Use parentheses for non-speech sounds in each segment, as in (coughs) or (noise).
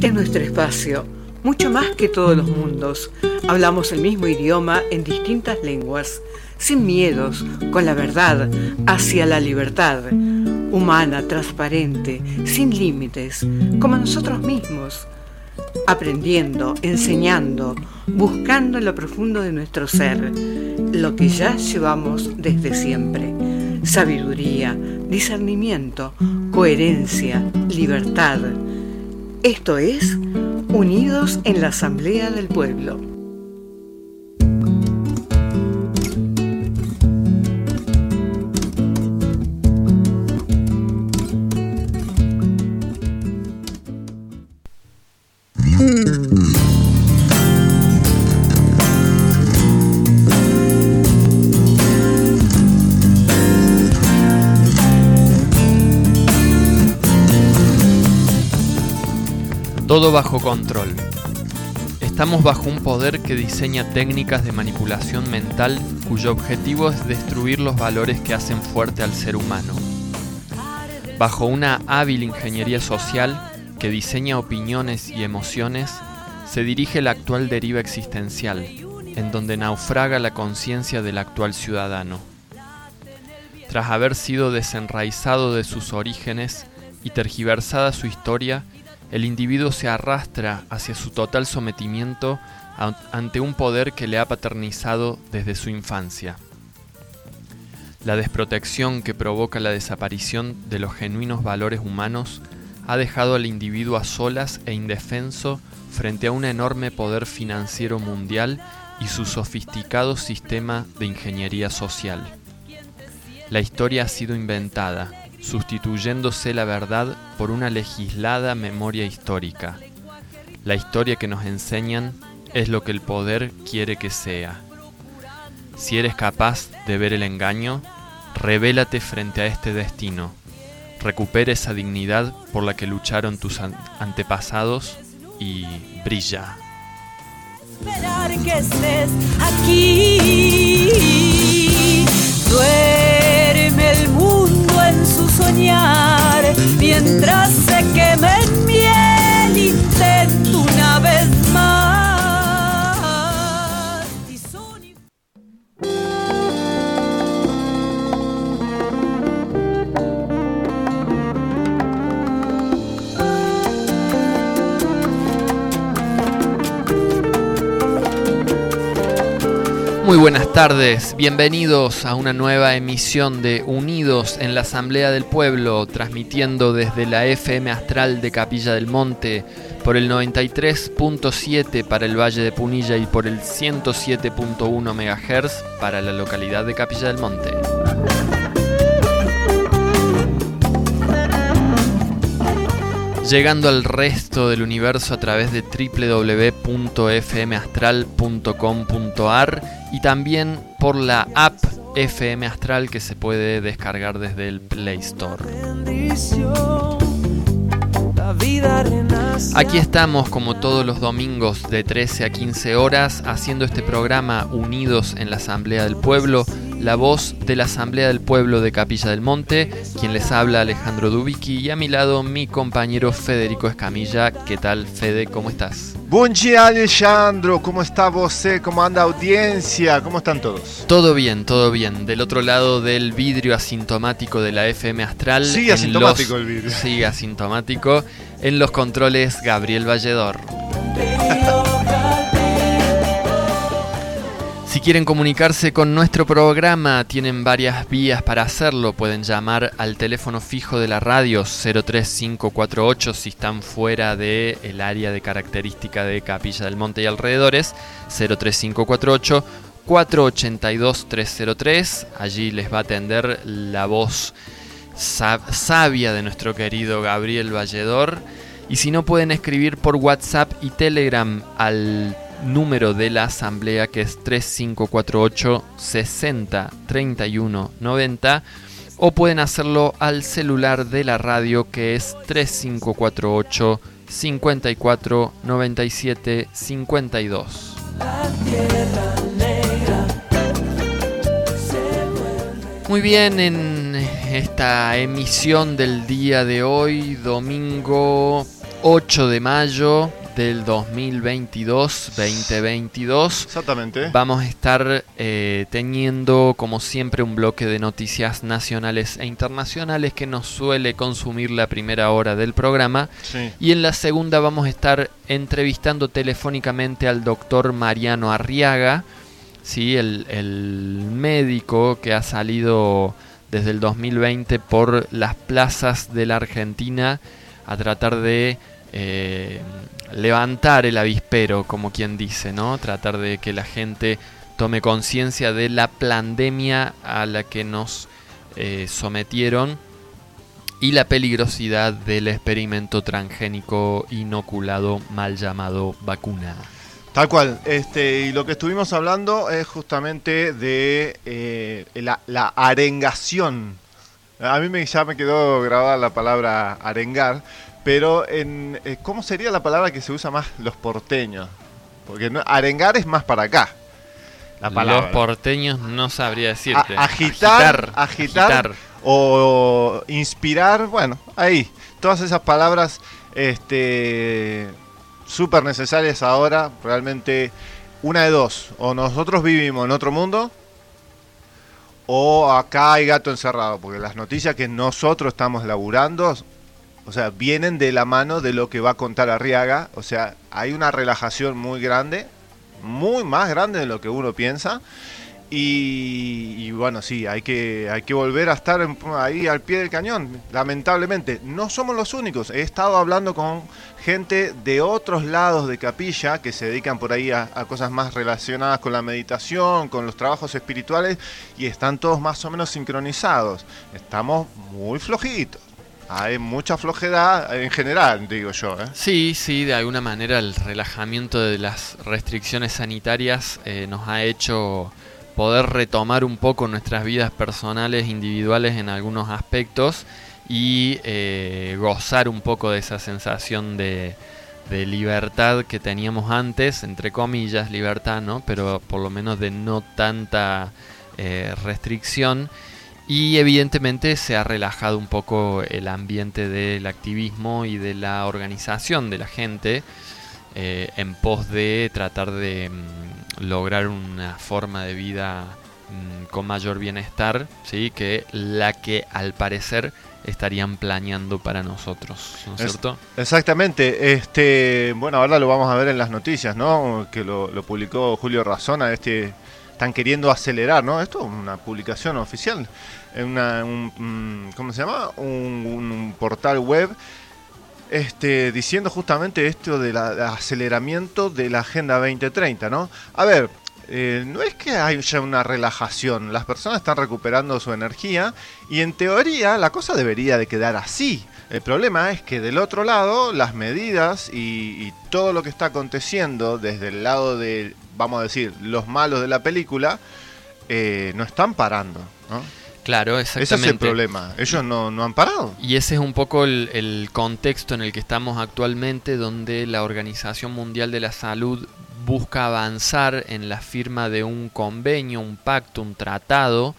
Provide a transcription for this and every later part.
Este es nuestro espacio, mucho más que todos los mundos. Hablamos el mismo idioma en distintas lenguas, sin miedos, con la verdad, hacia la libertad, humana, transparente, sin límites, como nosotros mismos, aprendiendo, enseñando, buscando en lo profundo de nuestro ser, lo que ya llevamos desde siempre. Sabiduría, discernimiento, coherencia, libertad. Esto es Unidos en la Asamblea del Pueblo. Bajo control. Estamos bajo un poder que diseña técnicas de manipulación mental cuyo objetivo es destruir los valores que hacen fuerte al ser humano. Bajo una hábil ingeniería social que diseña opiniones y emociones, se dirige la actual deriva existencial, en donde naufraga la conciencia del actual ciudadano. Tras haber sido desenraizado de sus orígenes y tergiversada su historia, el individuo se arrastra hacia su total sometimiento ante un poder que le ha paternizado desde su infancia. La desprotección que provoca la desaparición de los genuinos valores humanos ha dejado al individuo a solas e indefenso frente a un enorme poder financiero mundial y su sofisticado sistema de ingeniería social. La historia ha sido inventada, sustituyéndose la verdad por una legislada memoria histórica. La historia que nos enseñan es lo que el poder quiere que sea. Si eres capaz de ver el engaño, revélate frente a este destino. Recupera esa dignidad por la que lucharon tus antepasados y brilla. Esperar que estés aquí. Duerme el mundo en su soñar, mientras se queme en buenas tardes, bienvenidos a una nueva emisión de Unidos en la Asamblea del Pueblo, transmitiendo desde la FM Astral de Capilla del Monte por el 93.7 para el Valle de Punilla y por el 107.1 MHz para la localidad de Capilla del Monte. llegando al resto del universo a través de www.fmastral.com.ar y también por la app FM Astral que se puede descargar desde el Play Store. Aquí estamos como todos los domingos de 13 a 15 horas haciendo este programa unidos en la Asamblea del Pueblo la voz de la Asamblea del Pueblo de Capilla del Monte, quien les habla Alejandro Dubicki y a mi lado mi compañero Federico Escamilla. ¿Qué tal Fede? ¿Cómo estás? Buen día Alejandro, ¿cómo está vos? ¿Cómo anda audiencia? ¿Cómo están todos? Todo bien, todo bien. Del otro lado del vidrio asintomático de la FM Astral. Sí, asintomático el vidrio. Sí, asintomático. En los controles Gabriel Valledor. Si quieren comunicarse con nuestro programa, tienen varias vías para hacerlo. Pueden llamar al teléfono fijo de la radio 03548 si están fuera del el área de característica de Capilla del Monte y alrededores. 03548 482 303. Allí les va a atender la voz sabia de nuestro querido Gabriel Valledor. Y si no, pueden escribir por WhatsApp y Telegram al número de la asamblea que es 3548 60 31 90 o pueden hacerlo al celular de la radio que es 3548 54 97 52. Muy bien, en esta emisión del día de hoy, domingo 8 de mayo del 2022-2022. Exactamente. Vamos a estar eh, teniendo, como siempre, un bloque de noticias nacionales e internacionales que nos suele consumir la primera hora del programa. Sí. Y en la segunda vamos a estar entrevistando telefónicamente al doctor Mariano Arriaga, ¿sí? el, el médico que ha salido desde el 2020 por las plazas de la Argentina a tratar de eh, levantar el avispero, como quien dice, ¿no? Tratar de que la gente tome conciencia de la pandemia a la que nos eh, sometieron y la peligrosidad del experimento transgénico inoculado mal llamado vacuna. Tal cual, este, y lo que estuvimos hablando es justamente de eh, la, la arengación. A mí me, ya me quedó grabada la palabra arengar, pero en, eh, ¿cómo sería la palabra que se usa más los porteños? Porque no- arengar es más para acá. La palabra. Los porteños no sabría decirte. A- agitar, agitar, o inspirar, bueno, ahí. Todas esas palabras este, súper necesarias ahora, realmente una de dos. O nosotros vivimos en otro mundo, o acá hay gato encerrado, porque las noticias que nosotros estamos laburando, o sea, vienen de la mano de lo que va a contar Arriaga, o sea, hay una relajación muy grande, muy más grande de lo que uno piensa. Y, bueno, sí, hay que, hay que volver a estar ahí al pie del cañón, lamentablemente. No somos los únicos, he estado hablando con gente de otros lados de capilla que se dedican por ahí a cosas más relacionadas con la meditación, con los trabajos espirituales, y están todos más o menos sincronizados. Estamos muy flojitos. Hay mucha flojedad en general, digo yo. ¿eh? Sí, sí, de alguna manera el relajamiento de las restricciones sanitarias eh, nos ha hecho poder retomar un poco nuestras vidas personales, individuales en algunos aspectos y eh, gozar un poco de esa sensación de, de libertad que teníamos antes, entre comillas, libertad, ¿no? Pero por lo menos de no tanta eh, restricción. Y evidentemente se ha relajado un poco el ambiente del activismo y de la organización de la gente eh, en pos de tratar de mm, lograr una forma de vida mm, con mayor bienestar, ¿sí? que la que al parecer estarían planeando para nosotros, ¿no es cierto? Exactamente, este, bueno, ahora lo vamos a ver en las noticias, ¿no? Que lo, lo publicó Julio Razona, este, están queriendo acelerar, ¿no? Esto es una publicación oficial, una, un, mm, ¿cómo se llama? Un, portal web, este, diciendo justamente esto del aceleramiento de la Agenda 2030, ¿no? A ver, eh, no es que haya una relajación, las personas están recuperando su energía y en teoría la cosa debería de quedar así. El problema es que del otro lado las medidas y, y todo lo que está aconteciendo desde el lado de, vamos a decir, los malos de la película, eh, no están parando. ¿no? Claro, Ese exactamente. es el problema. Ellos no, no han parado. Y ese es un poco el, el contexto en el que estamos actualmente, donde la Organización Mundial de la Salud busca avanzar en la firma de un convenio, un pacto, un tratado.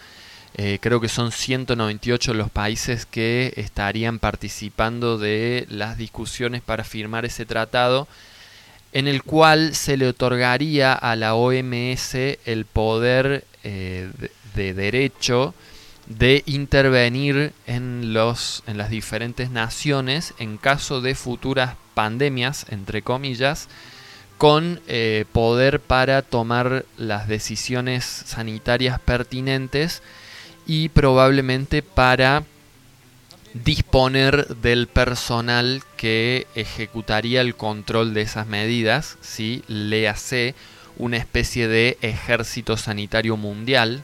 Eh, creo que son 198 los países que estarían participando de las discusiones para firmar ese tratado, en el cual se le otorgaría a la OMS el poder eh, de, de derecho de intervenir en, los, en las diferentes naciones en caso de futuras pandemias, entre comillas, con eh, poder para tomar las decisiones sanitarias pertinentes y probablemente para disponer del personal que ejecutaría el control de esas medidas, ¿sí? léase una especie de ejército sanitario mundial,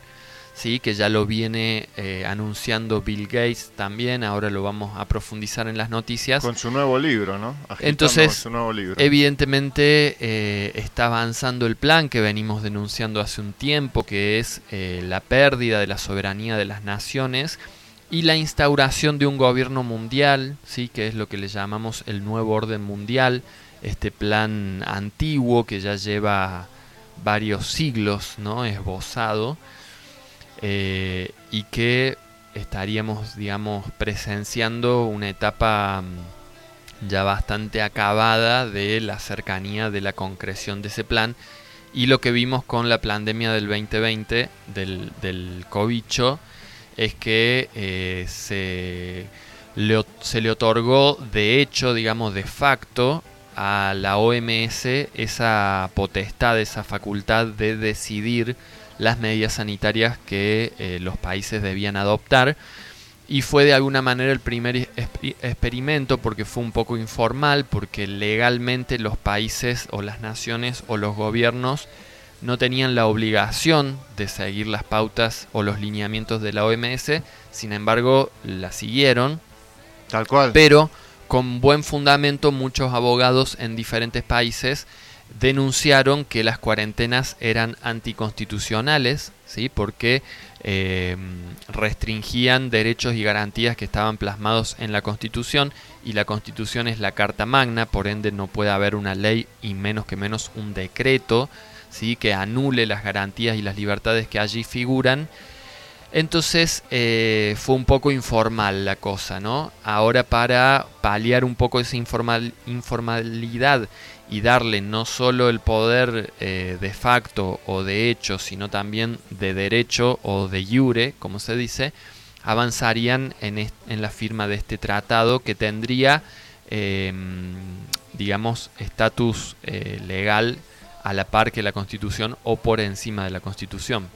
¿sí? que ya lo viene eh, anunciando Bill Gates también, ahora lo vamos a profundizar en las noticias. Con su nuevo libro, ¿no? Agitando Entonces, su nuevo libro. Evidentemente eh, está avanzando el plan que venimos denunciando hace un tiempo, que es eh, la pérdida de la soberanía de las naciones y la instauración de un gobierno mundial, sí, que es lo que le llamamos el nuevo orden mundial, este plan antiguo que ya lleva varios siglos, ¿no? esbozado eh, y que estaríamos, digamos, presenciando una etapa mm, ya bastante acabada de la cercanía de la concreción de ese plan y lo que vimos con la pandemia del 2020 del, del cobicho es que eh, se, le, se le otorgó de hecho, digamos de facto, a la OMS esa potestad, esa facultad de decidir las medidas sanitarias que eh, los países debían adoptar. Y fue de alguna manera el primer experimento porque fue un poco informal, porque legalmente los países o las naciones o los gobiernos no tenían la obligación de seguir las pautas o los lineamientos de la OMS, sin embargo la siguieron. Tal cual. Pero con buen fundamento muchos abogados en diferentes países denunciaron que las cuarentenas eran anticonstitucionales, ¿sí? porque em, restringían derechos y garantías que estaban plasmados en la Constitución y la Constitución es la Carta Magna, por ende no puede haber una ley y menos que menos un decreto ¿sí? que anule las garantías y las libertades que allí figuran. Entonces eh, fue un poco informal la cosa, ¿no? Ahora para paliar un poco esa informalidad y darle no solo el poder eh, de facto o de hecho, sino también de derecho o de jure, como se dice, avanzarían en, la firma de este tratado que tendría, em, digamos, estatus eh, legal a la par que la Constitución o por encima de la Constitución.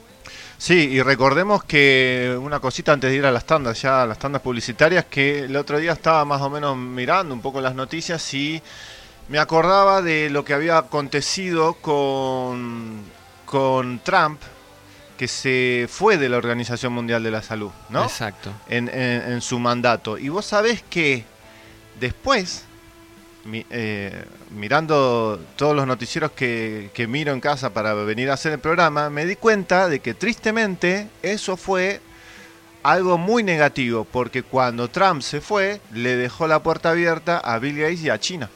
Sí, y recordemos que una cosita antes de ir a las tandas, ya a las tandas publicitarias, que el otro día estaba más o menos mirando un poco las noticias y me acordaba de lo que había acontecido con, con Trump, que se fue de la Organización Mundial de la Salud, ¿no? Exacto. En, su mandato. Y vos sabés que después, eh, mirando todos los noticieros que, que miro en casa para venir a hacer el programa, me di cuenta de que tristemente eso fue algo muy negativo, porque cuando Trump se fue, le dejó la puerta abierta a Bill Gates y a China.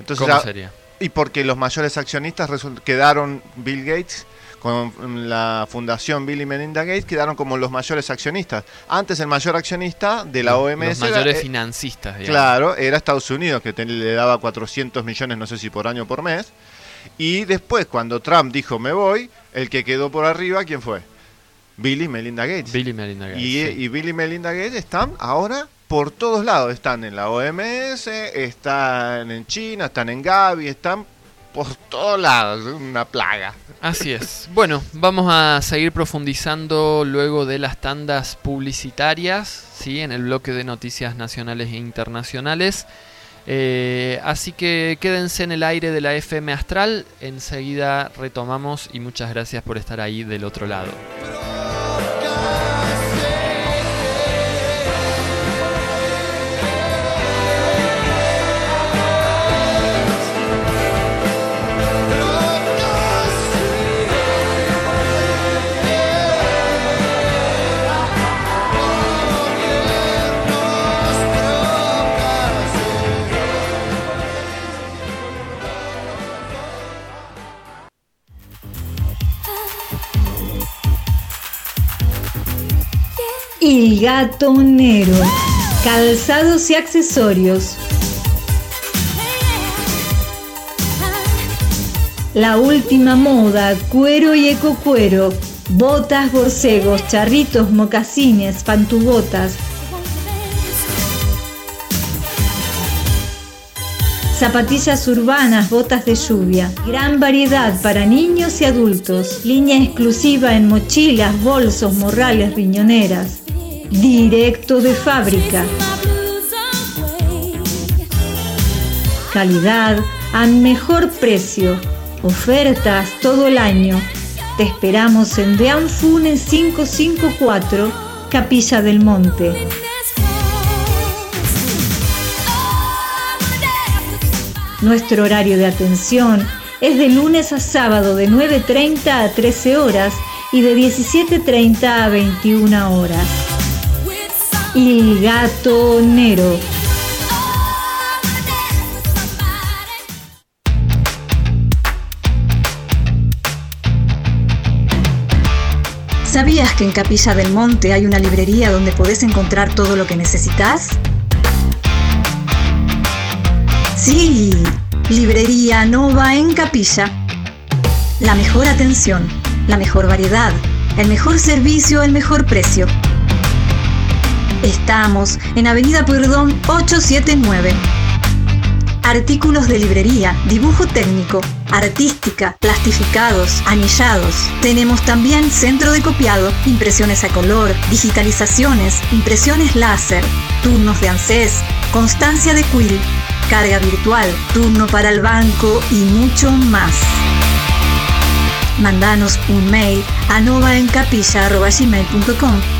Entonces, ¿Cómo sería? Y porque los mayores accionistas quedaron Bill Gates con la fundación Bill y Melinda Gates quedaron como los mayores accionistas. Antes el mayor accionista de la OMS... Los mayores eh, financistas. Claro, era Estados Unidos, que le daba 400 millones, no sé si por año o por mes. Y después, cuando Trump dijo me voy, el que quedó por arriba, ¿quién fue? Bill y Melinda Gates. Bill y Melinda Gates. Y, y Bill y Melinda Gates están ahora por todos lados. Están en la OMS, están en China, están en Gavi, están por todos lados. Una plaga. Así es. Bueno, vamos a seguir profundizando luego de las tandas publicitarias, ¿sí? en el bloque de noticias nacionales e internacionales. Eh, así que quédense en el aire de la FM Astral. Enseguida retomamos y muchas gracias por estar ahí del otro lado. El Gatonero. Calzados y accesorios. La última moda, cuero y ecocuero, botas, borcegos, charritos, mocasines, pantubotas. Zapatillas urbanas, botas de lluvia. Gran variedad para niños y adultos. Línea exclusiva en mochilas, bolsos, morrales, riñoneras directo de fábrica. Calidad a mejor precio. Ofertas todo el año. Te esperamos en Deanfune 554, Capilla del Monte. Nuestro horario de atención es de lunes a sábado de 9.30 a 13 horas y de 17.30 a 21 horas y gatonero. ¿Sabías que en Capilla del Monte hay una librería donde podés encontrar todo lo que necesitas? Sí, Librería Nova en Capilla. La mejor atención, la mejor variedad, el mejor servicio, el mejor precio. Estamos en Avenida Pueyrredón 879. Artículos de librería, dibujo técnico, artística, plastificados, anillados. Tenemos también centro de copiado, impresiones a color, digitalizaciones, impresiones láser, turnos de ANSES, constancia de quill, carga virtual, turno para el banco y mucho más. Mandanos un mail a novaencapilla.gmail.com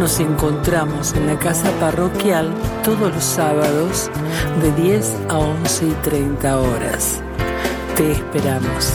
Nos encontramos en la casa parroquial todos los sábados de 10 a 11 y 30 horas. Te esperamos.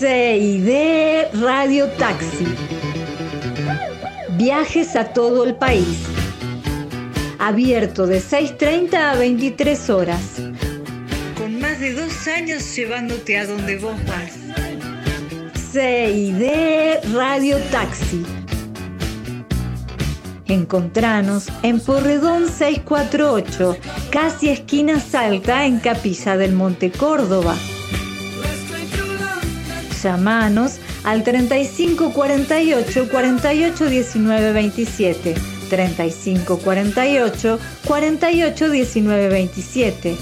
CID Radio Taxi. Viajes a todo el país. Abierto de 6.30 a 23 horas. Con más de dos años llevándote a donde vos vas. CID Radio Taxi. Encontranos en Porredón 648, casi esquina Salta, en Capilla del Monte Córdoba. Llamanos al 35 48 48 19 27. 35 48 48 19 27.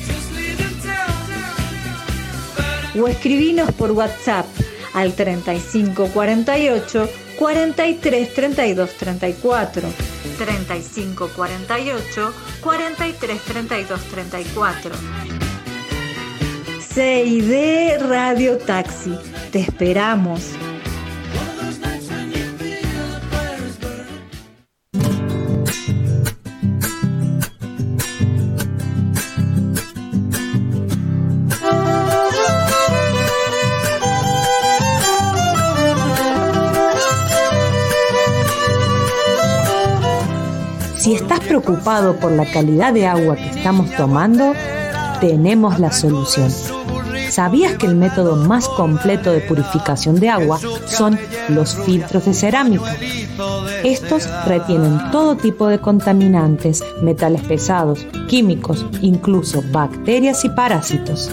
O escribinos por WhatsApp al 35 48 43 32 34. 35 48 43 32 34. CID Radio Taxi. Te esperamos. Si estás preocupado por la calidad de agua que estamos tomando, tenemos la solución. ¿Sabías que el método más completo de purificación de agua son los filtros de cerámica? Estos retienen todo tipo de contaminantes, metales pesados, químicos, incluso bacterias y parásitos.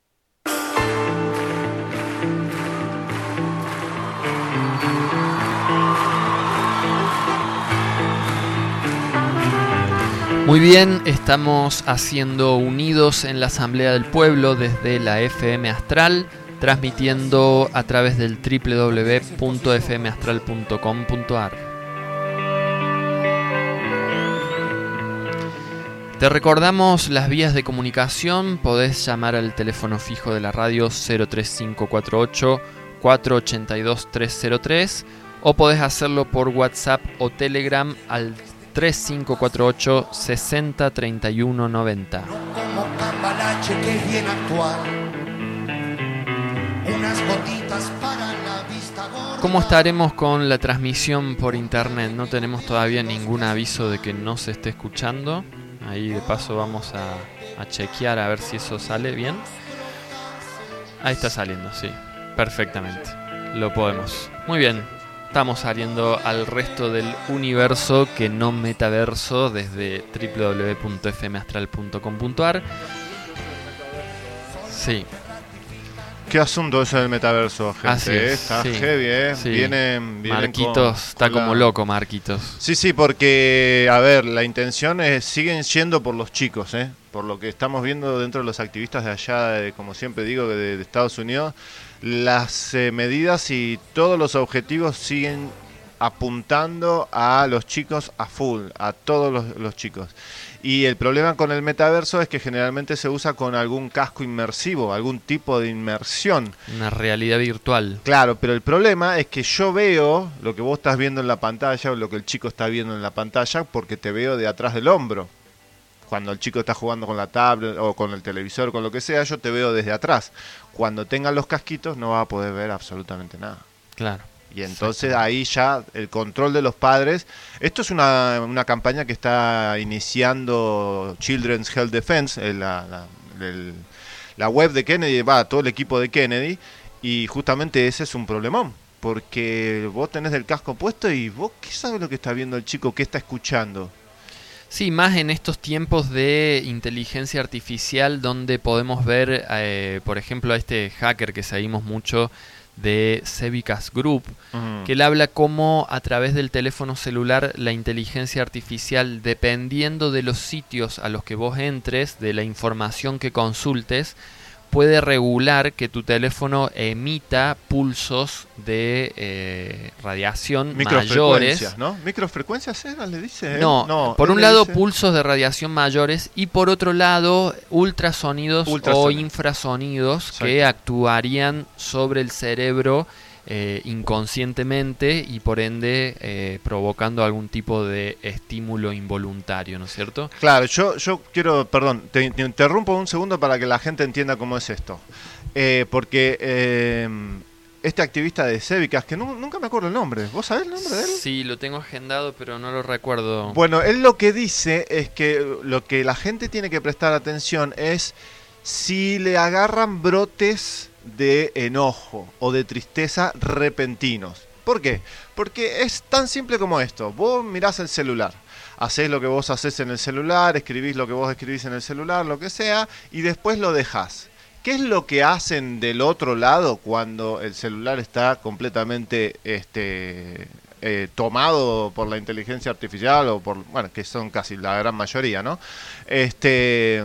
Muy bien, estamos haciendo unidos en la Asamblea del Pueblo desde la FM Astral, transmitiendo a través del www.fmastral.com.ar. Te recordamos las vías de comunicación, podés llamar al teléfono fijo de la radio 03548 482 303 o podés hacerlo por WhatsApp o Telegram al 3548 60 31 90. ¿Cómo estaremos con la transmisión por internet? No tenemos todavía ningún aviso de que no se esté escuchando. Ahí de paso vamos a, a chequear a ver si eso sale bien. Ahí está saliendo, sí. Perfectamente. Lo podemos. Muy bien. Estamos saliendo al resto del universo que no metaverso desde www.fmastral.com.ar. Sí. ¿Qué asunto es el metaverso, gente? ¿eh? está heavy, ¿eh? Vienen, Marquitos, está como loco, Marquitos. Sí, sí, porque, a ver, la intención es, siguen siendo por los chicos, ¿eh? Por lo que estamos viendo dentro de los activistas de allá, como siempre digo, de Estados Unidos las eh, medidas y todos los objetivos siguen apuntando a los chicos a full, a todos los, chicos. Y el problema con el metaverso es que generalmente se usa con algún casco inmersivo, algún tipo de inmersión. Una realidad virtual. Claro, pero el problema es que yo veo lo que vos estás viendo en la pantalla o lo que el chico está viendo en la pantalla porque te veo de atrás del hombro cuando el chico está jugando con la tablet o con el televisor, con lo que sea, yo te veo desde atrás. Cuando tengan los casquitos no va a poder ver absolutamente nada. Claro. Y entonces ahí ya el control de los padres. Esto es una, una campaña que está iniciando Children's Health Defense, eh, la, la web de Kennedy, va, todo el equipo de Kennedy. Y justamente ese es un problemón. Porque vos tenés el casco puesto y vos, ¿qué sabes lo que está viendo el chico? ¿Qué está escuchando? Sí, más en estos tiempos de inteligencia artificial donde podemos ver, eh, por ejemplo, a este hacker que seguimos mucho de Cevicas Group, que él habla cómo a través del teléfono celular la inteligencia artificial, dependiendo de los sitios a los que vos entres, de la información que consultes, puede regular que tu teléfono emita pulsos de eh, radiación mayores. ¿no? ¿Microfrecuencias era, le dice? No, por un lado pulsos de radiación mayores y por otro lado ultrasonidos o infrasonidos que actuarían sobre el cerebro eh, inconscientemente y por ende eh, provocando algún tipo de estímulo involuntario, ¿no es cierto? Claro, yo, yo quiero, perdón, te, interrumpo un segundo para que la gente entienda cómo es esto. Eh, porque este activista de Cevicas, que nunca me acuerdo el nombre, ¿vos sabés el nombre de él? Sí, lo tengo agendado, pero no lo recuerdo. Bueno, él lo que dice es que lo que la gente tiene que prestar atención es si le agarran brotes de enojo o de tristeza repentinos. ¿Por qué? Porque es tan simple como esto. Vos mirás el celular, hacés lo que vos haces en el celular, escribís lo que vos escribís en el celular, lo que sea, y después lo dejás. ¿Qué es lo que hacen del otro lado cuando el celular está completamente este, eh, tomado por la inteligencia artificial o por, bueno, que son casi la gran mayoría, ¿no? Este,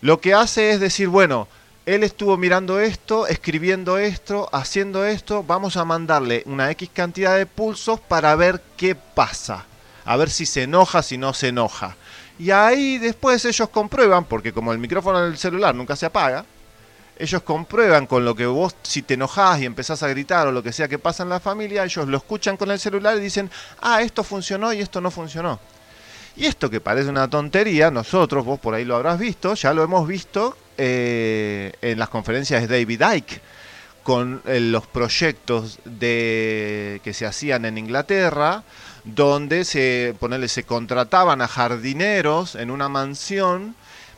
lo que hace es decir, bueno, él estuvo mirando esto, escribiendo esto, haciendo esto, vamos a mandarle una X cantidad de pulsos para ver qué pasa, a ver si se enoja, si no se enoja. Y ahí después ellos comprueban, porque como el micrófono del celular nunca se apaga, ellos comprueban con lo que vos, si te enojás y empezás a gritar o lo que sea que pasa en la familia, ellos lo escuchan con el celular y dicen, ah, esto funcionó y esto no funcionó. Y esto que parece una tontería, nosotros, vos por ahí lo habrás visto, ya lo hemos visto eh, en las conferencias de David Icke con eh, los proyectos de, que se hacían en Inglaterra, donde se, ponerle, se contrataban a jardineros en una mansión,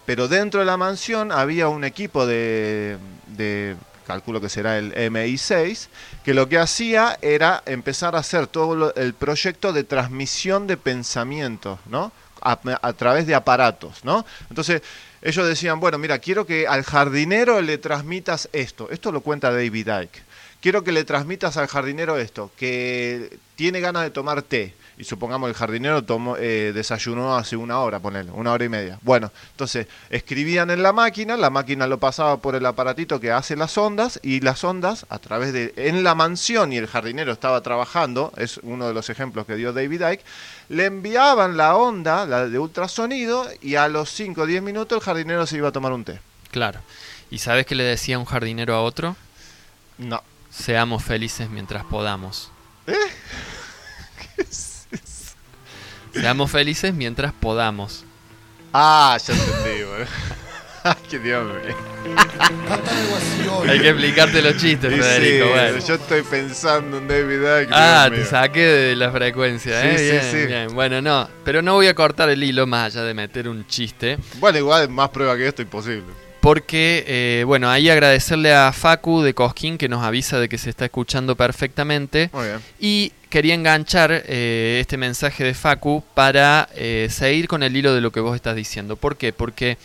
pero dentro de la mansión había un equipo de, de calculo que será el MI6, que lo que hacía era empezar a hacer todo el proyecto de transmisión de pensamientos, ¿no? A, través de aparatos, ¿no? Entonces, ellos decían, bueno, mira, quiero que al jardinero le transmitas esto. Esto lo cuenta David Icke. Quiero que le transmitas al jardinero esto, que tiene ganas de tomar té y supongamos el jardinero tomó, eh, desayunó hace una hora, ponele, una hora y media. Bueno, entonces escribían en la máquina, la máquina lo pasaba por el aparatito que hace las ondas y las ondas a través de, en la mansión y el jardinero estaba trabajando, es uno de los ejemplos que dio David Icke, le enviaban la onda, la de ultrasonido y a los 5 o 10 minutos el jardinero se iba a tomar un té. Claro. ¿Y sabes qué le decía un jardinero a otro? No. Seamos felices mientras podamos. ¿Eh? (laughs) Seamos felices mientras podamos. Ah, ya entendí, boludo. (laughs) qué Dios mío. Hay que explicarte los chistes, Federico. bueno. Yo estoy pensando en David Icke. Ah, te saqué de la frecuencia, ¿eh? Sí, bien, sí, bien. Bueno, no, pero no voy a cortar el hilo más allá de meter un chiste. Bueno, igual más prueba que esto imposible. Porque, eh, bueno, ahí agradecerle a Facu de Cosquín que nos avisa de que se está escuchando perfectamente. Muy bien. Y quería enganchar eh, este mensaje de Facu para eh, seguir con el hilo de lo que vos estás diciendo. ¿Por qué? Porque,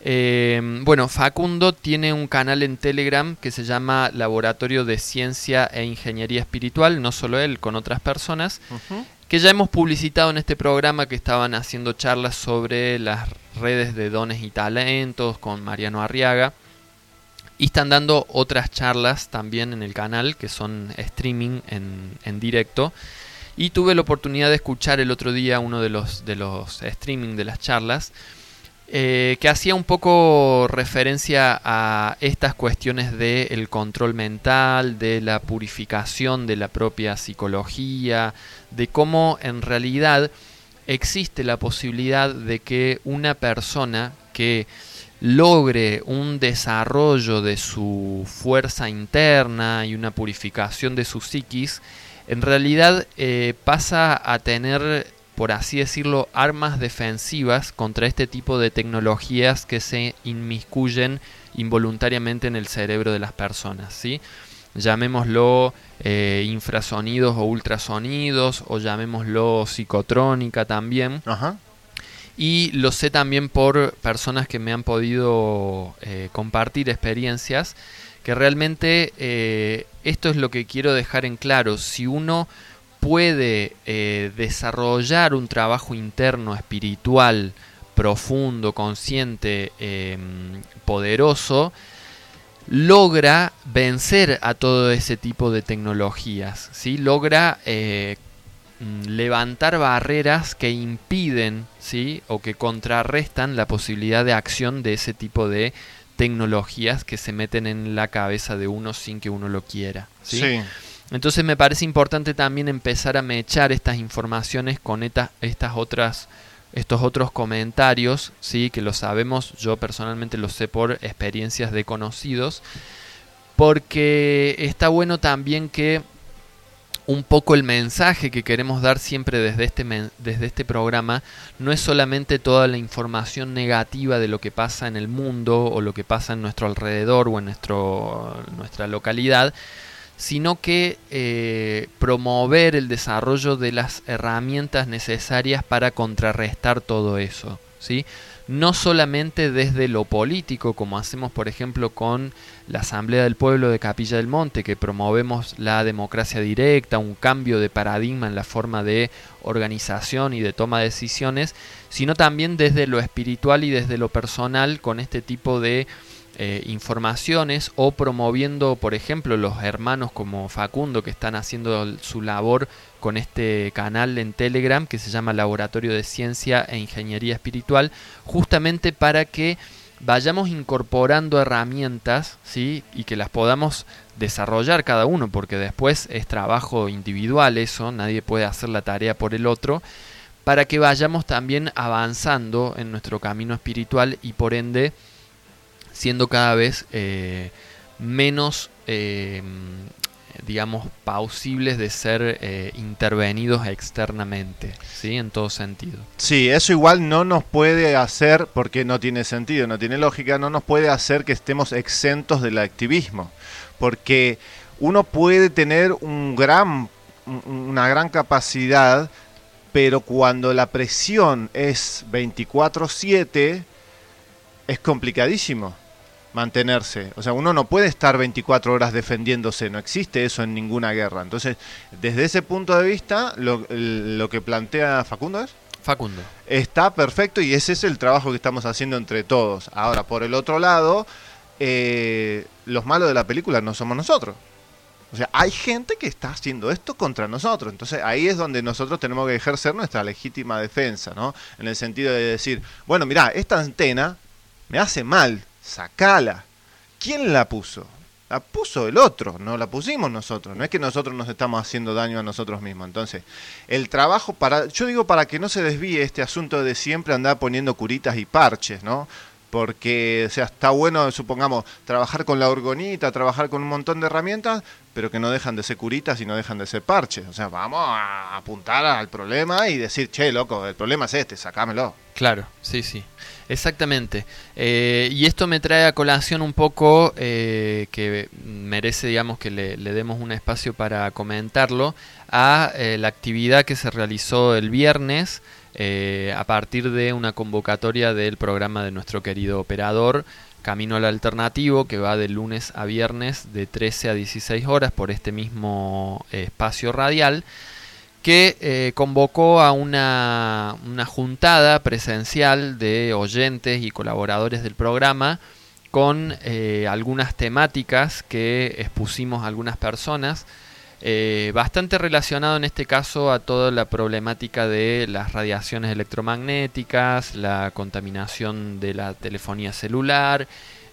eh, bueno, Facundo tiene un canal en Telegram que se llama Laboratorio de Ciencia e Ingeniería Espiritual, no solo él, con otras personas, que ya hemos publicitado en este programa que estaban haciendo charlas sobre las redes de dones y talentos con Mariano Arriaga. Y están dando otras charlas también en el canal, que son streaming en, directo. Y tuve la oportunidad de escuchar el otro día uno de los, de los streaming de las charlas, eh, que hacía un poco referencia a estas cuestiones del control mental, de la purificación de la propia psicología, de cómo en realidad existe la posibilidad de que una persona que logre un desarrollo de su fuerza interna y una purificación de su psiquis, en realidad eh, pasa a tener, por así decirlo, armas defensivas contra este tipo de tecnologías que se inmiscuyen involuntariamente en el cerebro de las personas, ¿sí? Llamémoslo eh, infrasonidos o ultrasonidos, o llamémoslo psicotrónica también. Ajá. Y lo sé también por personas que me han podido eh, compartir experiencias, que realmente eh, esto es lo que quiero dejar en claro. Si uno puede eh, desarrollar un trabajo interno, espiritual, profundo, consciente, em, poderoso, logra vencer a todo ese tipo de tecnologías, ¿sí? logra eh, mm, levantar barreras que impiden ¿sí? o que contrarrestan la posibilidad de acción de ese tipo de tecnologías que se meten en la cabeza de uno sin que uno lo quiera. ¿sí? Entonces me parece importante también empezar a mechar estas informaciones con estas otras estos otros comentarios, sí, que lo sabemos, yo personalmente lo sé por experiencias de conocidos, porque está bueno también que un poco el mensaje que queremos dar siempre desde este, desde este programa no es solamente toda la información negativa de lo que pasa en el mundo o lo que pasa en nuestro alrededor o en nuestro, nuestra localidad, sino que eh, promover el desarrollo de las herramientas necesarias para contrarrestar todo eso. ¿sí? No solamente desde lo político, como hacemos por ejemplo con la Asamblea del Pueblo de Capilla del Monte, que promovemos la democracia directa, un cambio de paradigma en la forma de organización y de toma de decisiones, sino también desde lo espiritual y desde lo personal con este tipo de eh, informaciones o promoviendo, por ejemplo, los hermanos como Facundo que están haciendo su labor con este canal en Telegram que se llama Laboratorio de Ciencia e Ingeniería Espiritual, justamente para que vayamos incorporando herramientas ¿sí? y que las podamos desarrollar cada uno, porque después es trabajo individual eso, nadie puede hacer la tarea por el otro, para que vayamos también avanzando en nuestro camino espiritual y por ende siendo cada vez eh, menos, eh, digamos, pausibles de ser eh, intervenidos externamente, ¿sí? En todo sentido. Sí, eso igual no nos puede hacer, porque no tiene sentido, no tiene lógica, no nos puede hacer que estemos exentos del activismo, porque uno puede tener un gran, una gran capacidad, pero cuando la presión es 24/7, es complicadísimo mantenerse. O sea, uno no puede estar 24 horas defendiéndose, no existe eso en ninguna guerra. Entonces, desde ese punto de vista, lo, que plantea Facundo es... Facundo. Está perfecto y ese es el trabajo que estamos haciendo entre todos. Ahora, por el otro lado, eh, los malos de la película no somos nosotros. O sea, hay gente que está haciendo esto contra nosotros. Entonces ahí es donde nosotros tenemos que ejercer nuestra legítima defensa, ¿no? En el sentido de decir, bueno, mira, esta antena me hace mal, sacala. ¿Quién la puso? La puso el otro, no la pusimos nosotros. No es que nosotros nos estamos haciendo daño a nosotros mismos. Entonces, el trabajo para, yo digo para que no se desvíe este asunto de siempre andar poniendo curitas y parches, ¿no? Porque, o sea, está bueno, supongamos, trabajar con la orgonita, trabajar con un montón de herramientas, pero que no dejan de ser curitas y no dejan de ser parches. O sea, vamos a apuntar al problema y decir, che, loco, el problema es este, sacámelo. Claro, sí, sí. Exactamente. Eh, y esto me trae a colación un poco, eh, que merece, digamos, que le, demos un espacio para comentarlo, a eh, la actividad que se realizó el viernes a partir de una convocatoria del programa de nuestro querido operador Camino al Alternativo, que va de lunes a viernes de 13 a 16 horas por este mismo espacio radial que eh, convocó a una, una, juntada presencial de oyentes y colaboradores del programa con eh, algunas temáticas que expusimos algunas personas, eh, bastante relacionado en este caso a toda la problemática de las radiaciones electromagnéticas, la contaminación de la telefonía celular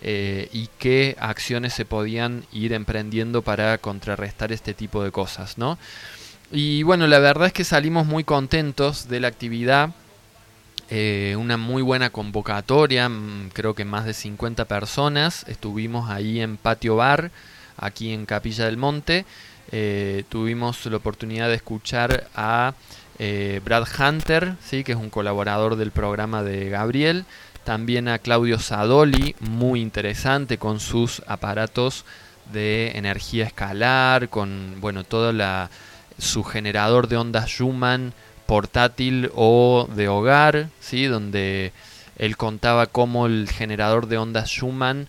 y qué acciones se podían ir emprendiendo para contrarrestar este tipo de cosas, ¿no? Y bueno, la verdad es que salimos muy contentos de la actividad. Eh, una muy buena convocatoria, mm, creo que más de 50 personas. Estuvimos ahí en Patio Bar, aquí en Capilla del Monte. Eh, tuvimos la oportunidad de escuchar a eh, Brad Hunter, ¿sí? que es un colaborador del programa de Gabriel. También a Claudio Sadoli, muy interesante con sus aparatos de energía escalar, con bueno, toda la su generador de ondas Schumann portátil o de hogar, ¿sí? donde él contaba cómo el generador de ondas Schumann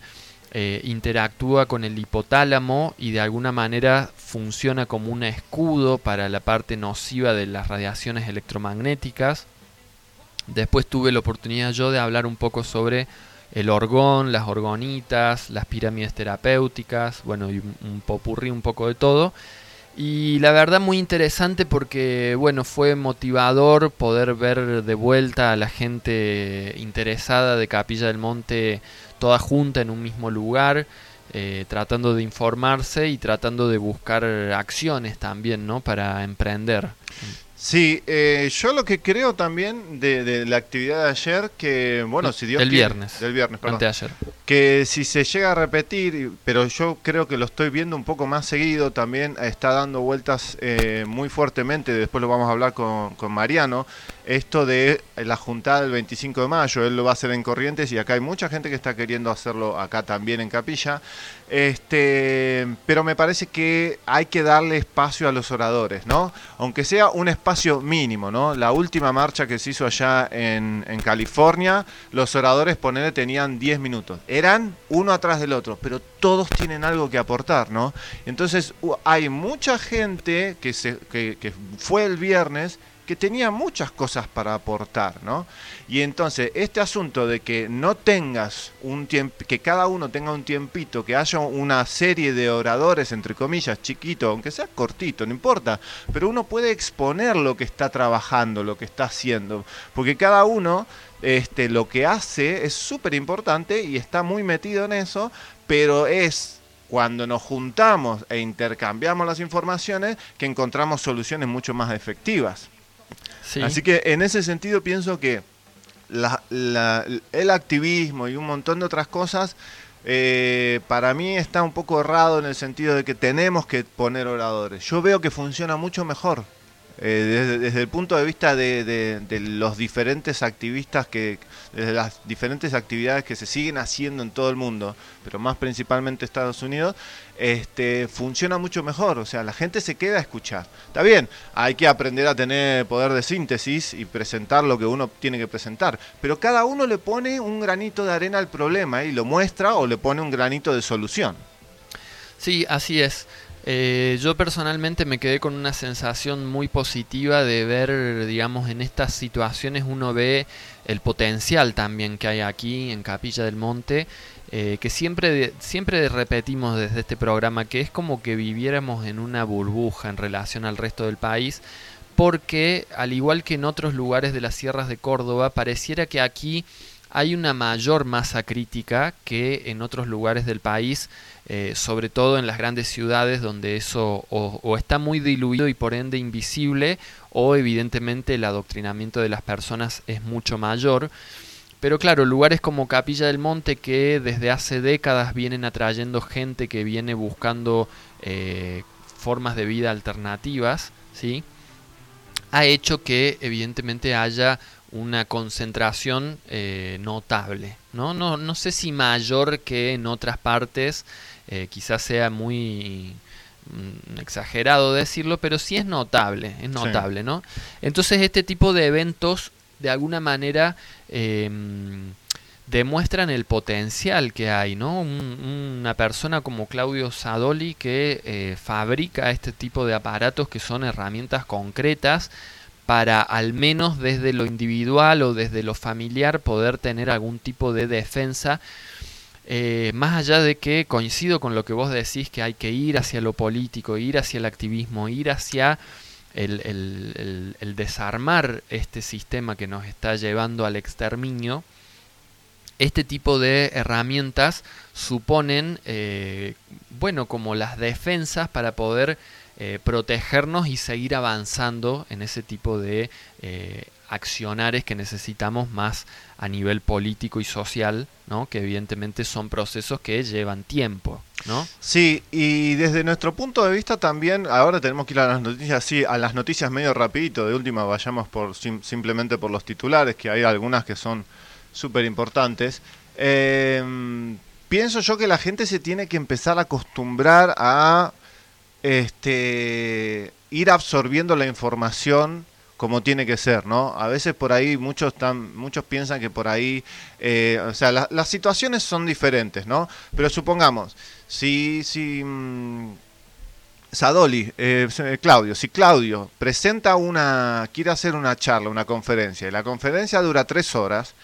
eh, interactúa con el hipotálamo y de alguna manera funciona como un escudo para la parte nociva de las radiaciones electromagnéticas. Después tuve la oportunidad yo de hablar un poco sobre el orgón, las orgonitas, las pirámides terapéuticas, bueno, y un popurrí un poco de todo. Y la verdad muy interesante porque, bueno, fue motivador poder ver de vuelta a la gente interesada de Capilla del Monte toda junta en un mismo lugar, eh, tratando de informarse y tratando de buscar acciones también, ¿no? Para emprender. Sí, eh, yo lo que creo también de, la actividad de ayer, que bueno, si Dios del viernes, del viernes, perdón, ayer. que si se llega a repetir, pero yo creo que lo estoy viendo un poco más seguido, también está dando vueltas eh, muy fuertemente, después lo vamos a hablar con, con Mariano, esto de la juntada del 25 de mayo, él lo va a hacer en Corrientes y acá hay mucha gente que está queriendo hacerlo acá también en Capilla, este, pero me parece que hay que darle espacio a los oradores, ¿no? Aunque sea un espacio mínimo, ¿no? La última marcha que se hizo allá en, California, los oradores, ponele, tenían 10 minutos, eran uno atrás del otro, pero todos tienen algo que aportar, ¿no? Entonces hay mucha gente que, se, que fue el viernes que tenía muchas cosas para aportar, ¿no? Y entonces, este asunto de que no tengas un tiempo, que cada uno tenga un tiempito, que haya una serie de oradores, entre comillas, chiquito, aunque sea cortito, no importa, pero uno puede exponer lo que está trabajando, lo que está haciendo, porque cada uno este, lo que hace es súper importante y está muy metido en eso, pero es cuando nos juntamos e intercambiamos las informaciones que encontramos soluciones mucho más efectivas. Así que en ese sentido pienso que el activismo y un montón de otras cosas eh, para mí está un poco errado en el sentido de que tenemos que poner oradores. Yo veo que funciona mucho mejor eh, desde, el punto de vista de, los diferentes activistas que desde las diferentes actividades que se siguen haciendo en todo el mundo pero más principalmente Estados Unidos este funciona mucho mejor. O sea la gente se queda a escuchar. Está bien hay que aprender a tener poder de síntesis y presentar lo que uno tiene que presentar pero cada uno le pone un granito de arena al problema y lo muestra o le pone un granito de solución. Sí así es eh, yo personalmente me quedé con una sensación muy positiva de ver, digamos, en estas situaciones uno ve el potencial también que hay aquí en Capilla del Monte, eh, que siempre, siempre repetimos desde este programa, que es como que viviéramos en una burbuja en relación al resto del país, porque al igual que en otros lugares de las sierras de Córdoba, pareciera que aquí hay una mayor masa crítica que en otros lugares del país, eh, sobre todo en las grandes ciudades donde eso o, está muy diluido y por ende invisible, o evidentemente el adoctrinamiento de las personas es mucho mayor. Pero claro, lugares como Capilla del Monte que desde hace décadas vienen atrayendo gente que viene buscando eh, formas de vida alternativas, ¿sí? ha hecho que evidentemente haya una concentración eh, notable. ¿no? No, no sé si mayor que en otras partes, eh, quizás sea muy mm, exagerado decirlo, pero sí es notable, es notable, ¿no? Entonces este tipo de eventos de alguna manera em, demuestran el potencial que hay, ¿no? una persona como Claudio Sadoli que eh, fabrica este tipo de aparatos que son herramientas concretas para al menos desde lo individual o desde lo familiar poder tener algún tipo de defensa. Eh, más allá de que coincido con lo que vos decís, que hay que ir hacia lo político, ir hacia el activismo, ir hacia el, desarmar este sistema que nos está llevando al exterminio, este tipo de herramientas suponen, eh, bueno, como las defensas para poder eh, protegernos y seguir avanzando en ese tipo de eh, accionares que necesitamos más a nivel político y social, ¿no? que evidentemente son procesos que llevan tiempo. ¿no? Sí, y desde nuestro punto de vista también, ahora tenemos que ir a las noticias, sí, a las noticias medio rapidito, de última vayamos por simplemente por los titulares, que hay algunas que son súper importantes. Em, pienso yo que la gente se tiene que empezar a acostumbrar a este, ir absorbiendo la información como tiene que ser, ¿no? A veces por ahí muchos están, muchos piensan que por ahí, eh, o sea, las situaciones son diferentes, ¿no? Pero supongamos, si, si mm, Sadoli, eh, Claudio, si Claudio presenta una, quiere hacer una charla, una conferencia, y la conferencia dura tres horas,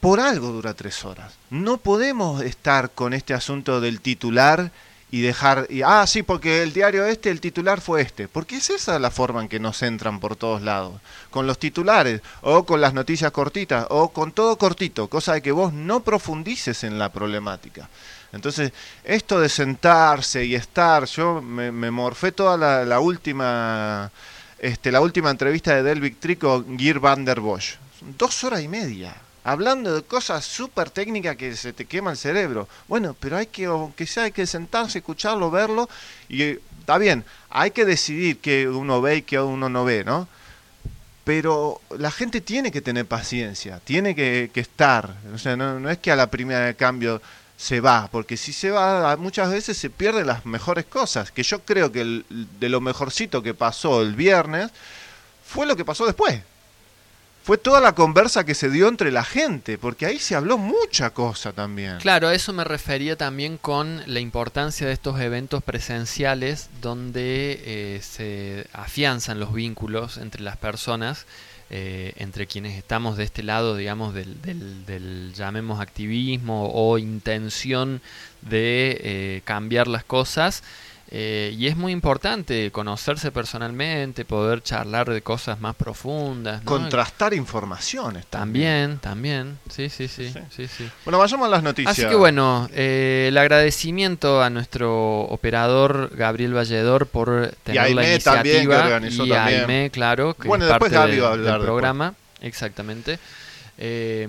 por algo dura tres horas. No podemos estar con este asunto del titular y dejar, y, ah, sí, porque el diario este, el titular fue este. Porque es esa la forma en que nos entran por todos lados. Con los titulares, o con las noticias cortitas, o con todo cortito, cosa de que vos no profundices en la problemática. Entonces, esto de sentarse y estar, yo me, morfé toda la, última este, la última entrevista de Delvic Trico Gear van der Bosch. Dos horas y media hablando de cosas súper técnicas que se te quema el cerebro. Bueno, pero hay que, que sea, hay que sentarse, escucharlo, verlo, y está bien, hay que decidir qué uno ve y qué uno no ve, ¿no? Pero la gente tiene que tener paciencia, tiene que, estar, o sea, no, es que a la primera de cambio se va, porque si se va muchas veces se pierden las mejores cosas, que yo creo que de lo mejorcito que pasó el viernes fue lo que pasó después fue toda la conversa que se dio entre la gente, porque ahí se habló mucha cosa también. Claro, a eso me refería también con la importancia de estos eventos presenciales donde eh, se afianzan los vínculos entre las personas, eh, entre quienes estamos de este lado, digamos, del, del, llamemos activismo o intención de eh, cambiar las cosas eh, y es muy importante conocerse personalmente, poder charlar de cosas más profundas. Contrastar informaciones. También, también. Sí, sí, sí, sí. sí, Bueno, vayamos a las noticias. Así que bueno, eh, el agradecimiento a nuestro operador Gabriel Valledor por tener la iniciativa. y a Aime, claro, que es parte del programa. Exactamente. Eh,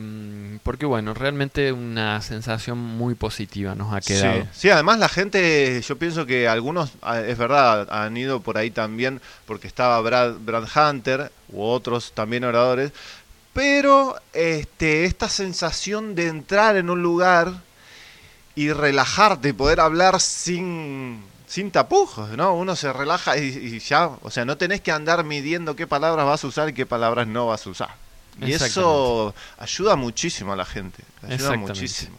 porque bueno, realmente una sensación muy positiva nos ha quedado. Sí. además la gente, yo pienso que algunos, ah, es verdad, han ido por ahí también porque estaba Brad, Brad Hunter u otros también oradores, pero este, esta sensación de entrar en un lugar y relajarte poder hablar sin, sin tapujos, ¿no? Uno se relaja y, y ya, o sea, no tenés que andar midiendo qué palabras vas a usar y qué palabras no vas a usar. Y eso ayuda muchísimo a la gente. Ayuda muchísimo.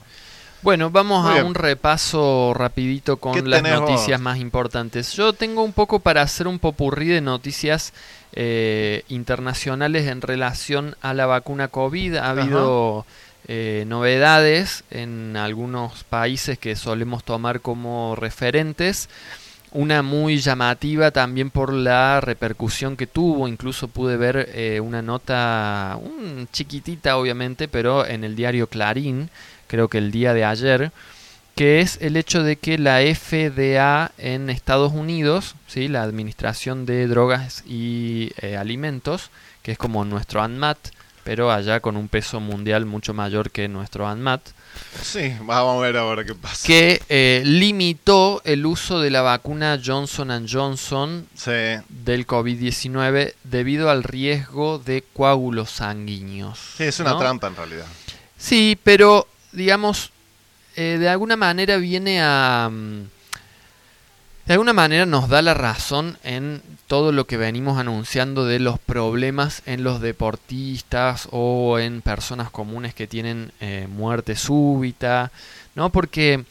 Bueno, vamos a un repaso rapidito con las noticias más importantes. Yo tengo un poco para hacer un popurrí de noticias eh, internacionales en relación a la vacuna COVID. Ha habido eh, novedades en algunos países que solemos tomar como referentes una muy llamativa también por la repercusión que tuvo, incluso pude ver eh, una nota, un chiquitita obviamente, pero en el diario Clarín, creo que el día de ayer, que es el hecho de que la FDA en Estados Unidos, ¿sí? la Administración de Drogas y eh, Alimentos, que es como nuestro ANMAT, pero allá con un peso mundial mucho mayor que nuestro ANMAT, Sí, vamos a ver ahora qué pasa. Que eh, limitó el uso de la vacuna Johnson Johnson del COVID-19 debido al riesgo de coágulos sanguíneos. Sí, es una trampa en realidad. Sí, pero digamos, eh, de alguna manera viene a... Mm, de alguna manera nos da la razón en todo lo que venimos anunciando de los problemas en los deportistas o en personas comunes que tienen eh, muerte súbita, ¿no? Porque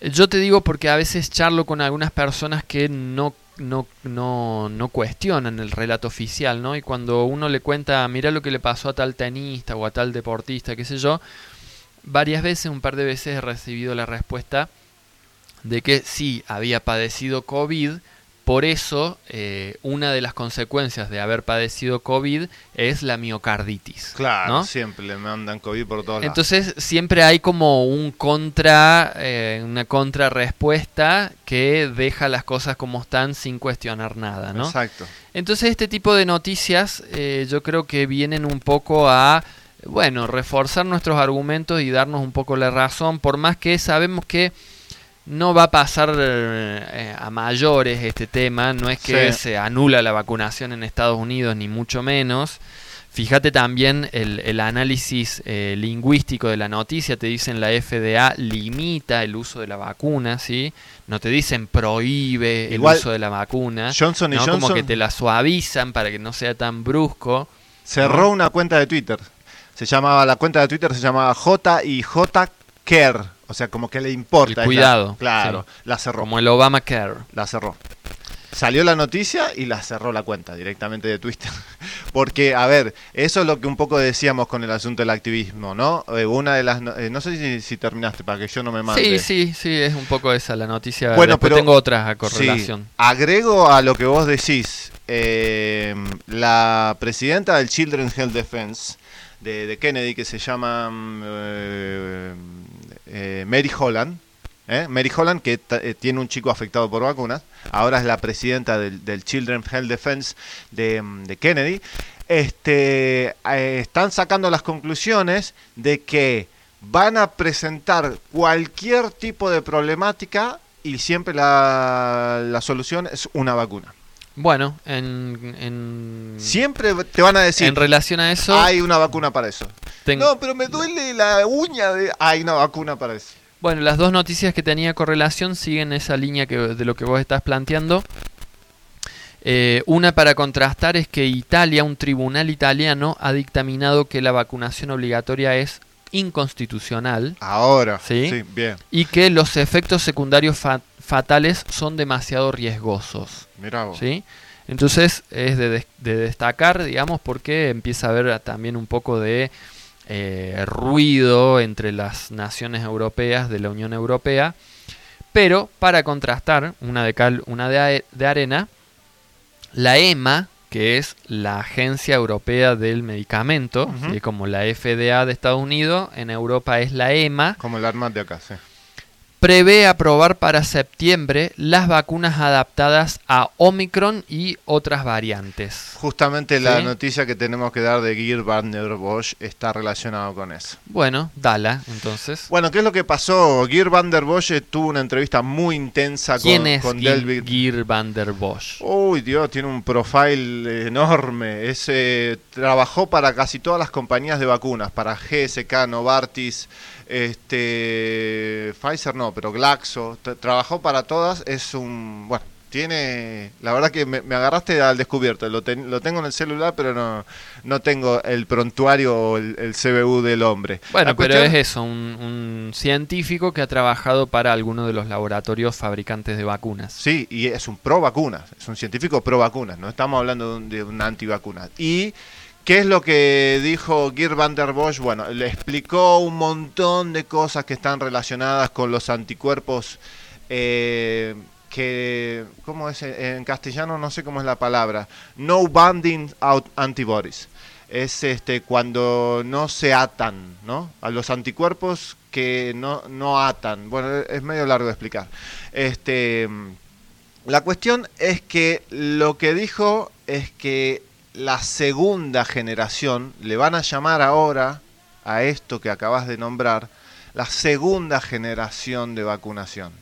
yo te digo porque a veces charlo con algunas personas que no, no, no, no cuestionan el relato oficial, ¿no? Y cuando uno le cuenta, mira lo que le pasó a tal tenista o a tal deportista, qué sé yo, varias veces, un par de veces he recibido la respuesta, de que sí había padecido COVID, por eso eh, una de las consecuencias de haber padecido COVID es la miocarditis. Claro, siempre le mandan COVID por todos lados. Entonces siempre hay como un contra, eh, una contrarrespuesta que deja las cosas como están sin cuestionar nada, ¿no? Exacto. Entonces este tipo de noticias eh, yo creo que vienen un poco a bueno, reforzar nuestros argumentos y darnos un poco la razón, por más que sabemos que no va a pasar eh, a mayores este tema, no es que se anula la vacunación en Estados Unidos, ni mucho menos. Fíjate también el, análisis eh, lingüístico de la noticia, te dicen la FDA limita el uso de la vacuna, ¿sí? No te dicen prohíbe el uso de la vacuna, Johnson y Johnson, como que te la suavizan para que no sea tan brusco. Cerró una cuenta de Twitter. Se llamaba la cuenta de Twitter se llamaba J y J Care o sea, como que le importa. cuidado. claro, la cerró. Como el Obamacare. La cerró. salió la noticia y la cerró la cuenta directamente de Twitter. (laughs) Porque, a ver, eso es lo que un poco decíamos con el asunto del activismo, ¿no? Eh, una de las... Eh, no sé si, terminaste para que yo no me mande. Sí, sí, sí, es un poco esa la noticia. Bueno, pero tengo otras a correlación. agrego a lo que vos decís. Eh, la presidenta del Children's Health Defense de, Kennedy, que se llama mm, Mary Holland, ¿eh? Mary Holland, que eh, tiene un chico afectado por vacunas, ahora es la presidenta del, Children's Health Defense mm, de, Kennedy, este, eh, están sacando las conclusiones de que van a presentar cualquier tipo de problemática y siempre la, solución es una vacuna. Bueno, en, Siempre te van a decir... En relación a eso... Hay una vacuna para eso. No, pero me duele la uña de... Hay una vacuna para eso. Bueno, las dos noticias que tenía correlación siguen esa línea que, de lo que vos estás planteando. Eh, una para contrastar es que Italia, un tribunal italiano, ha dictaminado que la vacunación obligatoria es inconstitucional. Ahora, sí, bien. Y que los efectos secundarios fatales son demasiado riesgosos. Mira vos. ¿sí? Entonces es de, de, destacar, digamos, porque empieza a haber también un poco de eh, ruido entre las naciones europeas de la Unión Europea, pero para contrastar, una de cal, una de, arena, la EMA, que es la Agencia Europea del Medicamento, como la FDA de Estados Unidos, en Europa es la EMA. Como el arma de acá, sí prevé aprobar para septiembre las vacunas adaptadas a Omicron y otras variantes. Justamente la noticia que tenemos que dar de Geir van der Bosch está relacionado con eso. Bueno, dala, entonces. Bueno, ¿qué es lo que pasó? Geir van der Bosch tuvo una entrevista muy intensa ¿Quién con, es con Geir van der Bosch? Uy, Dios, tiene un profile enorme. Ese trabajó para casi todas las compañías de vacunas, para GSK, Novartis, este, Pfizer no, pero Glaxo, trabajó para todas, es un, bueno, tiene, la verdad que me, agarraste al descubierto, lo, lo, tengo en el celular, pero no, no tengo el prontuario o el, CBU del hombre. Bueno, pero es eso, un, científico que ha trabajado para alguno de los laboratorios fabricantes de vacunas. Sí, y es un pro vacunas, es un científico pro vacunas, no estamos hablando de un, de un antivacuna. Y ¿Qué es lo que dijo Geert van der Bosch? Bueno, le explicó un montón de cosas que están relacionadas con los anticuerpos eh, que, ¿cómo es en castellano? No sé cómo es la palabra. No binding out antibodies. Es este cuando no se atan, ¿no? A los anticuerpos que no, no atan. Bueno, es medio largo de explicar. Este, la cuestión es que lo que dijo es que la segunda generación, le van a llamar ahora a esto que acabas de nombrar, la segunda generación de vacunación.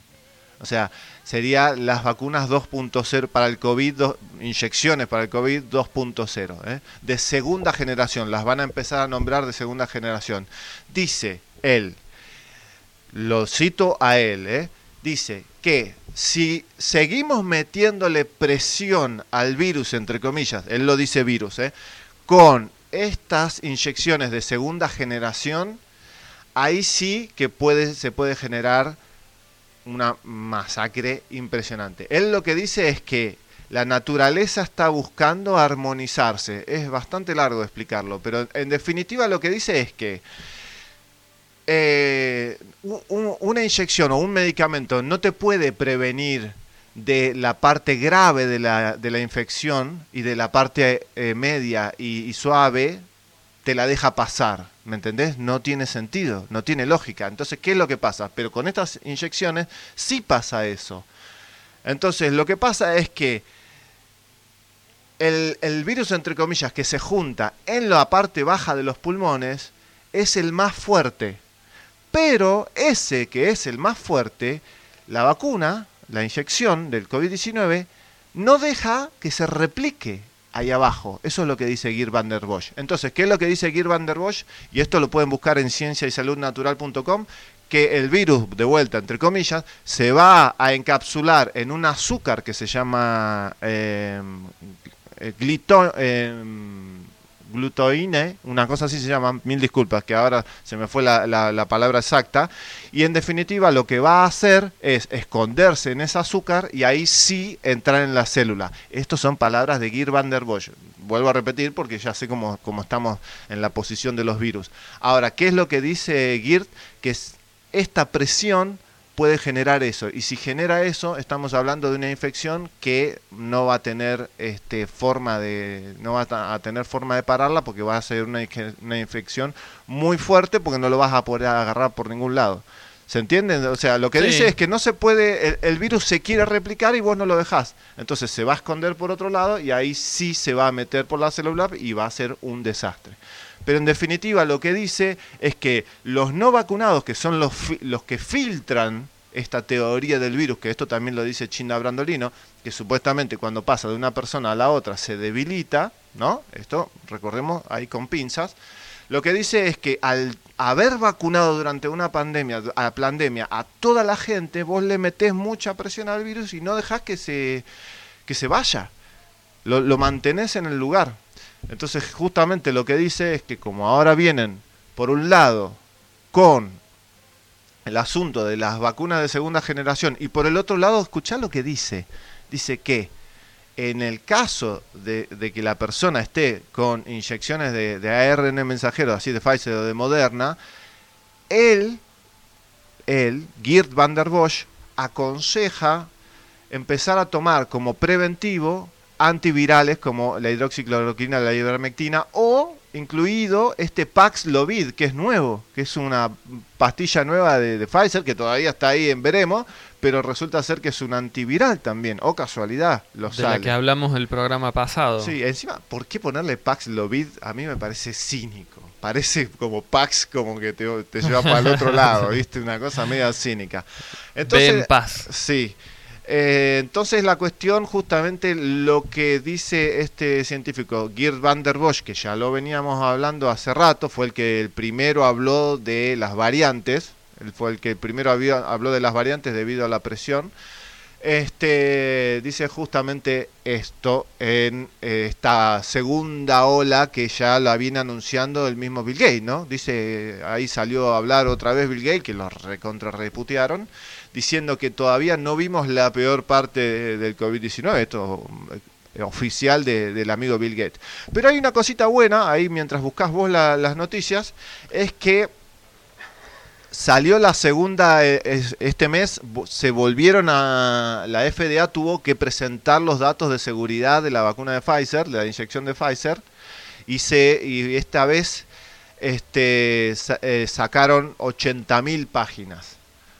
O sea, sería las vacunas 2.0 para el COVID, inyecciones para el COVID 2.0, ¿eh? de segunda generación, las van a empezar a nombrar de segunda generación. Dice él, lo cito a él, ¿eh? dice que si seguimos metiéndole presión al virus, entre comillas, él lo dice virus, ¿eh? con estas inyecciones de segunda generación, ahí sí que puede, se puede generar una masacre impresionante. Él lo que dice es que la naturaleza está buscando armonizarse. Es bastante largo explicarlo, pero en definitiva lo que dice es que eh, una inyección o un medicamento no te puede prevenir de la parte grave de la, de la infección y de la parte eh, media y, suave, te la deja pasar. ¿Me entendés? No tiene sentido, no tiene lógica. Entonces, ¿qué es lo que pasa? Pero con estas inyecciones sí pasa eso. Entonces, lo que pasa es que el, el virus, entre comillas, que se junta en la parte baja de los pulmones, es el más fuerte pero ese que es el más fuerte, la vacuna, la inyección del COVID-19, no deja que se replique ahí abajo. Eso es lo que dice Geir van der Bosch. Entonces, ¿qué es lo que dice Geir van der Bosch? Y esto lo pueden buscar en ciencia y natural.com que el virus, de vuelta, entre comillas, se va a encapsular en un azúcar que se llama eh, glitón, eh, glutoine, una cosa así se llama, mil disculpas, que ahora se me fue la, la, palabra exacta, y en definitiva lo que va a hacer es esconderse en ese azúcar y ahí sí entrar en la célula. Estas son palabras de Geert van der Bosch. Vuelvo a repetir porque ya sé cómo, cómo estamos en la posición de los virus. Ahora, ¿qué es lo que dice Geert? Que esta presión puede generar eso. Y si genera eso, estamos hablando de una infección que no va a tener este, forma de, no va a tener forma de pararla porque va a ser una, una infección muy fuerte porque no lo vas a poder agarrar por ningún lado. ¿Se entiende? O sea, lo que dice es que no se puede, el, virus se quiere replicar y vos no lo dejás. Entonces se va a esconder por otro lado y ahí sí se va a meter por la célula y va a ser un desastre. Pero en definitiva lo que dice es que los no vacunados, que son los, los que filtran esta teoría del virus, que esto también lo dice Chinda Brandolino, que supuestamente cuando pasa de una persona a la otra se debilita, ¿no? Esto recordemos ahí con pinzas. Lo que dice es que al haber vacunado durante una pandemia, a pandemia a toda la gente, vos le metés mucha presión al virus y no dejás que se, que se vaya. Lo, lo mantenés en el lugar. Entonces justamente lo que dice es que como ahora vienen, por un lado, con el asunto de las vacunas de segunda generación y por el otro lado, escuchá lo que dice. Dice que en el caso de, que la persona esté con inyecciones de, de, ARN mensajero, así de Pfizer o de Moderna, él, él, Geert van der Bosch, aconseja empezar a tomar como preventivo antivirales como la hidroxicloroquina, la ivermectina o incluido este Paxlovid, que es nuevo, que es una pastilla nueva de, Pfizer, que todavía está ahí en veremos, pero resulta ser que es un antiviral también, o casualidad, lo De la que hablamos el programa pasado. Sí, encima, ¿por qué ponerle Paxlovid? A mí me parece cínico. Parece como Pax, como que te, te lleva para el otro (laughs) lado, ¿viste? Una cosa media cínica. Entonces, paz. Sí. Eh, entonces la cuestión, justamente lo que dice este científico, Geert van der Bosch, que ya lo veníamos hablando hace rato, fue el que el primero habló de las variantes, él fue el que primero habló de las variantes debido a la presión. Este dice justamente esto en eh, esta segunda ola que ya la viene anunciando el mismo Bill Gates, ¿no? Dice, ahí salió a hablar otra vez Bill Gates, que lo recontrarreputearon diciendo que todavía no vimos la peor parte del COVID-19, esto eh, oficial del amigo Bill Gates. Pero hay una cosita buena, ahí mientras buscas vos las noticias, es que salió la segunda, eh, este mes se volvieron a, la FDA tuvo que presentar los datos de seguridad de la vacuna de Pfizer, de la inyección de Pfizer, y, se, y esta vez este, eh, sacaron 80.000 páginas.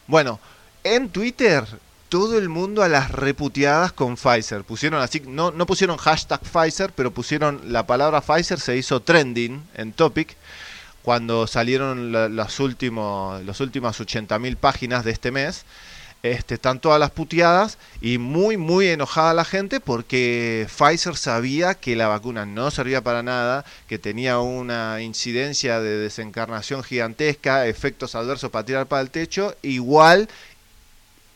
Bueno, en Twitter todo el mundo a las reputeadas con Pfizer. Pusieron así, no, no pusieron hashtag Pfizer, pero pusieron la palabra Pfizer, se hizo trending en Topic cuando salieron las, últimos, últimas 80.000 páginas de este mes. Este, están todas las puteadas y muy, muy enojada la gente porque Pfizer sabía que la vacuna no servía para nada, que tenía una incidencia de desencarnación gigantesca, efectos adversos para tirar para el techo, igual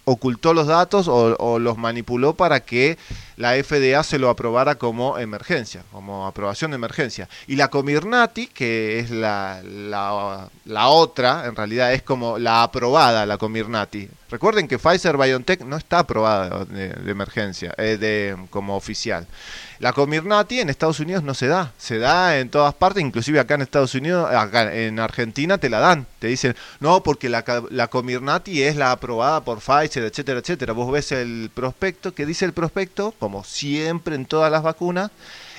ocultó los datos o, los manipuló para que la FDA se lo aprobara como emergencia, como aprobación de emergencia. Y la Comirnaty, que es la, la, otra, en realidad es como la aprobada, la Comirnaty. Recuerden que Pfizer BioNTech no está aprobada de, emergencia, eh, de, como oficial. La Comirnaty en Estados Unidos no se da, se da en todas partes, inclusive acá en Estados Unidos, acá en Argentina te la dan. Te dicen, no, porque la, la Comirnaty es la aprobada por Pfizer, etcétera, etcétera. Vos ves el prospecto, ¿qué dice el prospecto? Como siempre en todas las vacunas,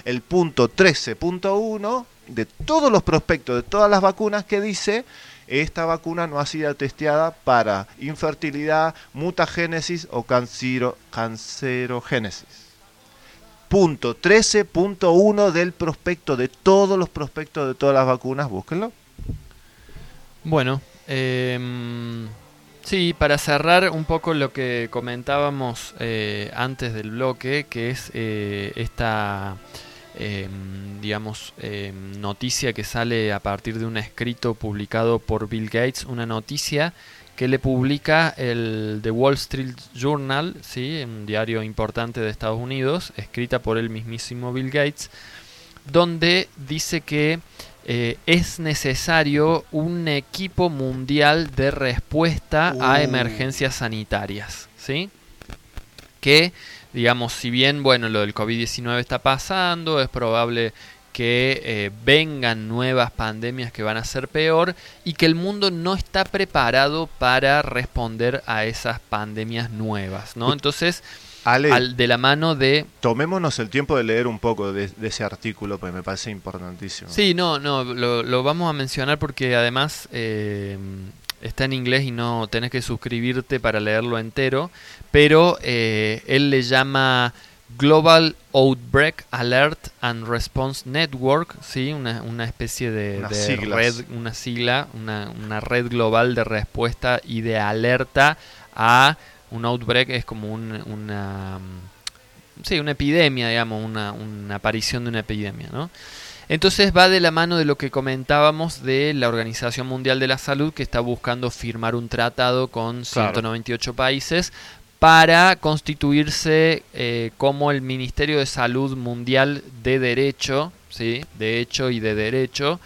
el punto 13.1 de todos los prospectos de todas las vacunas que dice esta vacuna no ha sido testeada para infertilidad, mutagénesis o cancerogénesis punto. 13.1 del prospecto, de todos los prospectos de todas las vacunas, búsquenlo. Bueno, eh, sí, para cerrar un poco lo que comentábamos eh, antes del bloque, que es eh, esta, em, digamos, em, noticia que sale a partir de un escrito publicado por Bill Gates, una noticia que le publica el The Wall Street Journal, ¿sí? un diario importante de Estados Unidos, escrita por el mismísimo Bill Gates, donde dice que eh, es necesario un equipo mundial de respuesta a uh. emergencias sanitarias, ¿sí? Que, digamos, si bien, bueno, lo del COVID-19 está pasando, es probable que eh, vengan nuevas pandemias que van a ser peor y que el mundo no está preparado para responder a esas pandemias nuevas, ¿no? Entonces, al, de la mano de... Tomémonos el tiempo de leer un poco de, ese artículo, porque me parece importantísimo. Sí, no, no, lo, vamos a mencionar porque además eh, está en inglés y no tenés que suscribirte para leerlo entero, pero eh, él le llama Global Outbreak Alert and Response Network, ¿sí? una, una especie de, red, una sigla, una, una red global de respuesta y de alerta a un outbreak es como una, mm, sí, una epidemia, digamos, una, una, aparición de una epidemia, ¿no? Entonces va de la mano de lo que comentábamos de la Organización Mundial de la Salud que está buscando firmar un tratado con 198 países para constituirse eh, como el Ministerio de Salud Mundial de Derecho, ¿sí? de hecho y de derecho.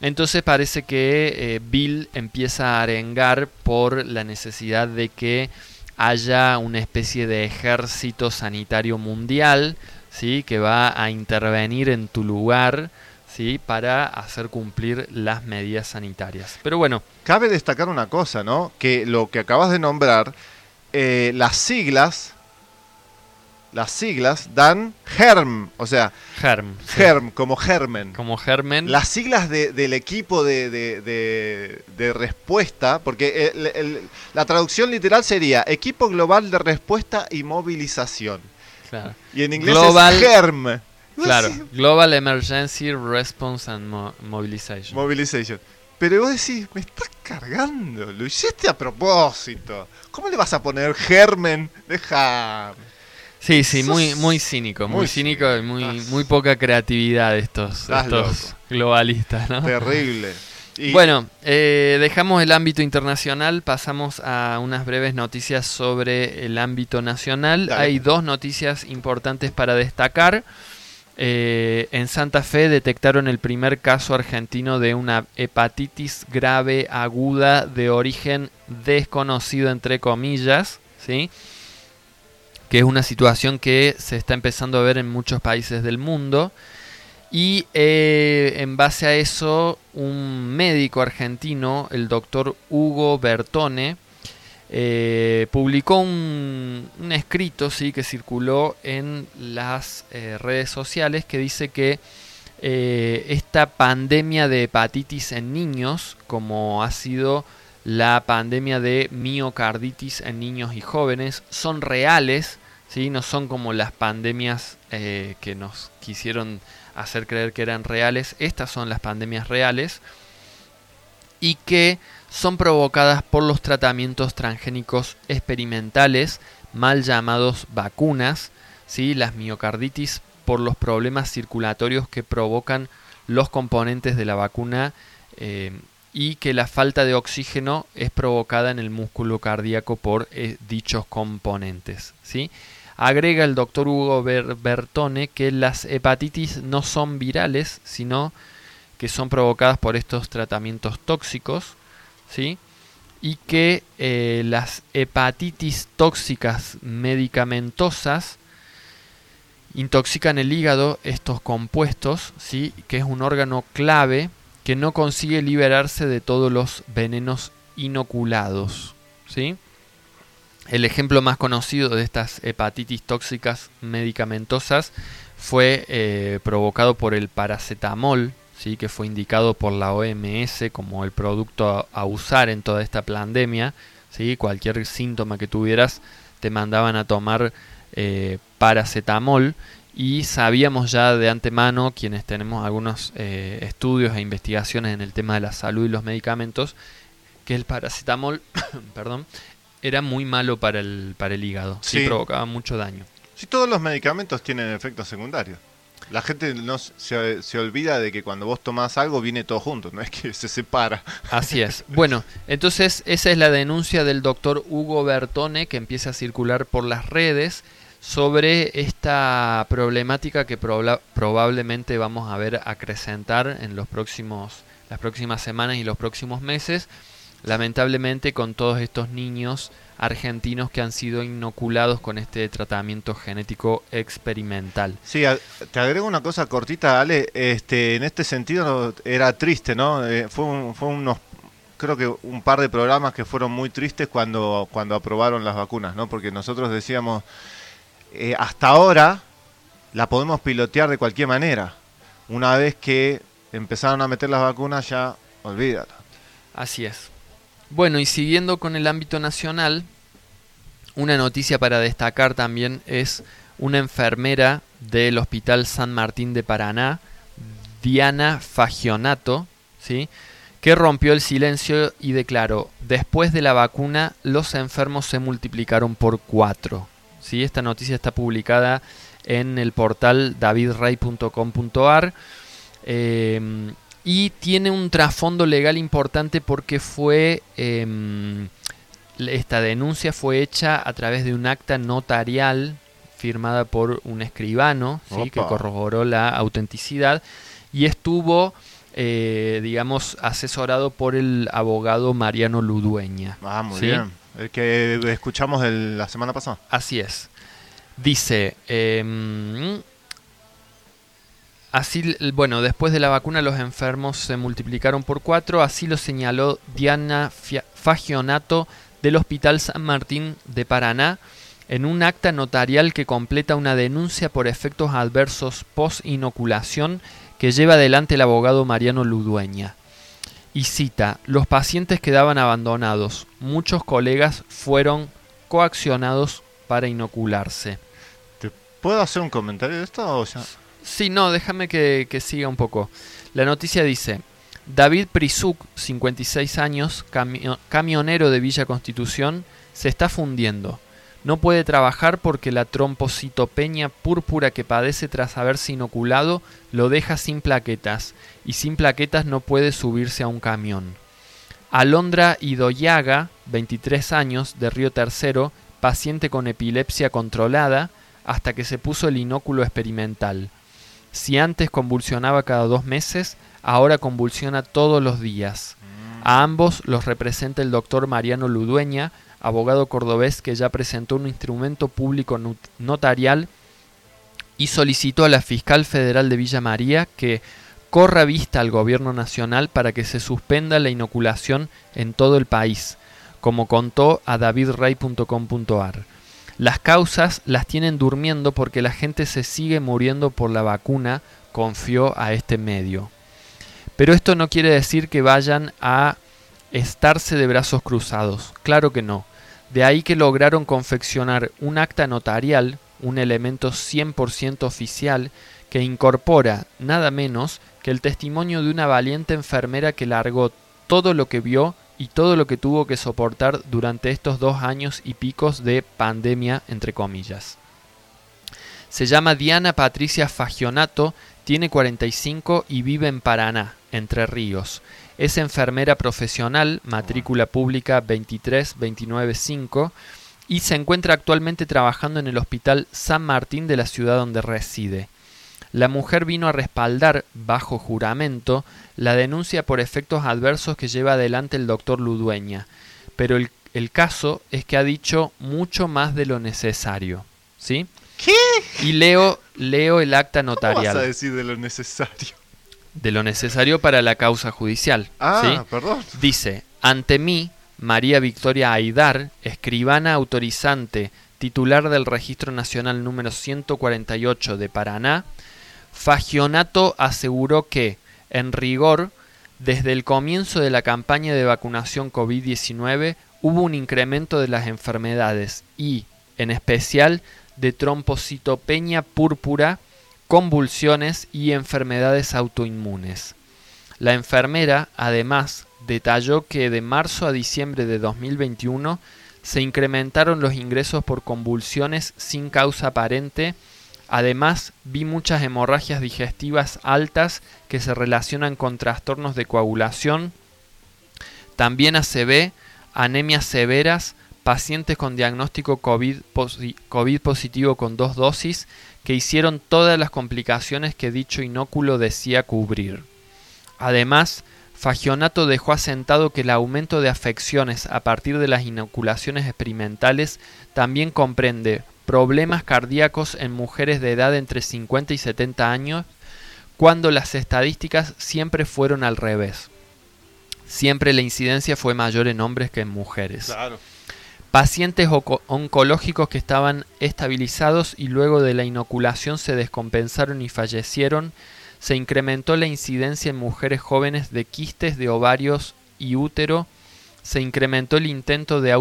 Entonces parece que eh, Bill empieza a arengar por la necesidad de que haya una especie de ejército sanitario mundial, ¿sí? que va a intervenir en tu lugar, ¿sí? para hacer cumplir las medidas sanitarias. Pero bueno. Cabe destacar una cosa, ¿no? Que lo que acabas de nombrar, eh, las siglas las siglas dan HERM, o sea, HERM, HERM como germen. Como germen. Las siglas del equipo de, respuesta, porque la traducción literal sería Equipo Global de Respuesta y Movilización. Claro. Y en inglés es HERM. Claro, (laughs) Global Emergency Response and Mobilization. Mobilization. Pero vos decís, me estás cargando, lo hiciste a propósito. ¿Cómo le vas a poner germen? Deja... Sí, sí, muy, muy cínico, muy, cínico y muy, muy poca creatividad de estos, estos globalistas, ¿no? Terrible. (laughs) Bueno, eh, dejamos el ámbito internacional, pasamos a unas breves noticias sobre el ámbito nacional. Hay dos noticias importantes para destacar. Eh, en Santa Fe detectaron el primer caso argentino de una hepatitis grave aguda de origen desconocido, entre comillas, ¿sí? que es una situación que se está empezando a ver en muchos países del mundo. Y eh, en base a eso, un médico argentino, el doctor Hugo Bertone, eh, publicó un, escrito ¿sí? que circuló en las eh, redes sociales que dice que esta pandemia de hepatitis en niños, como ha sido la pandemia de miocarditis en niños y jóvenes, son reales ¿sí? no son como las pandemias eh, que nos quisieron hacer creer que eran reales, estas son las pandemias reales y que son provocadas por los tratamientos transgénicos experimentales, mal llamados vacunas, ¿sí? las miocarditis por los problemas circulatorios que provocan los componentes de la vacuna eh, y que la falta de oxígeno es provocada en el músculo cardíaco por eh, dichos componentes. ¿sí? Agrega el doctor Hugo Bertone que las hepatitis no son virales, sino que son provocadas por estos tratamientos tóxicos, ¿sí? y que eh, las hepatitis tóxicas medicamentosas intoxican el hígado, estos compuestos, ¿sí? que es un órgano clave que no consigue liberarse de todos los venenos inoculados. ¿sí? El ejemplo más conocido de estas hepatitis tóxicas medicamentosas fue eh, provocado por el paracetamol, ¿sí? que fue indicado por la OMS como el producto a, usar en toda esta pandemia. ¿sí? Cualquier síntoma que tuvieras te mandaban a tomar eh, paracetamol y sabíamos ya de antemano, quienes tenemos algunos eh, estudios e investigaciones en el tema de la salud y los medicamentos, que el paracetamol (coughs) perdón, era muy malo para el, para el hígado. Sí. provocaba mucho daño. Sí, todos los medicamentos tienen efectos secundarios. La gente no se, se, olvida de que cuando vos tomás algo viene todo junto, no es que se separa. Así es. Bueno, entonces esa es la denuncia del doctor Hugo Bertone que empieza a circular por las redes sobre esta problemática que probablemente vamos a ver acrecentar en los próximos, las próximas semanas y los próximos meses, lamentablemente con todos estos niños argentinos que han sido inoculados con este tratamiento genético experimental. Sí, te agrego una cosa cortita, Ale. Este, en este sentido era triste, ¿no? Eh, fue, fue unos creo que un par de programas que fueron muy tristes cuando, cuando aprobaron las vacunas, ¿no? Porque nosotros decíamos, eh, hasta ahora la podemos pilotear de cualquier manera. Una vez que empezaron a meter las vacunas, ya olvídalo. Así es. Bueno, y siguiendo con el ámbito nacional, una noticia para destacar también es una enfermera del Hospital San Martín de Paraná, Diana Fagionato, ¿sí? que rompió el silencio y declaró, después de la vacuna los enfermos se multiplicaron por cuatro. ¿Sí? Esta noticia está publicada en el portal davidrey.com.ar em, y tiene un trasfondo legal importante porque fue em, esta denuncia fue hecha a través de un acta notarial firmada por un escribano ¿sí? que corroboró la autenticidad y estuvo eh, digamos, asesorado por el abogado Mariano Ludueña. Ah, muy bien. El que escuchamos la semana pasada. Así es. Dice, em, así, bueno, después de la vacuna los enfermos se multiplicaron por cuatro, así lo señaló Diana Fagionato del Hospital San Martín de Paraná en un acta notarial que completa una denuncia por efectos adversos post-inoculación que lleva adelante el abogado Mariano Ludueña. Y cita, los pacientes quedaban abandonados, muchos colegas fueron coaccionados para inocularse. ¿Te puedo hacer un comentario de esto o? Sí, no, déjame que, que siga un poco. La noticia dice, David Prisuk, 56 años, camionero de Villa Constitución, se está fundiendo. No puede trabajar porque la trombocitopenia púrpura que padece tras haberse inoculado lo deja sin plaquetas, y sin plaquetas no puede subirse a un camión. Alondra Idoyaga, 23 años, de Río Tercero, paciente con epilepsia controlada, hasta que se puso el inóculo experimental. Si antes convulsionaba cada dos meses, ahora convulsiona todos los días. A ambos los representa el doctor Mariano Ludueña, abogado cordobés que ya presentó un instrumento público notarial y solicitó a la fiscal federal de Villa María que corra vista al gobierno nacional para que se suspenda la inoculación en todo el país, como contó a davidrey.com.ar. Las causas las tienen durmiendo porque la gente se sigue muriendo por la vacuna, confió a este medio. Pero esto no quiere decir que vayan a estarse de brazos cruzados, claro que no. De ahí que lograron confeccionar un acta notarial, un elemento 100% oficial, que incorpora nada menos que el testimonio de una valiente enfermera que largó todo lo que vio y todo lo que tuvo que soportar durante estos dos años y picos de pandemia, entre comillas. Se llama Diana Patricia Fagionato, tiene 45 y vive en Paraná, Entre Ríos. Es enfermera profesional, matrícula pública 23295 y se encuentra actualmente trabajando en el Hospital San Martín de la ciudad donde reside. La mujer vino a respaldar, bajo juramento, la denuncia por efectos adversos que lleva adelante el doctor Ludueña, pero el, caso es que ha dicho mucho más de lo necesario. ¿Sí? ¿Qué? Y leo, leo el acta notarial. ¿Qué vas a decir de lo necesario? De lo necesario para la causa judicial. Ah, perdón. Dice, ante mí, María Victoria Aidar, escribana autorizante, titular del Registro Nacional número 148 de Paraná, Fagionato aseguró que, en rigor, desde el comienzo de la campaña de vacunación COVID-19 hubo un incremento de las enfermedades y, en especial, de trombocitopenia púrpura convulsiones y enfermedades autoinmunes. La enfermera, además, detalló que de marzo a diciembre de 2021 se incrementaron los ingresos por convulsiones sin causa aparente. Además, vi muchas hemorragias digestivas altas que se relacionan con trastornos de coagulación. También ACV, anemias severas, pacientes con diagnóstico COVID, COVID positivo con dos dosis que hicieron todas las complicaciones que dicho inóculo decía cubrir. Además, Fagionato dejó asentado que el aumento de afecciones a partir de las inoculaciones experimentales también comprende problemas cardíacos en mujeres de edad entre 50 y 70 años, cuando las estadísticas siempre fueron al revés. Siempre la incidencia fue mayor en hombres que en mujeres. Pacientes oncológicos que estaban estabilizados y luego de la inoculación se descompensaron y fallecieron, se incrementó la incidencia en mujeres jóvenes de quistes de ovarios y útero, se incrementó el intento de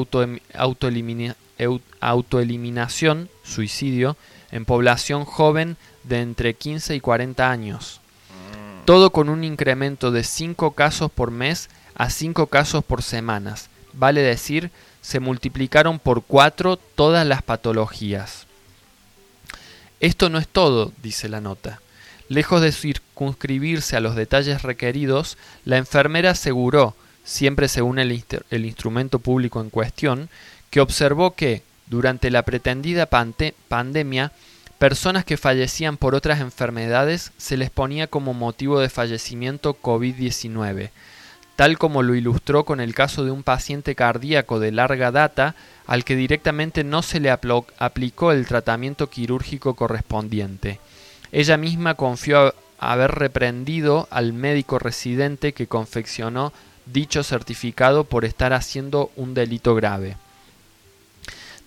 autoeliminación, suicidio, en población joven de entre 15 y 40 años. Mm. Todo con un incremento de 5 casos por mes a 5 casos por semanas, vale decir se multiplicaron por cuatro todas las patologías. Esto no es todo, dice la nota. Lejos de circunscribirse a los detalles requeridos, la enfermera aseguró, siempre según el, el instrumento público en cuestión, que observó que, durante la pretendida pandemia, personas que fallecían por otras enfermedades se les ponía como motivo de fallecimiento COVID-19, tal como lo ilustró con el caso de un paciente cardíaco de larga data al que directamente no se le aplicó el tratamiento quirúrgico correspondiente. Ella misma confió haber reprendido al médico residente que confeccionó dicho certificado por estar haciendo un delito grave.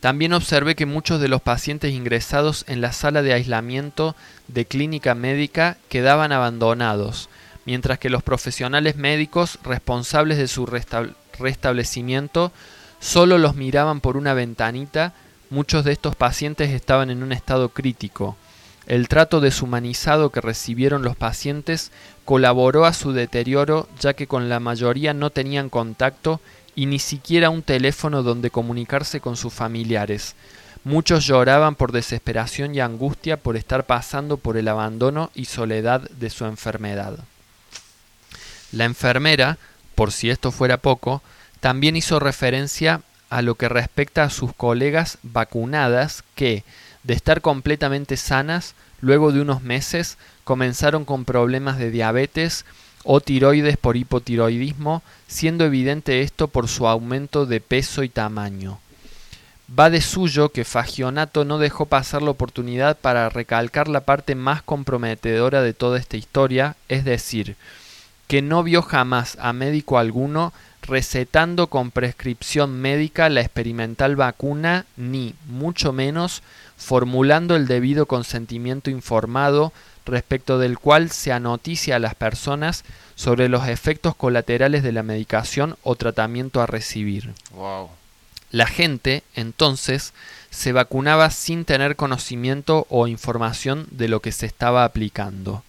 También observé que muchos de los pacientes ingresados en la sala de aislamiento de clínica médica quedaban abandonados, mientras que los profesionales médicos responsables de su restablecimiento solo los miraban por una ventanita, muchos de estos pacientes estaban en un estado crítico. El trato deshumanizado que recibieron los pacientes colaboró a su deterioro ya que con la mayoría no tenían contacto y ni siquiera un teléfono donde comunicarse con sus familiares. Muchos lloraban por desesperación y angustia por estar pasando por el abandono y soledad de su enfermedad. La enfermera, por si esto fuera poco, también hizo referencia a lo que respecta a sus colegas vacunadas que, de estar completamente sanas, luego de unos meses comenzaron con problemas de diabetes o tiroides por hipotiroidismo, siendo evidente esto por su aumento de peso y tamaño. Va de suyo que Fagionato no dejó pasar la oportunidad para recalcar la parte más comprometedora de toda esta historia, es decir, que no vio jamás a médico alguno recetando con prescripción médica la experimental vacuna ni, mucho menos, formulando el debido consentimiento informado respecto del cual se anoticia a las personas sobre los efectos colaterales de la medicación o tratamiento a recibir. La gente, entonces, se vacunaba sin tener conocimiento o información de lo que se estaba aplicando.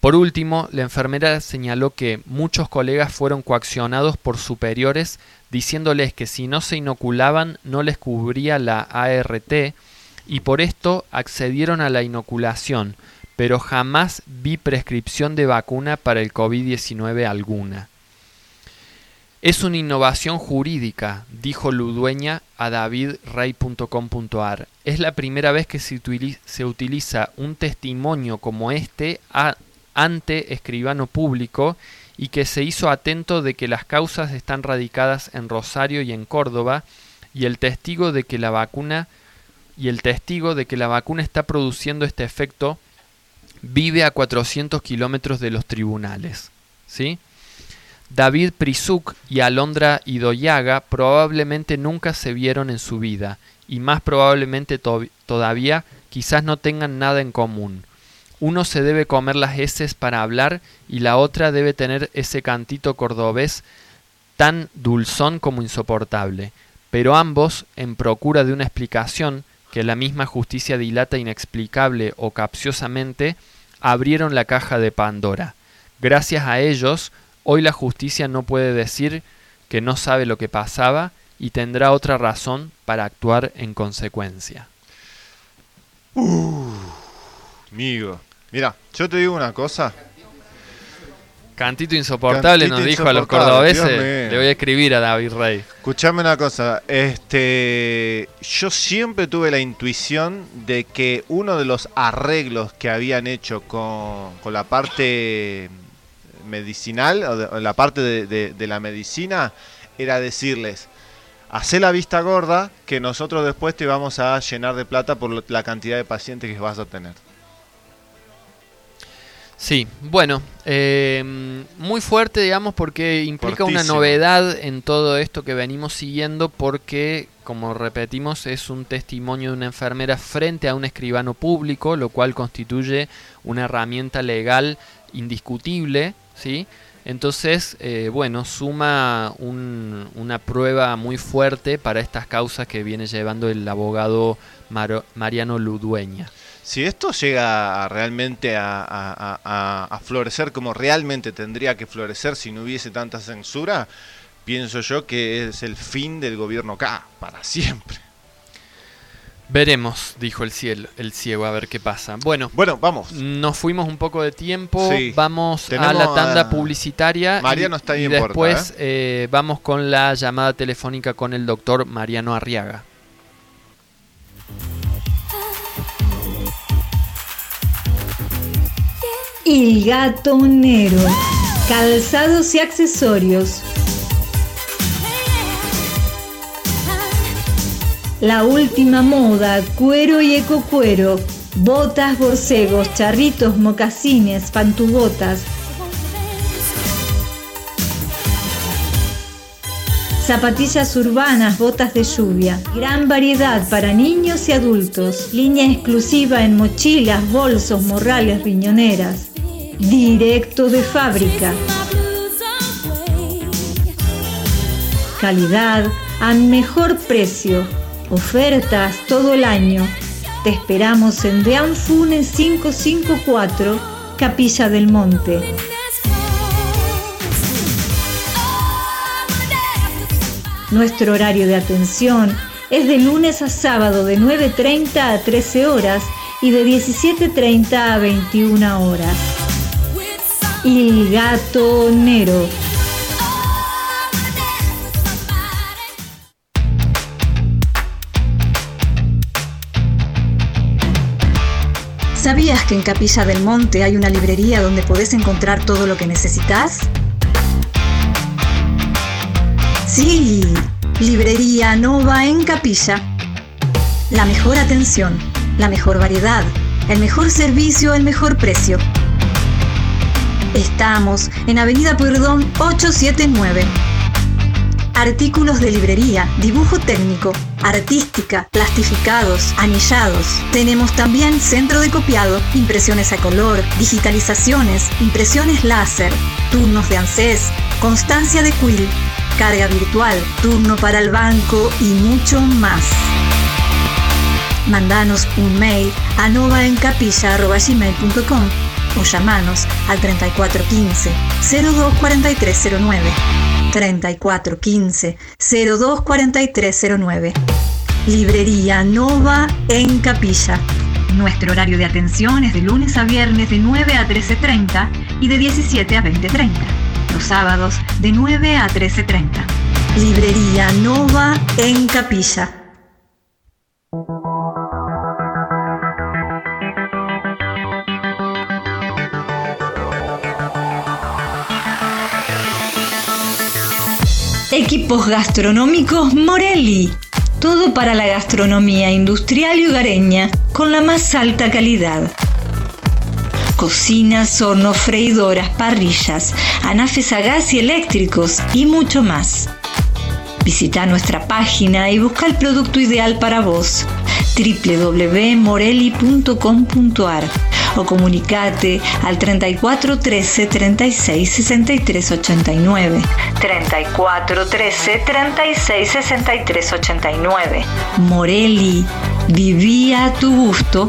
Por último, la enfermera señaló que muchos colegas fueron coaccionados por superiores diciéndoles que si no se inoculaban no les cubría la ART y por esto accedieron a la inoculación, pero jamás vi prescripción de vacuna para el COVID-19 alguna. Es una innovación jurídica, dijo Ludueña a davidrey.com.ar. Es la primera vez que se utiliza un testimonio como este a ante escribano público y que se hizo atento de que las causas están radicadas en Rosario y en Córdoba y el testigo de que la vacuna y el testigo de que la vacuna está produciendo este efecto vive a 400 kilómetros de los tribunales. ¿sí? David Prisuk y Alondra Idoyaga probablemente nunca se vieron en su vida y más probablemente todavía quizás no tengan nada en común. Uno se debe comer las heces para hablar y la otra debe tener ese cantito cordobés tan dulzón como insoportable. Pero ambos, en procura de una explicación que la misma justicia dilata inexplicable o capciosamente, abrieron la caja de Pandora. Gracias a ellos, hoy la justicia no puede decir que no sabe lo que pasaba y tendrá otra razón para actuar en consecuencia. Uh, amigo, Mira, yo te digo una cosa. Cantito insoportable nos dijo a los cordobeses. Le voy a escribir a David Rey. Escuchame una cosa, este, yo siempre tuve la intuición de que uno de los arreglos que habían hecho con, la parte medicinal, o, la parte de, la medicina, era decirles, hacé la vista gorda, que nosotros después te vamos a llenar de plata por la cantidad de pacientes que vas a tener. Sí, bueno, eh, muy fuerte, digamos, porque implica una novedad en todo esto que venimos siguiendo, porque, como repetimos, es un testimonio de una enfermera frente a un escribano público, lo cual constituye una herramienta legal indiscutible, ¿sí? Entonces, eh, bueno, suma una prueba muy fuerte para estas causas que viene llevando el abogado Mariano Ludueña si esto llega realmente a, florecer como realmente tendría que florecer si no hubiese tanta censura, pienso yo que es el fin del gobierno acá, para siempre. Veremos, dijo el, cielo, el ciego, a ver qué pasa. Bueno, bueno, vamos. Nos fuimos un poco de tiempo, vamos a la tanda publicitaria. Mariano está ahí y después ¿eh? Eh, vamos con la llamada telefónica con el doctor Mariano Arriaga. El Gatonero. Calzados y accesorios. La última moda, cuero y ecocuero. Botas, borcegos, charritos, mocasines, pantubotas. Zapatillas urbanas, botas de lluvia. Gran variedad para niños y adultos. Línea exclusiva en mochilas, bolsos, morrales, riñoneras directo de fábrica. Calidad a mejor precio. Ofertas todo el año. Te esperamos en Deanfune 554, Capilla del Monte. Nuestro horario de atención es de lunes a sábado de 9.30 a 13 horas y de 17.30 a 21 horas. El Gatonero. ¿Sabías que en Capilla del Monte hay una librería donde podés encontrar todo lo que necesitas? Sí, Librería Nova en Capilla. La mejor atención, la mejor variedad, el mejor servicio, el mejor precio. Estamos en Avenida Pueyrredón 879. Artículos de librería, dibujo técnico, artística, plastificados, anillados. Tenemos también centro de copiado, impresiones a color, digitalizaciones, impresiones láser, turnos de ANSES, constancia de quill, carga virtual, turno para el banco y mucho más. Mandanos un mail a novaencapilla.gmail.com o llamanos al 3415 024309. 3415 024309. Librería Nova en Capilla. Nuestro horario de atención es de lunes a viernes de 9 a 13.30 y de 17 a 20.30. Sábados de 9 a 13.30. Librería Nova en Capilla. Equipos gastronómicos Morelli. Todo para la gastronomía industrial y hogareña con la más alta calidad. Cocinas, hornos, freidoras, parrillas, anafes a gas y eléctricos y mucho más. Visita nuestra página y busca el producto ideal para vos www.morelli.com.ar o comunicate al 34 13 36 63 89. 34 13 36 63 89. Morelli, vivía a tu gusto.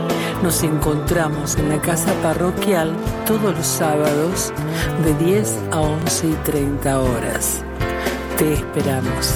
Nos encontramos en la casa parroquial todos los sábados de 10 a 11 y 30 horas. Te esperamos.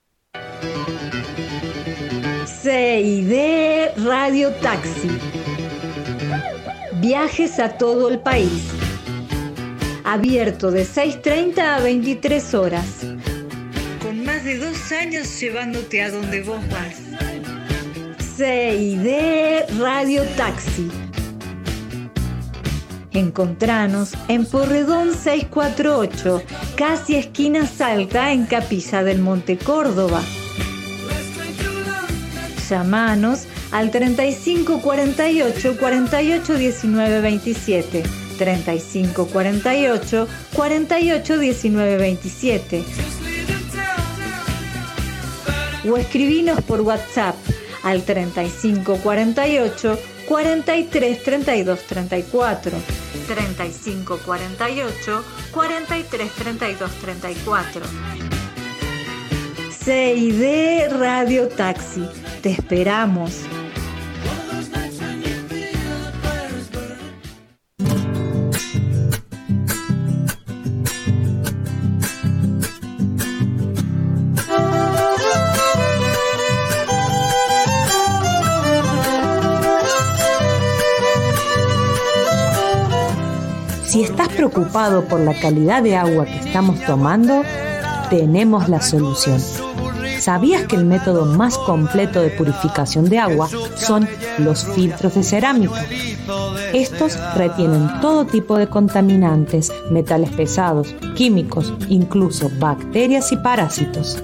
CID Radio Taxi. Viajes a todo el país. Abierto de 6.30 a 23 horas. Con más de dos años llevándote a donde vos vas. CID Radio Taxi. Encontranos en Porredón 648, casi esquina Salta, en Capilla del Monte Córdoba. Llamanos al 35 48 48 19 27. 35 48 48 19 27. O escribinos por WhatsApp al 35 48 43 32 34. 35 48 43 32 34. CID Radio Taxi te esperamos. Si estás preocupado por la calidad de agua que estamos tomando, tenemos la solución ¿Sabías que el método más completo de purificación de agua son los filtros de cerámica? Estos retienen todo tipo de contaminantes, metales pesados, químicos, incluso bacterias y parásitos.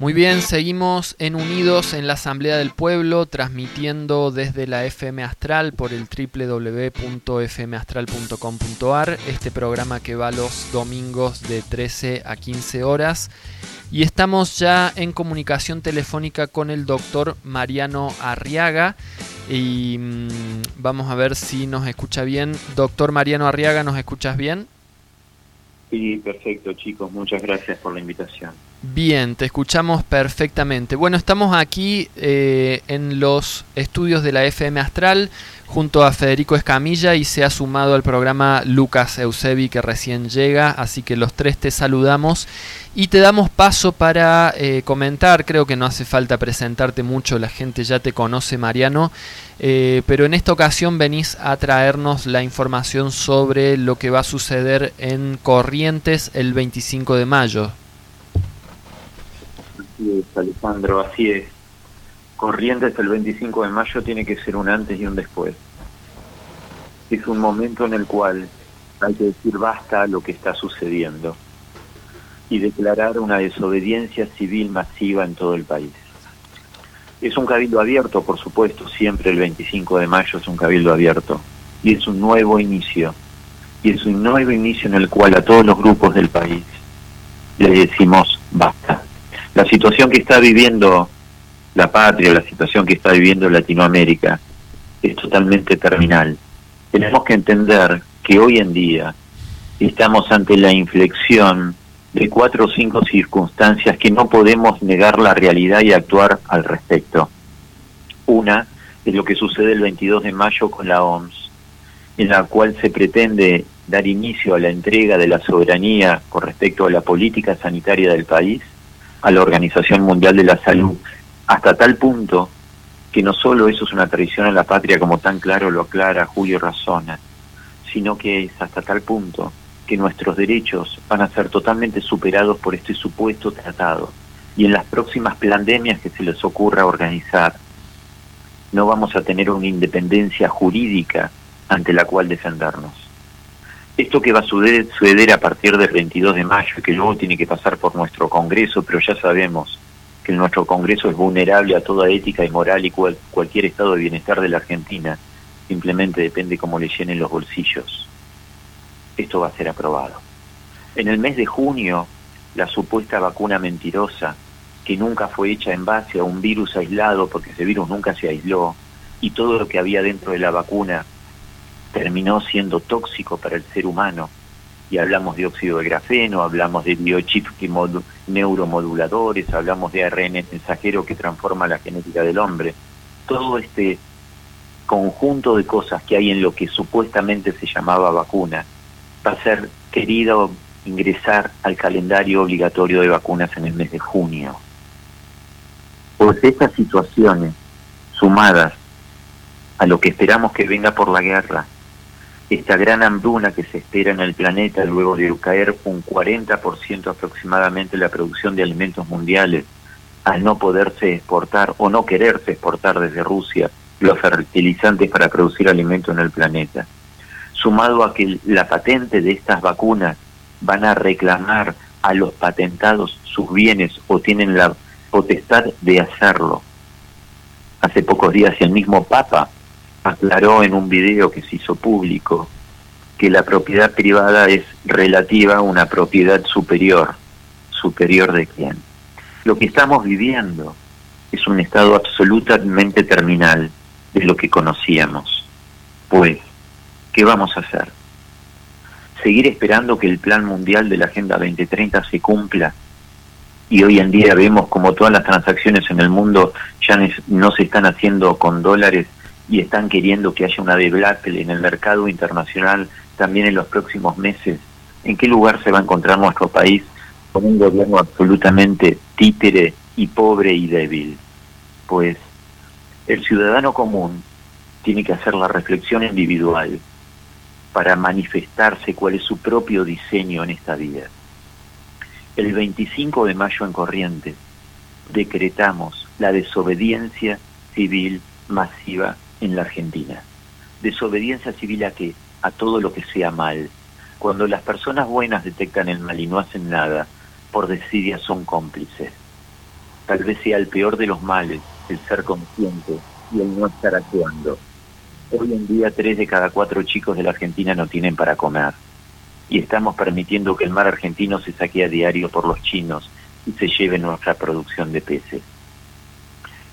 Muy bien, seguimos en Unidos en la Asamblea del Pueblo, transmitiendo desde la FM Astral por el www.fmastral.com.ar, este programa que va los domingos de 13 a 15 horas. Y estamos ya en comunicación telefónica con el doctor Mariano Arriaga. Y mm, vamos a ver si nos escucha bien. Doctor Mariano Arriaga, ¿nos escuchas bien? Sí, perfecto chicos, muchas gracias por la invitación. Bien, te escuchamos perfectamente. Bueno, estamos aquí eh, en los estudios de la FM Astral junto a Federico Escamilla y se ha sumado al programa Lucas Eusebi que recién llega, así que los tres te saludamos y te damos paso para eh, comentar, creo que no hace falta presentarte mucho, la gente ya te conoce Mariano, eh, pero en esta ocasión venís a traernos la información sobre lo que va a suceder en Corrientes el 25 de mayo. Así es, Alejandro, así es. Corrientes el 25 de mayo tiene que ser un antes y un después. Es un momento en el cual hay que decir basta a lo que está sucediendo y declarar una desobediencia civil masiva en todo el país. Es un cabildo abierto, por supuesto, siempre el 25 de mayo es un cabildo abierto y es un nuevo inicio. Y es un nuevo inicio en el cual a todos los grupos del país le decimos basta. La situación que está viviendo la patria, la situación que está viviendo Latinoamérica es totalmente terminal. Tenemos que entender que hoy en día estamos ante la inflexión de cuatro o cinco circunstancias que no podemos negar la realidad y actuar al respecto. Una es lo que sucede el 22 de mayo con la OMS, en la cual se pretende dar inicio a la entrega de la soberanía con respecto a la política sanitaria del país a la Organización Mundial de la Salud, hasta tal punto que no solo eso es una traición a la patria como tan claro lo aclara Julio Razona, sino que es hasta tal punto que nuestros derechos van a ser totalmente superados por este supuesto tratado y en las próximas pandemias que se les ocurra organizar no vamos a tener una independencia jurídica ante la cual defendernos. Esto que va a suceder, a partir del 22 de mayo y que luego tiene que pasar por nuestro Congreso, pero ya sabemos que nuestro Congreso es vulnerable a toda ética y moral y cualquier estado de bienestar de la Argentina, simplemente depende cómo le llenen los bolsillos. Esto va a ser aprobado. En el mes de junio, la supuesta vacuna mentirosa, que nunca fue hecha en base a un virus aislado, porque ese virus nunca se aisló, y todo lo que había dentro de la vacuna terminó siendo tóxico para el ser humano. Y hablamos de óxido de grafeno, hablamos de biochips neuromoduladores, hablamos de ARN mensajero que transforma la genética del hombre. Todo este conjunto de cosas que hay en lo que supuestamente se llamaba vacuna va a ser querido ingresar al calendario obligatorio de vacunas en el mes de junio. Pues estas situaciones, sumadas a lo que esperamos que venga por la guerra, esta gran hambruna que se espera en el planeta luego de caer un 40% aproximadamente la producción de alimentos mundiales, al no poderse exportar o no quererse exportar desde Rusia los fertilizantes para producir alimentos en el planeta, sumado a que la patente de estas vacunas van a reclamar a los patentados sus bienes o tienen la potestad de hacerlo. Hace pocos días el mismo Papa aclaró en un video que se hizo público que la propiedad privada es relativa a una propiedad superior. ¿Superior de quién? Lo que estamos viviendo es un estado absolutamente terminal de lo que conocíamos. Pues, ¿qué vamos a hacer? ¿Seguir esperando que el plan mundial de la Agenda 2030 se cumpla? Y hoy en día vemos como todas las transacciones en el mundo ya no se están haciendo con dólares, y están queriendo que haya una debacle en el mercado internacional también en los próximos meses, ¿en qué lugar se va a encontrar nuestro país con un gobierno absolutamente títere y pobre y débil? Pues el ciudadano común tiene que hacer la reflexión individual para manifestarse cuál es su propio diseño en esta vida. El 25 de mayo en Corrientes decretamos la desobediencia civil masiva en la Argentina. Desobediencia civil a qué? A todo lo que sea mal. Cuando las personas buenas detectan el mal y no hacen nada, por desidia son cómplices. Tal vez sea el peor de los males el ser consciente y el no estar actuando. Hoy en día tres de cada cuatro chicos de la Argentina no tienen para comer. Y estamos permitiendo que el mar argentino se saque a diario por los chinos y se lleve nuestra producción de peces.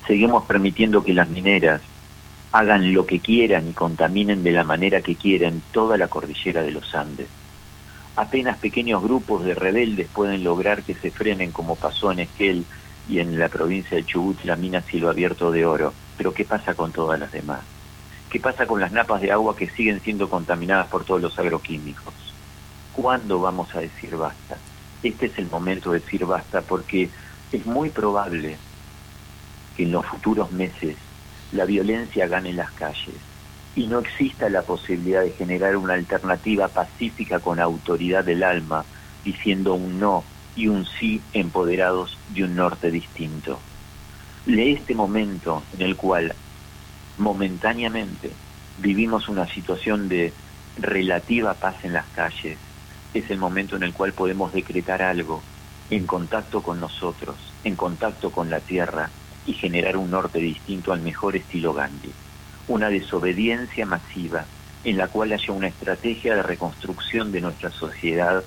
Seguimos permitiendo que las mineras hagan lo que quieran y contaminen de la manera que quieran toda la cordillera de los Andes. Apenas pequeños grupos de rebeldes pueden lograr que se frenen como pasó en Esquel y en la provincia de Chubut la mina cielo abierto de oro. Pero ¿qué pasa con todas las demás? ¿Qué pasa con las napas de agua que siguen siendo contaminadas por todos los agroquímicos? ¿Cuándo vamos a decir basta? Este es el momento de decir basta porque es muy probable que en los futuros meses la violencia gane las calles y no exista la posibilidad de generar una alternativa pacífica con autoridad del alma, diciendo un no y un sí empoderados de un norte distinto. De este momento en el cual momentáneamente vivimos una situación de relativa paz en las calles, es el momento en el cual podemos decretar algo en contacto con nosotros, en contacto con la tierra y generar un norte distinto al mejor estilo Gandhi. Una desobediencia masiva en la cual haya una estrategia de reconstrucción de nuestra sociedad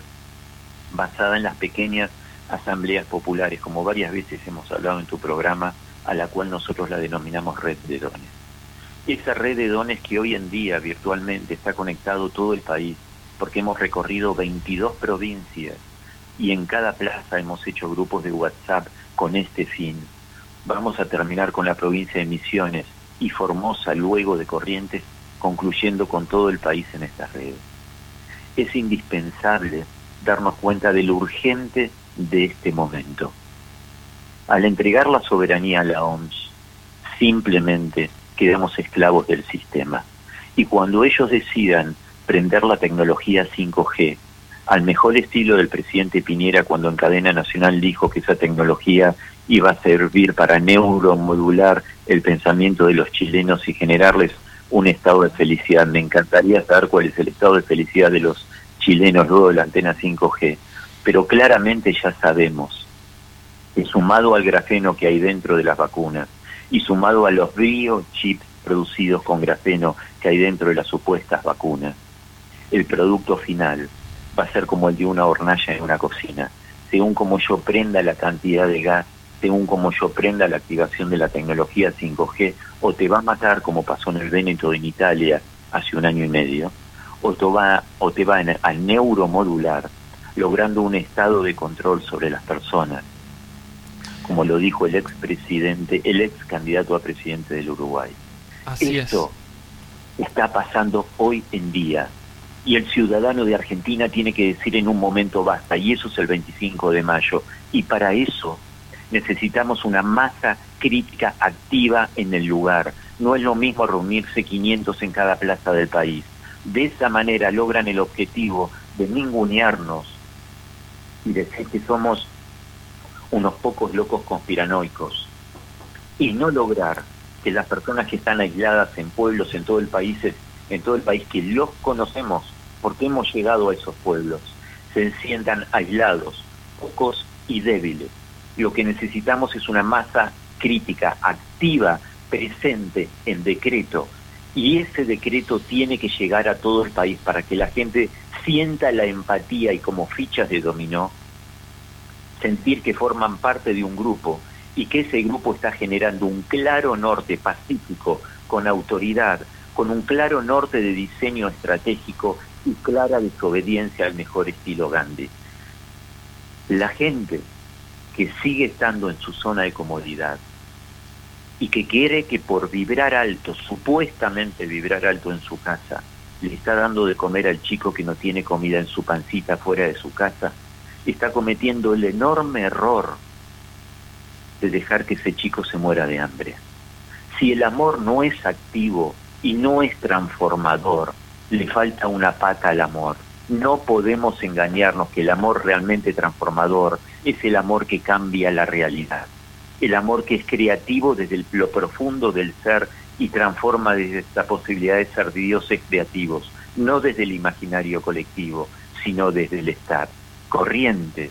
basada en las pequeñas asambleas populares, como varias veces hemos hablado en tu programa, a la cual nosotros la denominamos red de dones. Esa red de dones que hoy en día virtualmente está conectado todo el país, porque hemos recorrido 22 provincias y en cada plaza hemos hecho grupos de WhatsApp con este fin. Vamos a terminar con la provincia de Misiones y Formosa luego de Corrientes, concluyendo con todo el país en estas redes. Es indispensable darnos cuenta de lo urgente de este momento. Al entregar la soberanía a la OMS, simplemente quedamos esclavos del sistema. Y cuando ellos decidan prender la tecnología 5G, al mejor estilo del presidente Piñera cuando en cadena nacional dijo que esa tecnología iba a servir para neuromodular el pensamiento de los chilenos y generarles un estado de felicidad. Me encantaría saber cuál es el estado de felicidad de los chilenos luego de la antena 5G, pero claramente ya sabemos que sumado al grafeno que hay dentro de las vacunas y sumado a los biochips producidos con grafeno que hay dentro de las supuestas vacunas, el producto final va a ser como el de una hornalla en una cocina. Según como yo prenda la cantidad de gas, según como yo prenda la activación de la tecnología 5G, o te va a matar como pasó en el Véneto en Italia hace un año y medio, o te va, o te va a neuromodular, logrando un estado de control sobre las personas, como lo dijo el expresidente, el ex candidato a presidente del Uruguay. Así Esto está pasando hoy en día y el ciudadano de Argentina tiene que decir en un momento basta, y eso es el 25 de mayo. Y para eso necesitamos una masa crítica activa en el lugar. No es lo mismo reunirse 500 en cada plaza del país. De esa manera logran el objetivo de ningunearnos y decir que somos unos pocos locos conspiranoicos y no lograr que las personas que están aisladas en pueblos en todo el país en todo el país que los conocemos porque hemos llegado a esos pueblos, se sientan aislados, pocos y débiles. Lo que necesitamos es una masa crítica, activa, presente en decreto. Y ese decreto tiene que llegar a todo el país para que la gente sienta la empatía y como fichas de dominó, sentir que forman parte de un grupo y que ese grupo está generando un claro norte pacífico, con autoridad, con un claro norte de diseño estratégico y clara desobediencia al mejor estilo Gandhi. La gente que sigue estando en su zona de comodidad y que quiere que por vibrar alto, supuestamente vibrar alto en su casa, le está dando de comer al chico que no tiene comida en su pancita fuera de su casa, está cometiendo el enorme error de dejar que ese chico se muera de hambre. Si el amor no es activo y no es transformador, le falta una pata al amor. No podemos engañarnos que el amor realmente transformador es el amor que cambia la realidad, el amor que es creativo desde lo profundo del ser y transforma desde esta posibilidad de ser dioses creativos, no desde el imaginario colectivo, sino desde el estar. Corrientes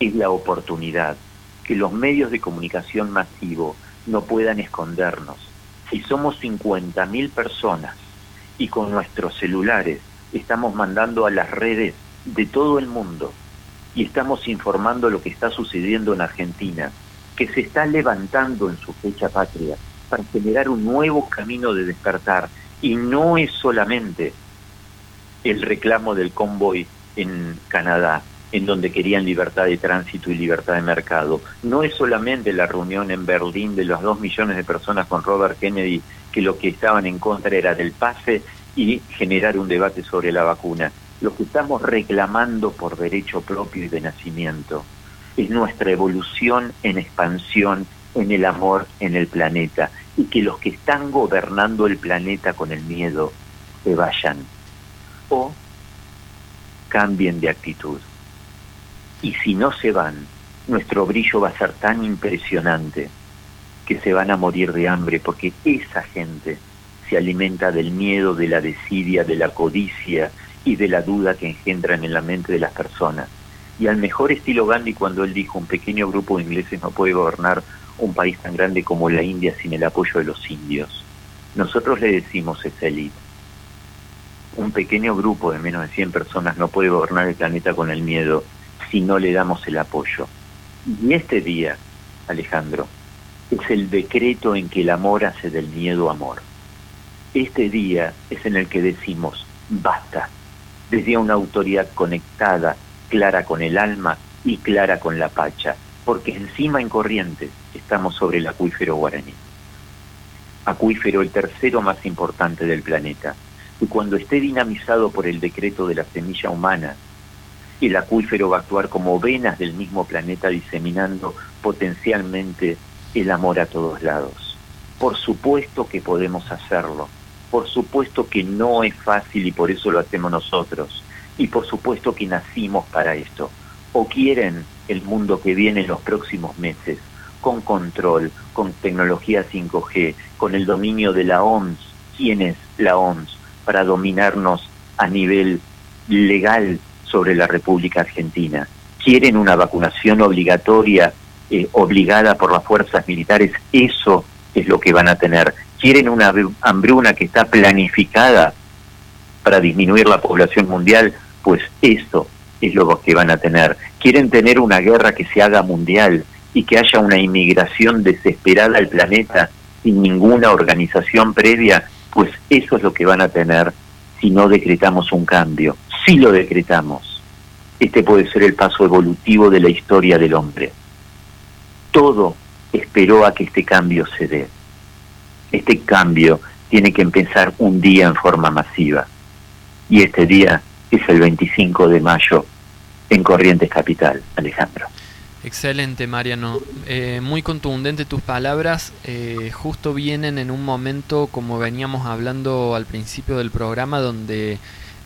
es la oportunidad que los medios de comunicación masivo no puedan escondernos. Si somos 50.000 personas y con nuestros celulares estamos mandando a las redes de todo el mundo y estamos informando lo que está sucediendo en Argentina, que se está levantando en su fecha patria para generar un nuevo camino de despertar. Y no es solamente el reclamo del convoy en Canadá, en donde querían libertad de tránsito y libertad de mercado. No es solamente la reunión en Berlín de los dos millones de personas con Robert Kennedy que lo que estaban en contra era del pase y generar un debate sobre la vacuna. Lo que estamos reclamando por derecho propio y de nacimiento es nuestra evolución en expansión, en el amor, en el planeta, y que los que están gobernando el planeta con el miedo se vayan o cambien de actitud. Y si no se van, nuestro brillo va a ser tan impresionante que se van a morir de hambre porque esa gente se alimenta del miedo, de la desidia, de la codicia y de la duda que engendran en la mente de las personas. Y al mejor estilo Gandhi cuando él dijo un pequeño grupo de ingleses no puede gobernar un país tan grande como la India sin el apoyo de los indios. Nosotros le decimos esa élite. Un pequeño grupo de menos de 100 personas no puede gobernar el planeta con el miedo si no le damos el apoyo. Y este día, Alejandro, es el decreto en que el amor hace del miedo amor. Este día es en el que decimos, basta, desde una autoridad conectada, clara con el alma y clara con la pacha, porque encima en Corrientes estamos sobre el acuífero guaraní. Acuífero el tercero más importante del planeta, y cuando esté dinamizado por el decreto de la semilla humana, el acuífero va a actuar como venas del mismo planeta diseminando potencialmente el amor a todos lados. Por supuesto que podemos hacerlo. Por supuesto que no es fácil y por eso lo hacemos nosotros. Y por supuesto que nacimos para esto. O quieren el mundo que viene en los próximos meses, con control, con tecnología 5G, con el dominio de la OMS. ¿Quién es la OMS? Para dominarnos a nivel legal sobre la República Argentina. Quieren una vacunación obligatoria, eh, obligada por las fuerzas militares, eso es lo que van a tener. Quieren una hambruna que está planificada para disminuir la población mundial, pues eso es lo que van a tener. Quieren tener una guerra que se haga mundial y que haya una inmigración desesperada al planeta sin ninguna organización previa, pues eso es lo que van a tener si no decretamos un cambio si lo decretamos, este puede ser el paso evolutivo de la historia del hombre. Todo esperó a que este cambio se dé. Este cambio tiene que empezar un día en forma masiva. Y este día es el 25 de mayo en Corrientes Capital, Alejandro. Excelente, Mariano. Eh, muy contundente tus palabras. Eh, justo vienen en un momento, como veníamos hablando al principio del programa, donde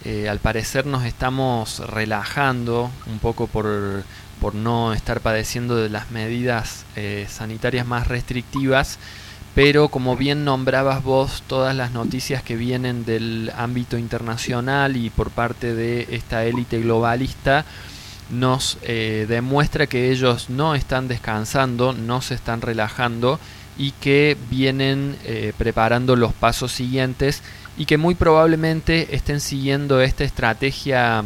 eh, al parecer nos estamos relajando un poco por, por no estar padeciendo de las medidas sanitarias más restrictivas, pero como bien nombrabas vos todas las noticias que vienen del ámbito internacional y por parte de esta élite globalista, nos eh, demuestra que ellos no están descansando, no se están relajando y que vienen preparando los pasos siguientes y que muy probablemente estén siguiendo esta estrategia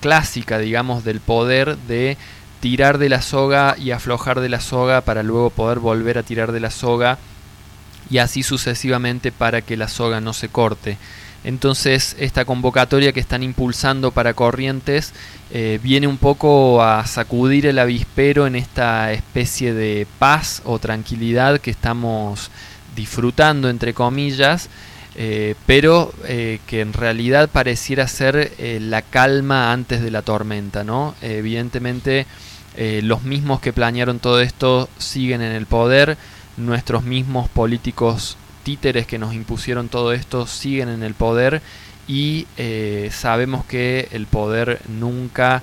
clásica, digamos, del poder de tirar de la soga y aflojar de la soga para luego poder volver a tirar de la soga y así sucesivamente para que la soga no se corte. Entonces esta convocatoria que están impulsando para Corrientes eh, viene un poco a sacudir el avispero en esta especie de paz o tranquilidad que estamos disfrutando entre comillas eh, pero eh, que en realidad pareciera ser la calma antes de la tormenta, ¿no? evidentemente los mismos que planearon todo esto siguen en el poder, nuestros mismos políticos títeres que nos impusieron todo esto siguen en el poder y sabemos que el poder nunca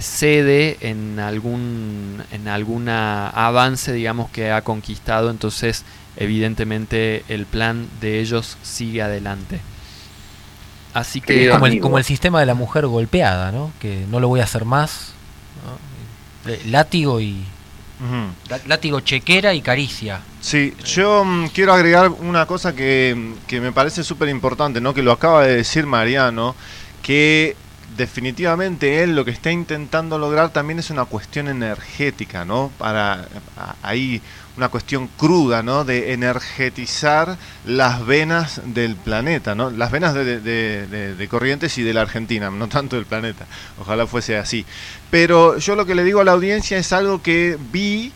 cede en algún en alguna avance digamos que ha conquistado entonces evidentemente el plan de ellos sigue adelante. Así que... Como el, como el sistema de la mujer golpeada, ¿no? Que no lo voy a hacer más. Eh, látigo y... Látigo chequera y caricia. Sí, yo mm, quiero agregar una cosa que, que me parece súper importante, ¿no? Que lo acaba de decir Mariano, que definitivamente él lo que está intentando lograr también es una cuestión energética, ¿no? Para ahí una cuestión cruda, ¿no? De energetizar las venas del planeta, ¿no? Las venas de, Corrientes y de la Argentina, no tanto del planeta. Ojalá fuese así. Pero yo lo que le digo a la audiencia es algo que vi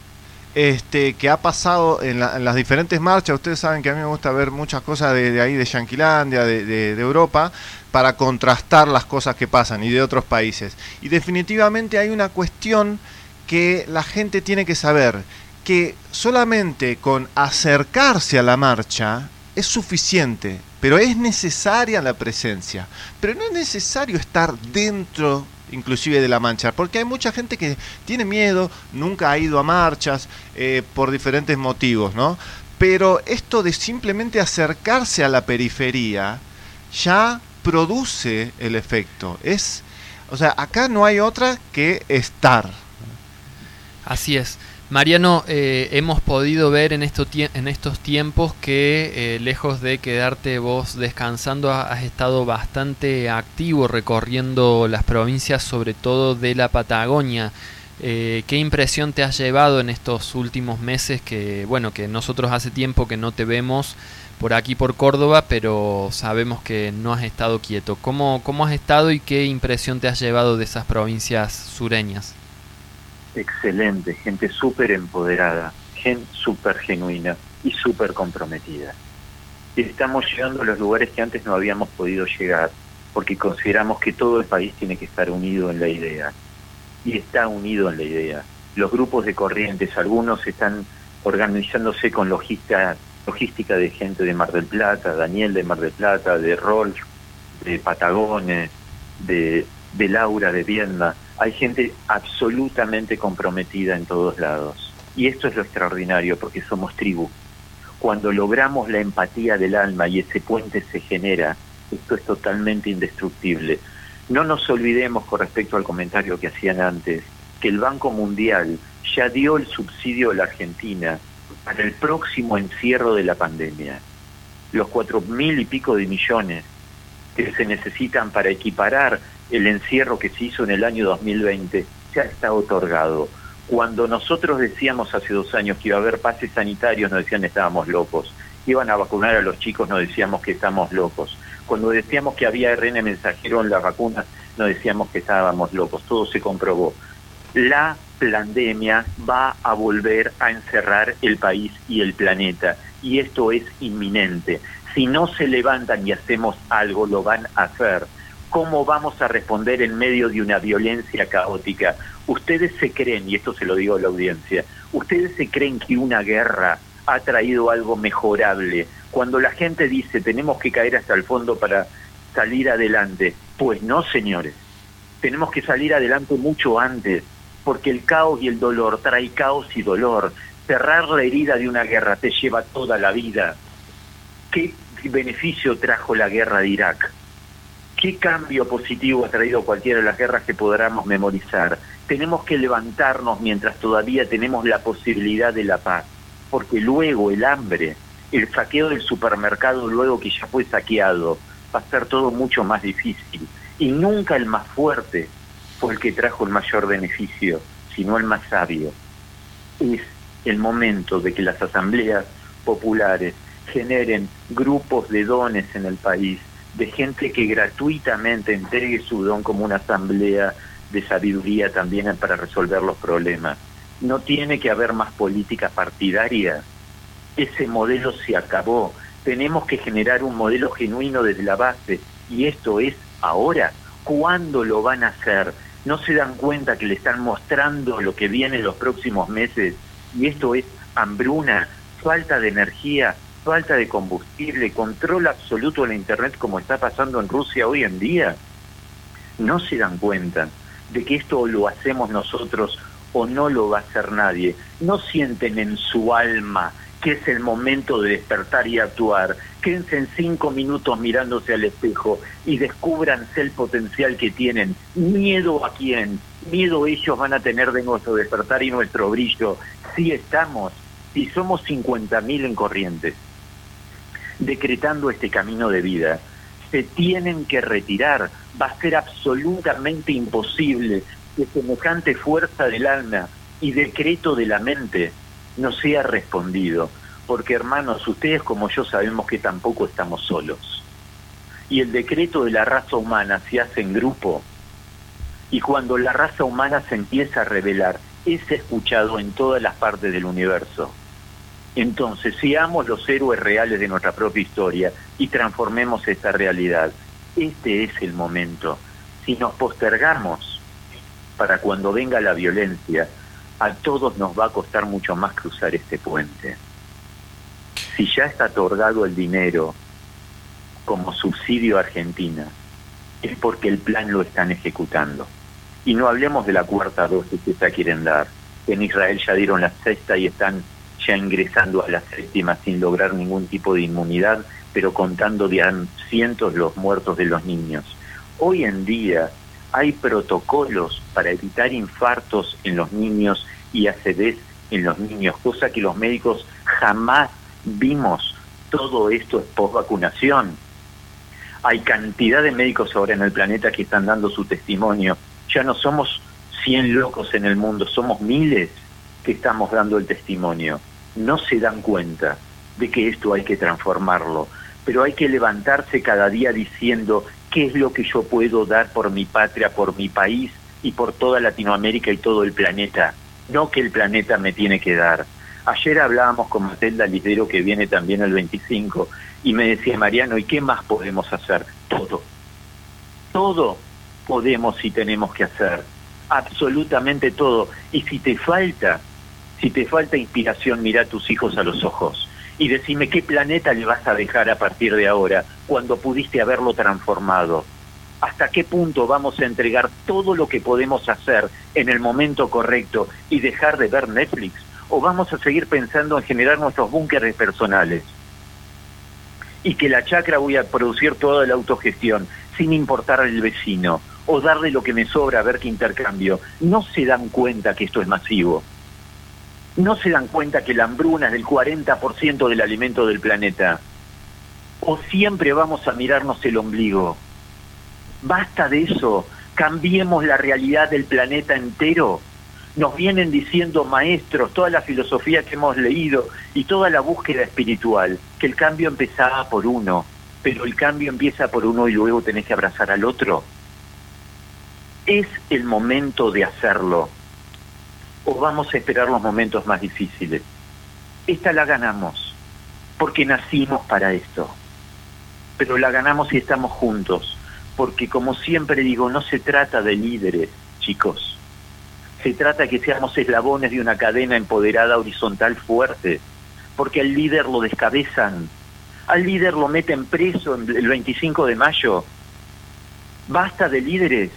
este, que ha pasado en, las diferentes marchas. Ustedes saben que a mí me gusta ver muchas cosas de, ahí, de Yanquilandia, de, Europa, para contrastar las cosas que pasan y de otros países. Y definitivamente hay una cuestión que la gente tiene que saber, que solamente con acercarse a la marcha es suficiente, pero es necesaria la presencia, pero no es necesario estar dentro inclusive de la mancha, porque hay mucha gente que tiene miedo, nunca ha ido a marchas eh, por diferentes motivos, ¿no? Pero esto de simplemente acercarse a la periferia ya produce el efecto. Es, o sea, acá no hay otra que estar. Así es. Mariano, eh, hemos podido ver en, estos tiempos que eh, lejos de quedarte vos descansando, has estado bastante activo recorriendo las provincias, sobre todo de la Patagonia. Eh, ¿Qué impresión te has llevado en estos últimos meses que, bueno, que nosotros hace tiempo que no te vemos por aquí por Córdoba, pero sabemos que no has estado quieto? ¿Cómo, cómo has estado y qué impresión te has llevado de esas provincias sureñas? Excelente, gente súper empoderada, gente súper genuina y súper comprometida. Estamos llegando a los lugares que antes no habíamos podido llegar, porque consideramos que todo el país tiene que estar unido en la idea. Y está unido en la idea. Los grupos de corrientes, algunos están organizándose con logística, logística de gente de Mar del Plata, Daniel de Mar del Plata, de Rolf, de Patagones, de, de Laura de Vienda hay gente absolutamente comprometida en todos lados. Y esto es lo extraordinario porque somos tribu. Cuando logramos la empatía del alma y ese puente se genera, esto es totalmente indestructible. No nos olvidemos con respecto al comentario que hacían antes, que el Banco Mundial ya dio el subsidio a la Argentina para el próximo encierro de la pandemia. Los cuatro mil y pico de millones que se necesitan para equiparar el encierro que se hizo en el año 2020 ya está otorgado. Cuando nosotros decíamos hace dos años que iba a haber pases sanitarios, nos decían estábamos locos. Iban a vacunar a los chicos, nos decíamos que estamos locos. Cuando decíamos que había RN mensajero en las vacunas, nos decíamos que estábamos locos. Todo se comprobó. La pandemia va a volver a encerrar el país y el planeta. Y esto es inminente. Si no se levantan y hacemos algo, lo van a hacer ¿Cómo vamos a responder en medio de una violencia caótica? Ustedes se creen, y esto se lo digo a la audiencia, ustedes se creen que una guerra ha traído algo mejorable. Cuando la gente dice tenemos que caer hasta el fondo para salir adelante, pues no, señores. Tenemos que salir adelante mucho antes, porque el caos y el dolor trae caos y dolor. Cerrar la herida de una guerra te lleva toda la vida. ¿Qué beneficio trajo la guerra de Irak? ¿Qué cambio positivo ha traído cualquiera de las guerras que podamos memorizar? Tenemos que levantarnos mientras todavía tenemos la posibilidad de la paz, porque luego el hambre, el saqueo del supermercado luego que ya fue saqueado, va a ser todo mucho más difícil. Y nunca el más fuerte fue el que trajo el mayor beneficio, sino el más sabio. Es el momento de que las asambleas populares generen grupos de dones en el país de gente que gratuitamente entregue su don como una asamblea de sabiduría también para resolver los problemas. No tiene que haber más política partidaria. Ese modelo se acabó. Tenemos que generar un modelo genuino desde la base. Y esto es ahora. ¿Cuándo lo van a hacer? ¿No se dan cuenta que le están mostrando lo que viene en los próximos meses? Y esto es hambruna, falta de energía, falta de combustible, control absoluto de la Internet como está pasando en Rusia hoy en día, no se dan cuenta de que esto lo hacemos nosotros o no lo va a hacer nadie. No sienten en su alma que es el momento de despertar y actuar. Quédense en cinco minutos mirándose al espejo y descúbranse el potencial que tienen. Miedo a quién, miedo ellos van a tener de nuestro despertar y nuestro brillo. Si estamos, si somos 50.000 en corrientes, decretando este camino de vida, se tienen que retirar. Va a ser absolutamente imposible que semejante fuerza del alma y decreto de la mente no sea respondido. Porque hermanos, ustedes como yo sabemos que tampoco estamos solos. Y el decreto de la raza humana se hace en grupo. Y cuando la raza humana se empieza a revelar, es escuchado en todas las partes del universo. Entonces, seamos los héroes reales de nuestra propia historia y transformemos esta realidad. Este es el momento. Si nos postergamos para cuando venga la violencia, a todos nos va a costar mucho más cruzar este puente. Si ya está otorgado el dinero como subsidio a Argentina, es porque el plan lo están ejecutando. Y no hablemos de la cuarta dosis que se quieren dar. En Israel ya dieron la sexta y están ya ingresando a la séptima sin lograr ningún tipo de inmunidad, pero contando de cientos los muertos de los niños. Hoy en día hay protocolos para evitar infartos en los niños y acidez en los niños, cosa que los médicos jamás vimos. Todo esto es post vacunación. Hay cantidad de médicos ahora en el planeta que están dando su testimonio. Ya no somos 100 locos en el mundo, somos miles que estamos dando el testimonio. No se dan cuenta de que esto hay que transformarlo, pero hay que levantarse cada día diciendo qué es lo que yo puedo dar por mi patria, por mi país y por toda Latinoamérica y todo el planeta no que el planeta me tiene que dar. Ayer hablábamos con Matilda Lidero, que viene también el 25, y me decía, Mariano, ¿y qué más podemos hacer? Todo. Todo podemos y tenemos que hacer. Absolutamente todo. Y si te falta, si te falta inspiración, mira a tus hijos a los ojos y decime qué planeta le vas a dejar a partir de ahora, cuando pudiste haberlo transformado hasta qué punto vamos a entregar todo lo que podemos hacer en el momento correcto y dejar de ver Netflix? ¿O vamos a seguir pensando en generar nuestros búnkeres personales? Y que la chacra voy a producir toda la autogestión sin importar al vecino o darle lo que me sobra a ver qué intercambio. No se dan cuenta que esto es masivo. No se dan cuenta que la hambruna es del 40% del alimento del planeta. O siempre vamos a mirarnos el ombligo Basta de eso, cambiemos la realidad del planeta entero. Nos vienen diciendo maestros, toda la filosofía que hemos leído y toda la búsqueda espiritual, que el cambio empezaba por uno, pero el cambio empieza por uno y luego tenés que abrazar al otro. Es el momento de hacerlo. O vamos a esperar los momentos más difíciles. Esta la ganamos, porque nacimos para esto. Pero la ganamos si estamos juntos porque como siempre digo, no se trata de líderes, chicos. Se trata que seamos eslabones de una cadena empoderada horizontal fuerte, porque al líder lo descabezan, al líder lo meten preso el 25 de mayo. Basta de líderes,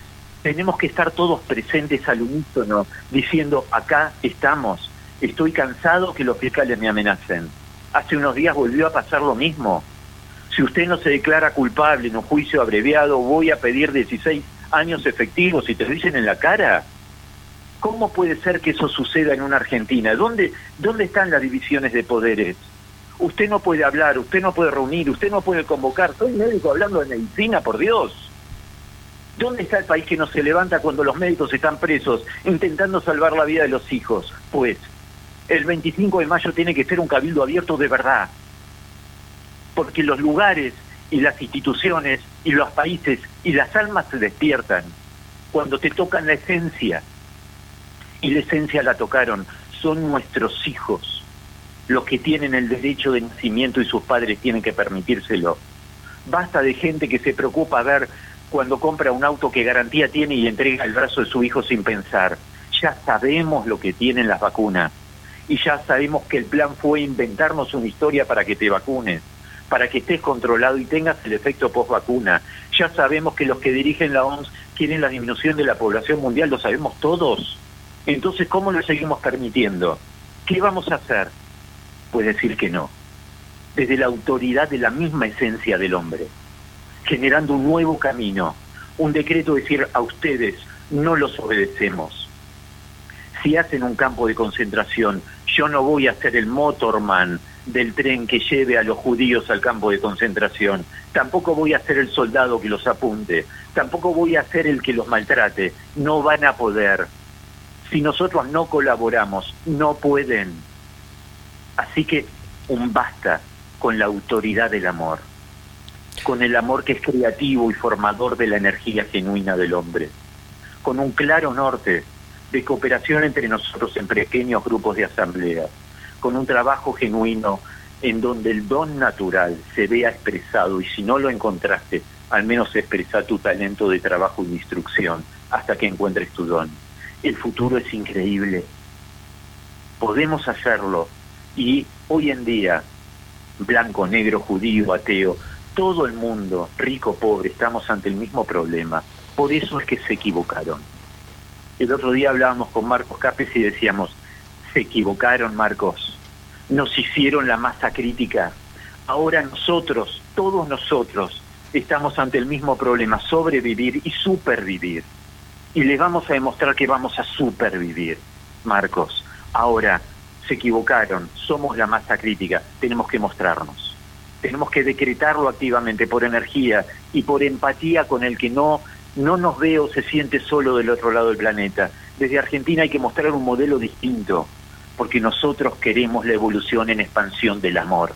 tenemos que estar todos presentes al unísono, diciendo, acá estamos, estoy cansado que los fiscales me amenacen. Hace unos días volvió a pasar lo mismo si usted no se declara culpable en un juicio abreviado, voy a pedir 16 años efectivos y te dicen en la cara. ¿Cómo puede ser que eso suceda en una Argentina? ¿Dónde, ¿Dónde están las divisiones de poderes? Usted no puede hablar, usted no puede reunir, usted no puede convocar. Soy médico hablando de medicina, por Dios. ¿Dónde está el país que no se levanta cuando los médicos están presos intentando salvar la vida de los hijos? Pues el 25 de mayo tiene que ser un cabildo abierto de verdad porque los lugares y las instituciones y los países y las almas se despiertan cuando te tocan la esencia. Y la esencia la tocaron, son nuestros hijos los que tienen el derecho de nacimiento y sus padres tienen que permitírselo. Basta de gente que se preocupa a ver cuando compra un auto que garantía tiene y entrega el brazo de su hijo sin pensar. Ya sabemos lo que tienen las vacunas y ya sabemos que el plan fue inventarnos una historia para que te vacunes para que estés controlado y tengas el efecto post vacuna. Ya sabemos que los que dirigen la OMS quieren la disminución de la población mundial, lo sabemos todos. Entonces, ¿cómo lo seguimos permitiendo? ¿Qué vamos a hacer? puede decir que no, desde la autoridad de la misma esencia del hombre, generando un nuevo camino, un decreto decir a ustedes no los obedecemos. Si hacen un campo de concentración, yo no voy a ser el motorman del tren que lleve a los judíos al campo de concentración, tampoco voy a ser el soldado que los apunte, tampoco voy a ser el que los maltrate, no van a poder. Si nosotros no colaboramos, no pueden. Así que un basta con la autoridad del amor, con el amor que es creativo y formador de la energía genuina del hombre, con un claro norte de cooperación entre nosotros en pequeños grupos de asamblea, con un trabajo genuino en donde el don natural se vea expresado y si no lo encontraste, al menos expresa tu talento de trabajo y de instrucción hasta que encuentres tu don. El futuro es increíble. Podemos hacerlo y hoy en día, blanco, negro, judío, ateo, todo el mundo, rico, pobre, estamos ante el mismo problema. Por eso es que se equivocaron. El otro día hablábamos con Marcos Capes y decíamos, se equivocaron Marcos, nos hicieron la masa crítica. Ahora nosotros, todos nosotros, estamos ante el mismo problema, sobrevivir y supervivir. Y les vamos a demostrar que vamos a supervivir, Marcos. Ahora, se equivocaron, somos la masa crítica, tenemos que mostrarnos. Tenemos que decretarlo activamente por energía y por empatía con el que no, no nos ve o se siente solo del otro lado del planeta. Desde Argentina hay que mostrar un modelo distinto, porque nosotros queremos la evolución en expansión del amor.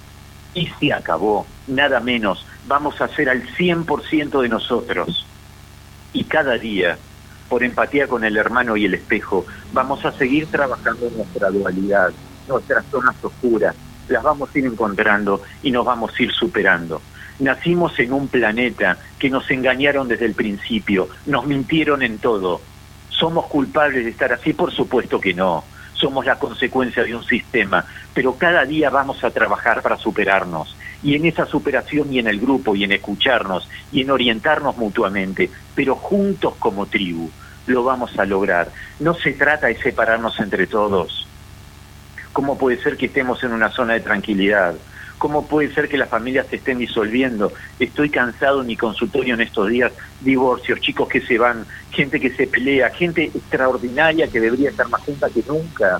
Y se acabó, nada menos, vamos a ser al 100% de nosotros. Y cada día por empatía con el hermano y el espejo, vamos a seguir trabajando en nuestra dualidad, nuestras zonas oscuras, las vamos a ir encontrando y nos vamos a ir superando. Nacimos en un planeta que nos engañaron desde el principio, nos mintieron en todo. ¿Somos culpables de estar así? Por supuesto que no. Somos la consecuencia de un sistema, pero cada día vamos a trabajar para superarnos. Y en esa superación y en el grupo y en escucharnos y en orientarnos mutuamente, pero juntos como tribu, lo vamos a lograr. No se trata de separarnos entre todos. ¿Cómo puede ser que estemos en una zona de tranquilidad? ¿Cómo puede ser que las familias se estén disolviendo? Estoy cansado en mi consultorio en estos días, divorcios, chicos que se van, gente que se pelea, gente extraordinaria que debería estar más junta que nunca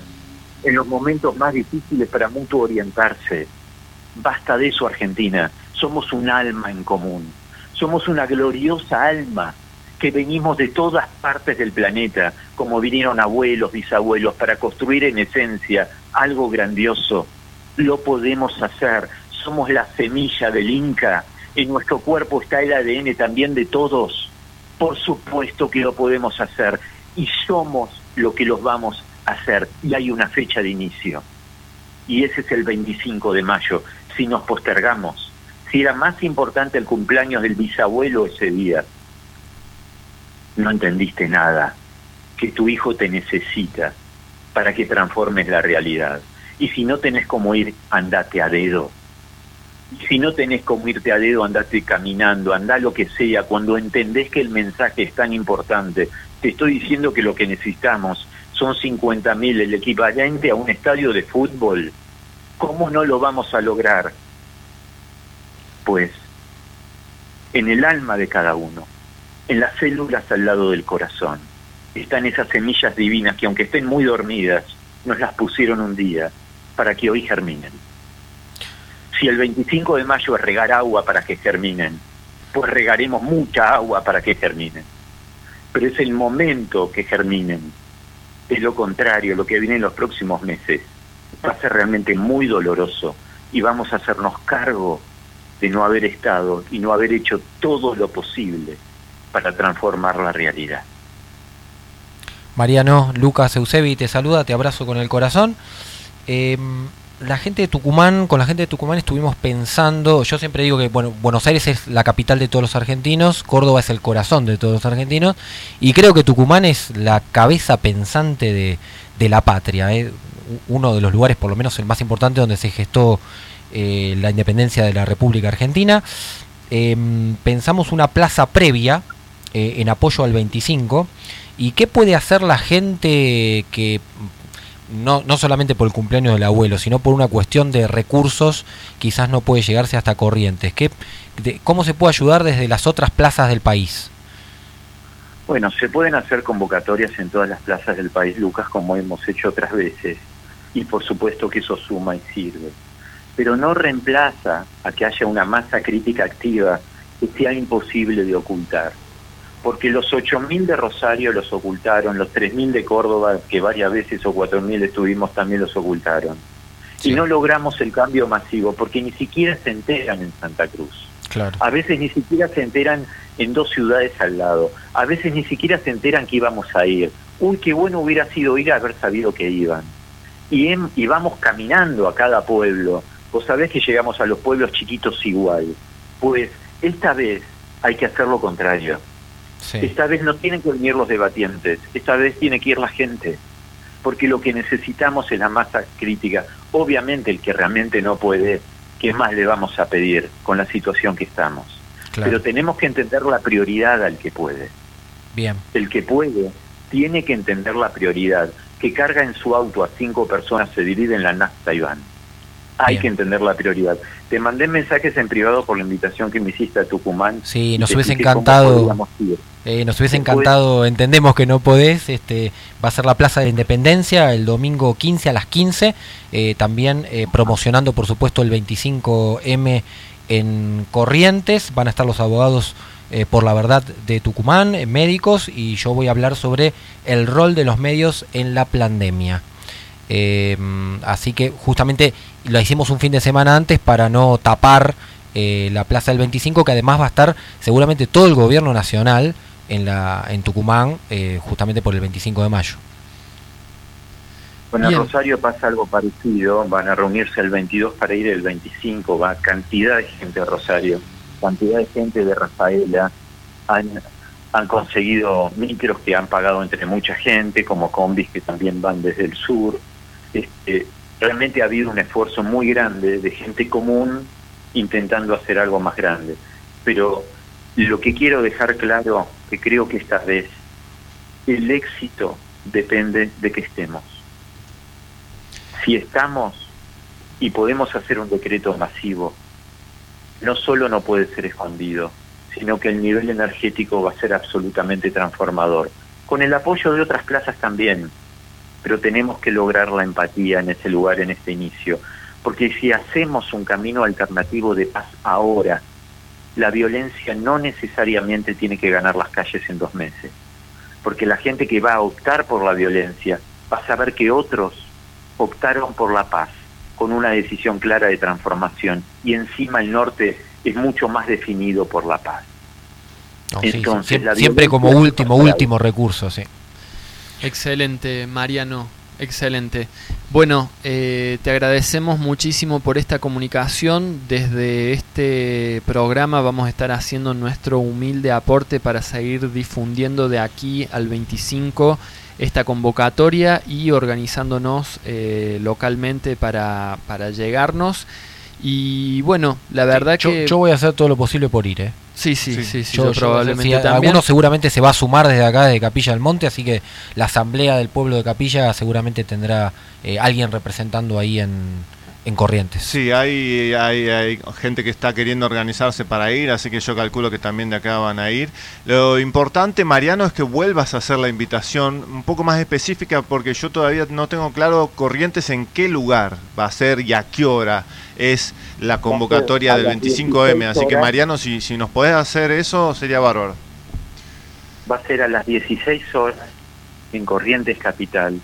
en los momentos más difíciles para mutuo orientarse. Basta de eso, Argentina. Somos un alma en común. Somos una gloriosa alma que venimos de todas partes del planeta, como vinieron abuelos, bisabuelos, para construir en esencia algo grandioso lo podemos hacer. Somos la semilla del Inca. En nuestro cuerpo está el ADN también de todos. Por supuesto que lo podemos hacer. Y somos lo que los vamos a hacer. Y hay una fecha de inicio. Y ese es el 25 de mayo. Si nos postergamos, si era más importante el cumpleaños del bisabuelo ese día, no entendiste nada. Que tu hijo te necesita para que transformes la realidad. Y si no tenés como ir, andate a dedo. Y si no tenés como irte a dedo, andate caminando, anda lo que sea. Cuando entendés que el mensaje es tan importante, te estoy diciendo que lo que necesitamos son 50.000, el equivalente a un estadio de fútbol. ¿Cómo no lo vamos a lograr? Pues en el alma de cada uno, en las células al lado del corazón, están esas semillas divinas que aunque estén muy dormidas, nos las pusieron un día para que hoy germinen. Si el 25 de mayo es regar agua para que germinen, pues regaremos mucha agua para que germinen. Pero es el momento que germinen. Es lo contrario, lo que viene en los próximos meses. Va a ser realmente muy doloroso y vamos a hacernos cargo de no haber estado y no haber hecho todo lo posible para transformar la realidad. Mariano, Lucas Eusebi te saluda, te abrazo con el corazón. Em, la gente de Tucumán, con la gente de Tucumán estuvimos pensando, yo siempre digo que bueno, Buenos Aires es la capital de todos los argentinos, Córdoba es el corazón de todos los argentinos, y creo que Tucumán es la cabeza pensante de, la patria, ¿eh? uno de los lugares, por lo menos el más importante, donde se gestó eh, la independencia de la República Argentina. Em, pensamos una plaza previa eh, en apoyo al 25, y qué puede hacer la gente que no, no solamente por el cumpleaños del abuelo, sino por una cuestión de recursos, quizás no puede llegarse hasta Corrientes. ¿Qué, ¿Cómo se puede ayudar desde las otras plazas del país? Bueno, se pueden hacer convocatorias en todas las plazas del país, Lucas, como hemos hecho otras veces, y por supuesto que eso suma y sirve. Pero no reemplaza a que haya una masa crítica activa que sea imposible de ocultar porque los 8.000 de Rosario los ocultaron, los 3.000 de Córdoba, que varias veces o 4.000 estuvimos, también los ocultaron. Y no logramos el cambio masivo, porque ni siquiera se enteran en Santa Cruz. Claro. A veces ni siquiera se enteran en dos ciudades al lado. A veces ni siquiera se enteran que íbamos a ir. Uy, qué bueno hubiera sido ir a haber sabido que iban. Y, en, y vamos caminando a cada pueblo. Vos sabés que llegamos a los pueblos chiquitos igual. Pues esta vez hay que hacer lo contrario esta vez no tienen que venir los debatientes, esta vez tiene que ir la gente, porque lo que necesitamos es la masa crítica. Obviamente el que realmente no puede, ¿qué más le vamos a pedir con la situación que estamos? Pero tenemos que entender la prioridad al que puede. Bien. El que puede tiene que entender la prioridad, que carga en su auto a cinco personas, se divide en la nafta y van. Hay que entender la prioridad. Te mandé mensajes en privado por la invitación que me hiciste a Tucumán. Sí, nos hubiese encantado. Eh, nos hubiese encantado, entendemos que no podés, este, va a ser la Plaza de la Independencia el domingo 15 a las 15, eh, también eh, promocionando por supuesto el 25M en Corrientes, van a estar los abogados por la verdad de Tucumán, médicos, y yo voy a hablar sobre el rol de los medios en la pandemia. así que justamente lo hicimos un fin de semana antes para no tapar la Plaza del 25, que además va a estar seguramente todo el gobierno nacional en, la, en Tucumán eh, justamente por el 25 de mayo. Bueno, en Rosario pasa algo parecido, van a reunirse el 22 para ir el 25, va cantidad de gente de Rosario, cantidad de gente de Rafaela, han, han conseguido micros que han pagado entre mucha gente, como combis que también van desde el sur. Este, realmente ha habido un esfuerzo muy grande de gente común intentando hacer algo más grande. Pero lo que quiero dejar claro, que creo que esta vez el éxito depende de que estemos. Si estamos y podemos hacer un decreto masivo, no solo no puede ser escondido, sino que el nivel energético va a ser absolutamente transformador, con el apoyo de otras plazas también, pero tenemos que lograr la empatía en ese lugar, en este inicio, porque si hacemos un camino alternativo de paz ahora, la violencia no necesariamente tiene que ganar las calles en dos meses, porque la gente que va a optar por la violencia va a saber que otros optaron por la paz con una decisión clara de transformación y encima el norte es mucho más definido por la paz. Entonces, siempre, como último, último recurso, sí. Excelente, Mariano. Excelente. Bueno, eh, te agradecemos muchísimo por esta comunicación. Desde este programa vamos a estar haciendo nuestro humilde aporte para seguir difundiendo de aquí al 25 esta convocatoria y organizándonos eh, localmente para, para llegarnos. Y bueno, la verdad que... Yo voy a hacer todo lo posible por ir, ¿eh? Sí, sí, sí, sí, yo, probablemente también. Algunos seguramente se va a sumar desde acá, de Capilla del Monte, así que la asamblea del pueblo de Capilla seguramente tendrá eh, alguien representando ahí en, en Corrientes. Sí, hay, hay, hay, gente que está queriendo organizarse para ir, así que yo calculo que también de acá van a ir. Lo importante, Mariano, es que vuelvas a hacer la invitación un poco más específica, porque yo todavía no tengo claro Corrientes en qué lugar va a ser y a qué hora es la convocatoria del 25M. Así que, Mariano, si, si nos podés hacer eso, sería bárbaro. Va a ser a las 16 horas en Corrientes Capital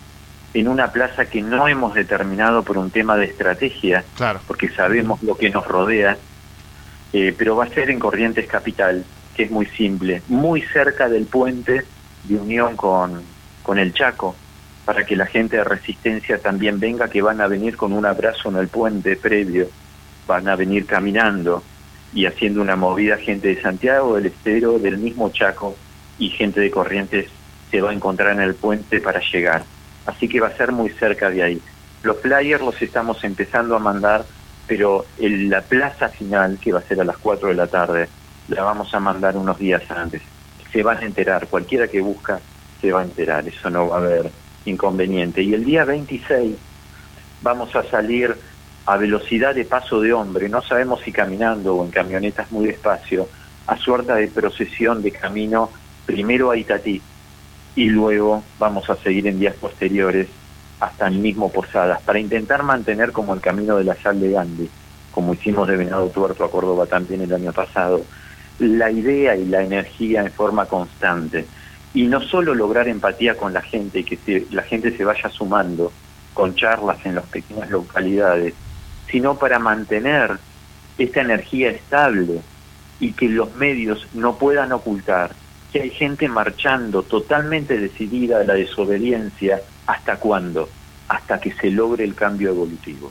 en una plaza que no hemos determinado por un tema de estrategia, claro. porque sabemos lo que nos rodea, eh, pero va a ser en Corrientes Capital, que es muy simple, muy cerca del puente de unión con, con el Chaco, para que la gente de Resistencia también venga, que van a venir con un abrazo en el puente previo, van a venir caminando y haciendo una movida gente de Santiago, del Estero, del mismo Chaco, y gente de Corrientes se va a encontrar en el puente para llegar así que va a ser muy cerca de ahí. Los flyers los estamos empezando a mandar, pero en la plaza final, que va a ser a las 4 de la tarde, la vamos a mandar unos días antes. Se van a enterar, cualquiera que busca se va a enterar, eso no va a haber inconveniente. Y el día 26 vamos a salir a velocidad de paso de hombre, no sabemos si caminando o en camionetas muy despacio, a suerte de procesión de camino primero a Itatí y luego vamos a seguir en días posteriores hasta el mismo Posadas, para intentar mantener como el camino de la sal de Gandhi, como hicimos de Venado Tuerto a Córdoba también el año pasado, la idea y la energía en forma constante. Y no solo lograr empatía con la gente y que la gente se vaya sumando con charlas en las pequeñas localidades, sino para mantener esta energía estable y que los medios no puedan ocultar que hay gente marchando totalmente decidida a la desobediencia, ¿hasta cuándo? Hasta que se logre el cambio evolutivo.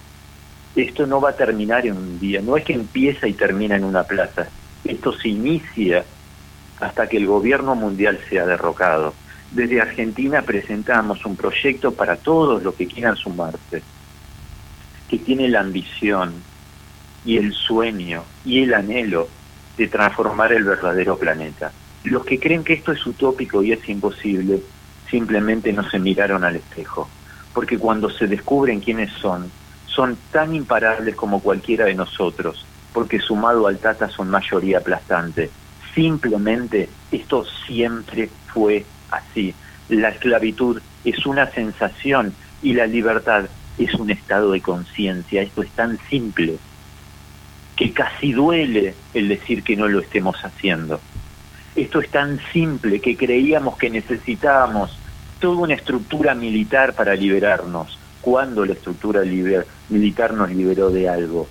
Esto no va a terminar en un día, no es que empieza y termina en una plaza, esto se inicia hasta que el gobierno mundial sea derrocado. Desde Argentina presentamos un proyecto para todos los que quieran sumarse, que tiene la ambición y el sueño y el anhelo de transformar el verdadero planeta. Los que creen que esto es utópico y es imposible, simplemente no se miraron al espejo, porque cuando se descubren quiénes son, son tan imparables como cualquiera de nosotros, porque sumado al Tata son mayoría aplastante. Simplemente esto siempre fue así. La esclavitud es una sensación y la libertad es un estado de conciencia. Esto es tan simple que casi duele el decir que no lo estemos haciendo. Esto es tan simple que creíamos que necesitábamos toda una estructura militar para liberarnos. ¿Cuándo la estructura militar nos liberó de algo?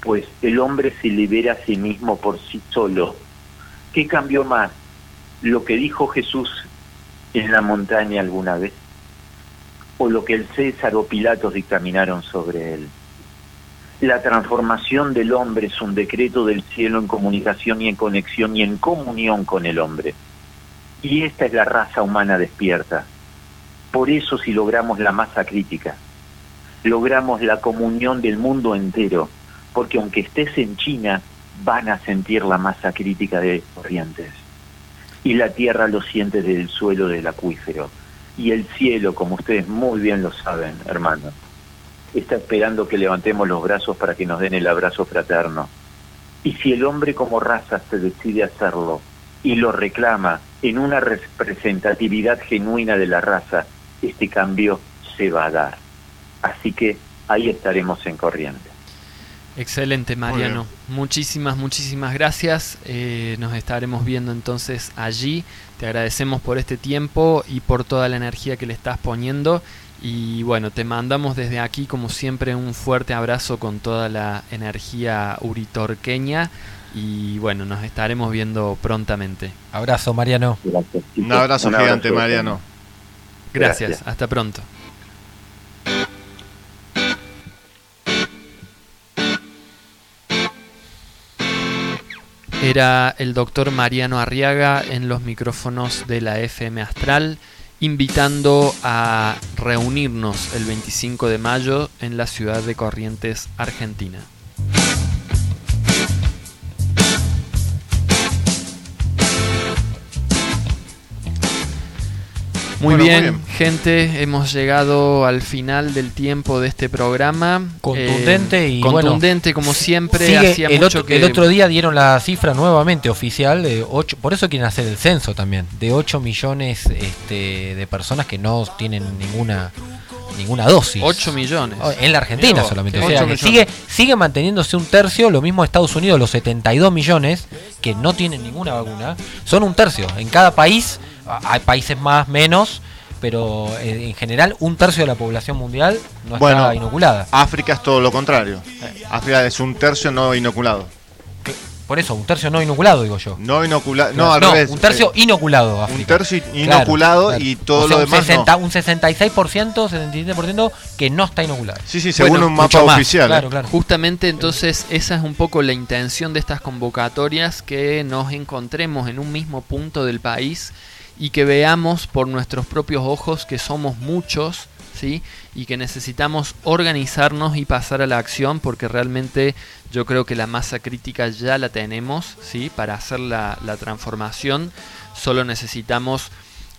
Pues el hombre se libera a sí mismo por sí solo. ¿Qué cambió más? ¿Lo que dijo Jesús en la montaña alguna vez? ¿O lo que el César o Pilatos dictaminaron sobre él? La transformación del hombre es un decreto del cielo en comunicación y en conexión y en comunión con el hombre. Y esta es la raza humana despierta. Por eso si logramos la masa crítica, logramos la comunión del mundo entero, porque aunque estés en China, van a sentir la masa crítica de corrientes. Y la tierra lo siente desde el suelo del acuífero. Y el cielo, como ustedes muy bien lo saben, hermanos, está esperando que levantemos los brazos para que nos den el abrazo fraterno. Y si el hombre como raza se decide hacerlo y lo reclama en una representatividad genuina de la raza, este cambio se va a dar. Así que ahí estaremos en corriente. Excelente, Mariano. Muchísimas, muchísimas gracias. Eh, nos estaremos viendo entonces allí. Te agradecemos por este tiempo y por toda la energía que le estás poniendo. Y bueno, te mandamos desde aquí, como siempre, un fuerte abrazo con toda la energía uritorqueña. Y bueno, nos estaremos viendo prontamente. Abrazo, Mariano. Un abrazo gigante, Mariano. Gracias, hasta pronto. Era el doctor Mariano Arriaga en los micrófonos de la FM Astral invitando a reunirnos el 25 de mayo en la ciudad de Corrientes, Argentina. Muy, bien, gente, hemos llegado al final del tiempo de este programa. Contundente y contundente como siempre. el, otro, el otro día dieron la cifra nuevamente oficial de 8, por eso quieren hacer el censo también, de 8 millones este, de personas que no tienen ninguna ninguna dosis. 8 millones. Oh, en la Argentina solamente. O sea, sigue, sigue manteniéndose un tercio, lo mismo Estados Unidos, los 72 millones que no tienen ninguna vacuna, son un tercio. En cada país hay países más, menos, pero eh, en general un tercio de la población mundial no está inoculada. África es todo lo contrario. África es un tercio no inoculado. Por eso, un tercio no inoculado, digo yo. No inoculado, no, al revés. Un tercio inoculado. Un tercio inoculado y todo lo demás. Un 66%, 77% que no está inoculado. Sí, sí, según un mapa oficial. ¿eh? Justamente entonces, esa es un poco la intención de estas convocatorias: que nos encontremos en un mismo punto del país y que veamos por nuestros propios ojos que somos muchos, ¿sí? Y que necesitamos organizarnos y pasar a la acción porque realmente yo creo que la masa crítica ya la tenemos, ¿sí? Para hacer la, la transformación solo necesitamos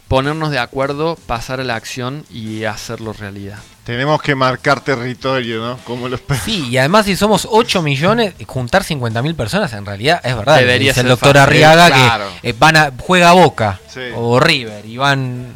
ponernos de acuerdo, pasar a la acción y hacerlo realidad. Tenemos que marcar territorio, ¿no? Como los Sí, y además si somos 8 millones, juntar 50.000 personas en realidad es verdad. Debería Dice ser el doctor fácil. Arriaga Claro. que eh, van a, juega Boca Sí. o River y van...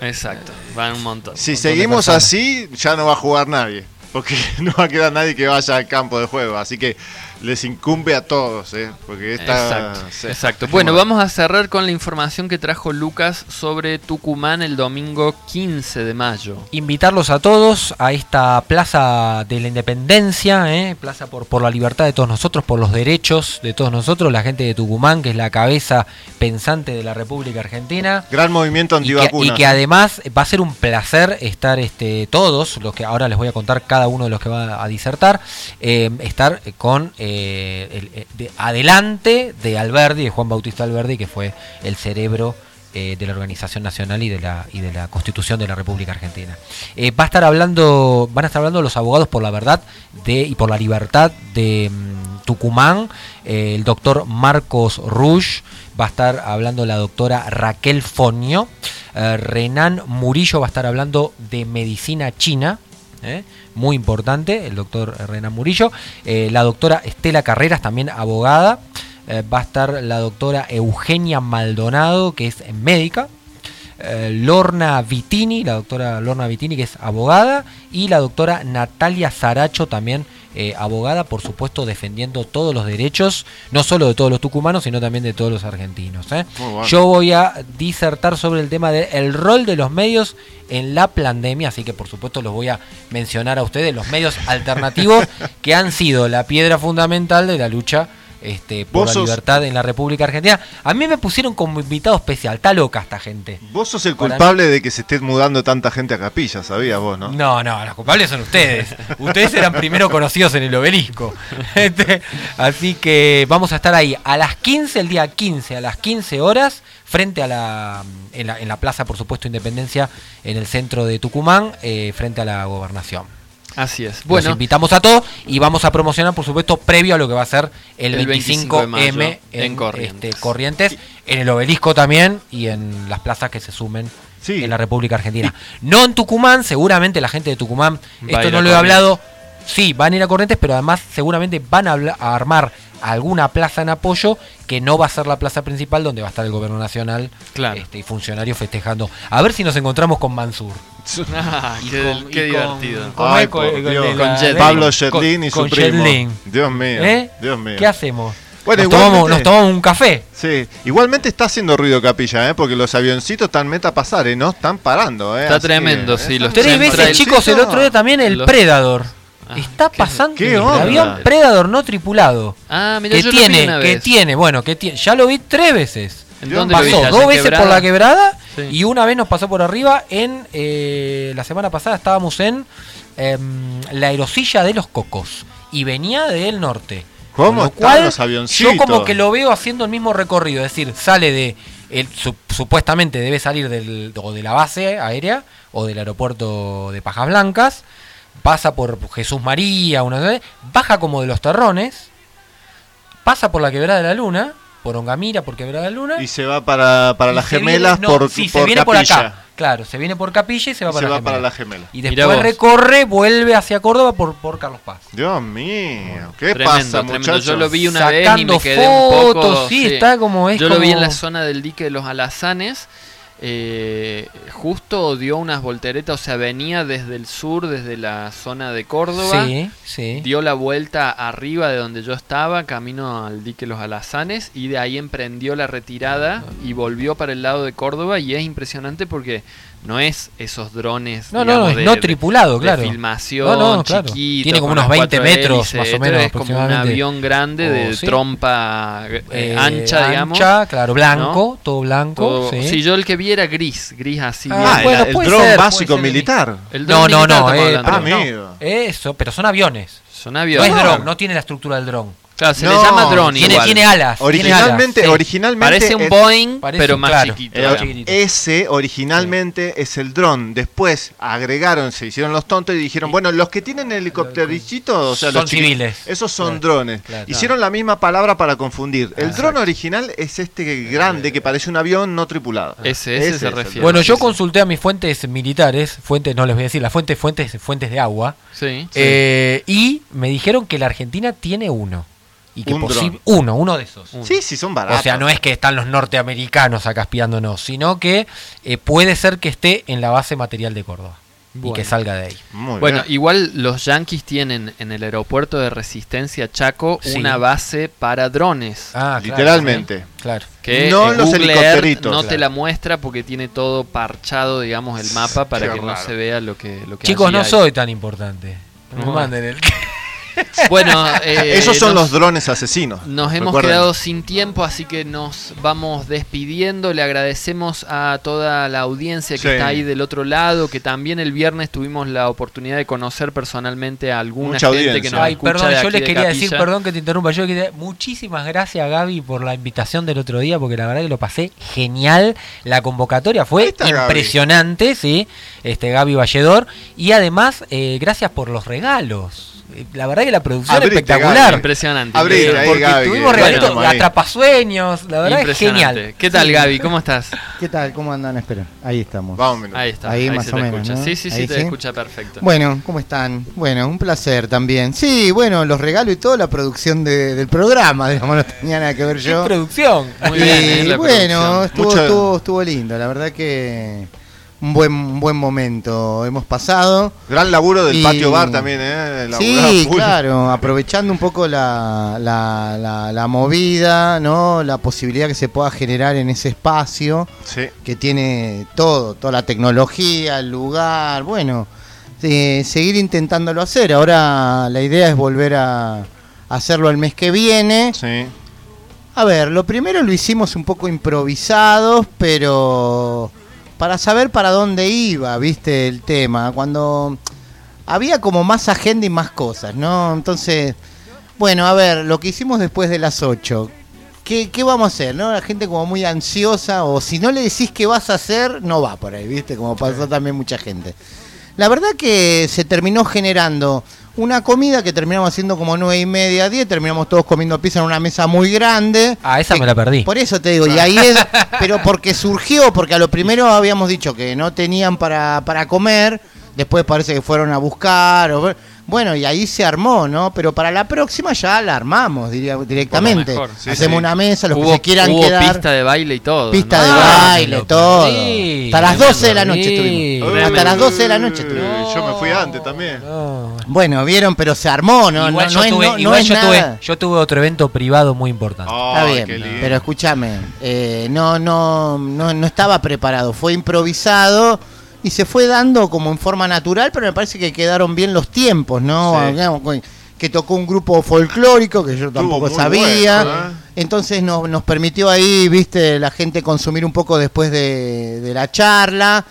Exacto, van un montón. Si montón seguimos así, ya no va a jugar nadie. Porque (laughs) no va a quedar nadie que vaya al campo de juego. Así que les incumbe a todos, ¿eh? Porque esta. Exacto, sí. exacto. (laughs) Bueno, vamos a cerrar con la información que trajo Lucas sobre Tucumán el domingo 15 de mayo. Invitarlos a todos a esta Plaza de la Independencia, ¿eh? Plaza por, por la libertad de todos nosotros, por los derechos de todos nosotros, la gente de Tucumán, que es la cabeza pensante de la República Argentina. Gran movimiento Y que, y que además va a ser un placer estar este, todos, los que ahora les voy a contar cada uno de los que va a disertar, eh, estar con eh, el- eh, de- adelante de Alberdi, de Juan Bautista Alberdi, que fue el cerebro eh, de la Organización Nacional y de la, y de la Constitución de la República Argentina. Eh, va a estar hablando, van a estar hablando los abogados por la verdad de, y por la libertad de mm, Tucumán, eh, el doctor Marcos Rush, va a estar hablando la doctora Raquel Fonio, eh, Renan Murillo va a estar hablando de medicina china, ¿eh? Muy importante, el doctor Renan Murillo, eh, la doctora Estela Carreras, también abogada, eh, va a estar la doctora Eugenia Maldonado, que es médica, eh, Lorna Vitini, la doctora Lorna Vitini, que es abogada, y la doctora Natalia Zaracho, también eh, abogada, por supuesto, defendiendo todos los derechos, no solo de todos los tucumanos, sino también de todos los argentinos. ¿eh? Bueno. Yo voy a disertar sobre el tema del rol de los medios en la pandemia, así que por supuesto los voy a mencionar a ustedes, los medios alternativos (laughs) que han sido la piedra fundamental de la lucha este, por la sos- libertad en la República Argentina. A mí me pusieron como invitado especial, está loca esta gente. Vos sos el Para culpable de que se esté mudando tanta gente a Capilla, ¿sabías vos, no? No, no, los culpables son ustedes. (laughs) ustedes eran primero conocidos en el obelisco. (laughs) Este, así que vamos a estar ahí a las 15, el día 15, a las 15 horas, frente a la, en la, en la plaza, por supuesto, Independencia, en el centro de Tucumán, eh, frente a la gobernación. Así es. Los Bueno, invitamos a todos y vamos a promocionar, por supuesto, previo a lo que va a ser el, El 25 de 25M mayo en, en Corrientes. este, Corrientes, en el obelisco también y en las plazas que se sumen Sí. en la República Argentina. (laughs) No en Tucumán, seguramente la gente de Tucumán, esto no lo he hablado, sí, van a ir a Corrientes, pero además seguramente van a, a armar alguna plaza en apoyo que no va a ser la plaza principal donde va a estar el gobierno nacional Claro. este, y funcionarios festejando. A ver si nos encontramos con Mansur. Ah, (laughs) Y qué, con- qué y con- divertido. Jet Pablo Shetlin y con su primo. Dios mío, ¿Eh? Dios mío. ¿Qué hacemos? Bueno, nos, tomamos, nos tomamos un café. Sí, igualmente está haciendo ruido Capilla, ¿eh? porque los avioncitos están meta a pasar, ¿eh? no están parando. ¿eh? Está Así tremendo, que, sí, ¿eh? los Tres veces, chicos, el otro día también el Los- Predador. Ah, Está ¿qué- pasando qué el onda? avión Predador no tripulado. Ah, mira, que yo lo vi tiene, una que vez. tiene, bueno, que tiene, ya lo vi tres veces. ¿En dónde lo Pasó dos en veces Quebrada? por la quebrada Sí. y una vez nos pasó por arriba en eh, la semana pasada estábamos en em, la aerosilla de los cocos y venía del norte. ¿Cómo lo están cual, los avioncitos? Yo como que lo veo haciendo el mismo recorrido, es decir, sale de el, su- supuestamente debe salir del, o de la base aérea o del aeropuerto de Pajas Blancas, pasa por Jesús María, una vez, baja como de los terrones, pasa por la quebrada de la luna, por Ongamira, por quebrada de la luna, Y se va para, para las viene- gemelas no, por, sí, por se viene por Capilla. acá. Claro, se viene por Capilla y se va Y para se la va para Gemela. la gemela. Y después recorre, vuelve hacia Córdoba por, por Carlos Paz. Dios mío, ¿qué Tremendo, pasa, muchachos? Yo lo vi una vez y Sacando me quedé un fotos, poco. sí, está como es Yo lo vi en la zona del dique de los Alazanes. Eh, justo dio unas volteretas, o sea, venía desde el sur, desde la zona de Córdoba. Sí, sí. Dio la vuelta arriba de donde yo estaba, camino al dique Los Alazanes, y de ahí emprendió la retirada y volvió para el lado de Córdoba. Y es impresionante porque no es esos drones. No, no, digamos, es de- no de- tripulado, de claro. filmación, No, no, claro. chiquito, Tiene como unos las 20 cuatro metros, hélices. más o menos, Es como un avión grande de Oh, sí. trompa eh, Eh, ancha, digamos. Ancha, claro, blanco, ¿no? todo blanco. Todo- sí. sí, yo el que vi era gris, gris así. Ah, bien. Bueno, el, el dron ser, básico militar. El No, dron no, militar no, eh. Ah, pero no. amigo. Eso, pero son aviones. Son No aviones. es dron, no tiene la estructura del dron. Claro, se le llama dron tiene, igual. tiene alas. Originalmente, tiene alas, sí. originalmente Parece un es- Boeing, Parece, pero más claro. chiquito. Ese originalmente es el dron. Después agregaron, se hicieron los tontos y dijeron, bueno, los que tienen helicópteritos, o sea, Son los civiles. Esos son Claro, drones. claro. Hicieron la misma palabra para confundir. El dron original es este grande que parece un avión no tripulado. Ese- ese se refiere. Bueno, yo consulté a mis fuentes militares, fuentes, no les voy a decir, las fuentes, fuentes, fuentes de agua, Sí. eh, y me dijeron que la Argentina tiene uno. Y que Un uno, uno de esos. Sí, sí, son baratos. O sea, no es que están los norteamericanos acá espiándonos, sino que eh, puede ser que esté en la base material de Córdoba y que salga de ahí. Muy Bueno, bien. igual los yanquis tienen en el aeropuerto de Resistencia Chaco Sí. una base para drones. Ah, claro, Literalmente. Claro. Que No los Google helicópteritos. Earth no te la muestra porque tiene todo parchado, digamos, el mapa para Qué que no se vea lo que, lo que Chicos, allí no hay. soy tan importante. No me No. manden el... (laughs) Bueno, (laughs) eh, Esos son nos- los drones asesinos. Nos hemos Recuerden. quedado sin tiempo, así que nos vamos despidiendo. Le agradecemos a toda la audiencia que Sí. está ahí del otro lado, que también el viernes tuvimos la oportunidad de conocer personalmente a alguna Mucha gente que audiencia. nos Ay, escucha perdón, de yo les de quería decir, perdón que te interrumpa, yo quería, muchísimas gracias Gaby por la invitación del otro día, porque la verdad que lo pasé genial, la convocatoria fue está Gaby. impresionante, sí, este Gaby Valledor, y además, eh, gracias por los regalos. La verdad que la producción Abrite, espectacular. Gaby. Impresionante. Abrite ahí, porque Gaby, tuvimos regalitos, bueno, atrapasueños, la verdad es genial. ¿Qué tal, Sí. Gaby? ¿Cómo estás? ¿Qué tal? ¿Cómo andan? Espera, ahí estamos. Vamos, Menú. Ahí está. Ahí Ahí, más se o te menos. Sí, sí, sí, te sí. escucha perfecto. Bueno, ¿cómo están? Bueno, un placer también. Sí, bueno, los regalos y todo, la producción de- del programa, (laughs) digamos, no tenía nada que ver ¿Qué yo. producción? Muy bien, eh, y la bueno, producción. estuvo, Mucho- estuvo, estuvo lindo, la verdad que un buen, un buen momento hemos pasado. Gran laburo del Y- patio bar también, ¿eh? Sí, full. claro, aprovechando un poco la, la, la- la movida, ¿no? La posibilidad que se pueda generar en ese espacio Sí. que tiene todo, toda la tecnología, el lugar, bueno, eh, seguir intentándolo hacer. Ahora la idea es volver a hacerlo el mes que viene. Sí. A ver, lo primero lo hicimos un poco improvisados, pero para saber para dónde iba, viste, el tema. Cuando había como más agenda y más cosas, ¿no? Entonces, bueno, a ver, lo que hicimos después de las 8. ¿Qué, qué vamos a hacer? ¿No? La gente como muy ansiosa, o si no le decís qué vas a hacer, no va por ahí, ¿viste? Como pasó también mucha gente. La verdad que se terminó generando una comida que terminamos haciendo como nueve y media, diez, terminamos todos comiendo pizza en una mesa muy grande. Ah, esa Que- me la perdí. Por eso te digo, y ahí es, (laughs) pero porque surgió, porque a lo primero habíamos dicho que no tenían para, para comer, después parece que fueron a buscar, o, bueno, y ahí se armó, ¿no? Pero para la próxima ya la armamos diría, directamente. mejor, sí, Hacemos sí. una mesa, los hubo, que se quieran hubo quedar. pista de baile y todo. Pista ¿no? de Ah, baile, todo. Hasta las me 12 de la noche estuvimos. Hasta las 12 de la noche Eh, estuvimos. Yo me fui antes también. No. Bueno, vieron, pero se armó, ¿no? igual no, yo, no es- tuve, no- no igual es yo, nada. tuve, yo tuve otro evento privado muy importante. Está bien, pero escúchame, eh, no, no, no, no estaba preparado, fue improvisado y se fue dando como en forma natural, pero me parece que quedaron bien los tiempos, ¿no? Sí. Que tocó un grupo folclórico que yo tampoco sabía. bueno, ¿eh? Entonces nos, nos permitió ahí, viste, la gente consumir un poco después de, de la charla.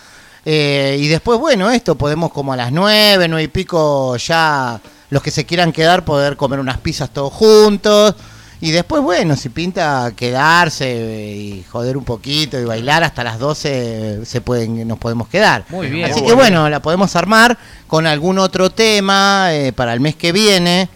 Eh, y después, bueno, esto podemos como a las nueve, nueve y pico ya los que se quieran quedar poder comer unas pizzas todos juntos. Y después, bueno, si pinta quedarse eh, y joder un poquito y bailar hasta las 12 se pueden, nos podemos quedar. Muy bien. Así Muy que bueno. bueno, la podemos armar con algún otro tema eh, para el mes que viene.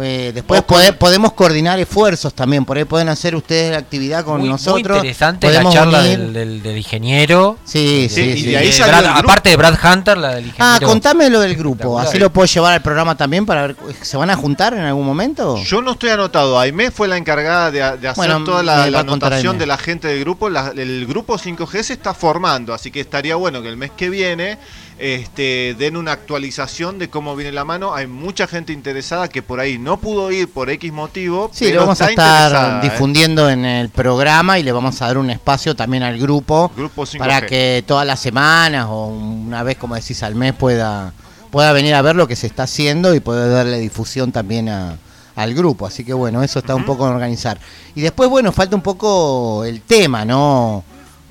Eh, después podemos coordinar esfuerzos también, por ahí pueden hacer ustedes la actividad con muy, muy nosotros. interesante la Podemos charla unir- del, del- del ingeniero. Sí, De- sí, sí. y ahí de Brad- aparte de Brad Hunter, la del ingeniero. Ah, contame lo del grupo, así lo puedo llevar al programa también para ver, ¿se van a juntar en algún momento? Yo no estoy anotado. Aimé fue la encargada de, de hacer Bueno, toda la, la anotación de la gente del grupo. La- el grupo 5G se está formando, así que estaría bueno que el mes que viene este, den una actualización de cómo viene la mano. Hay mucha gente interesada que por ahí no pudo ir por X motivo. Sí, pero lo vamos a está estar interesada, ¿eh? difundiendo en el programa y le vamos a dar un espacio también al grupo Grupo 5G. para que todas las semanas o una vez, como decís, al mes pueda, pueda venir a ver lo que se está haciendo y poder darle difusión también a- al grupo. Así que bueno, eso está un poco en organizar. Y después, bueno, falta un poco el tema, ¿no?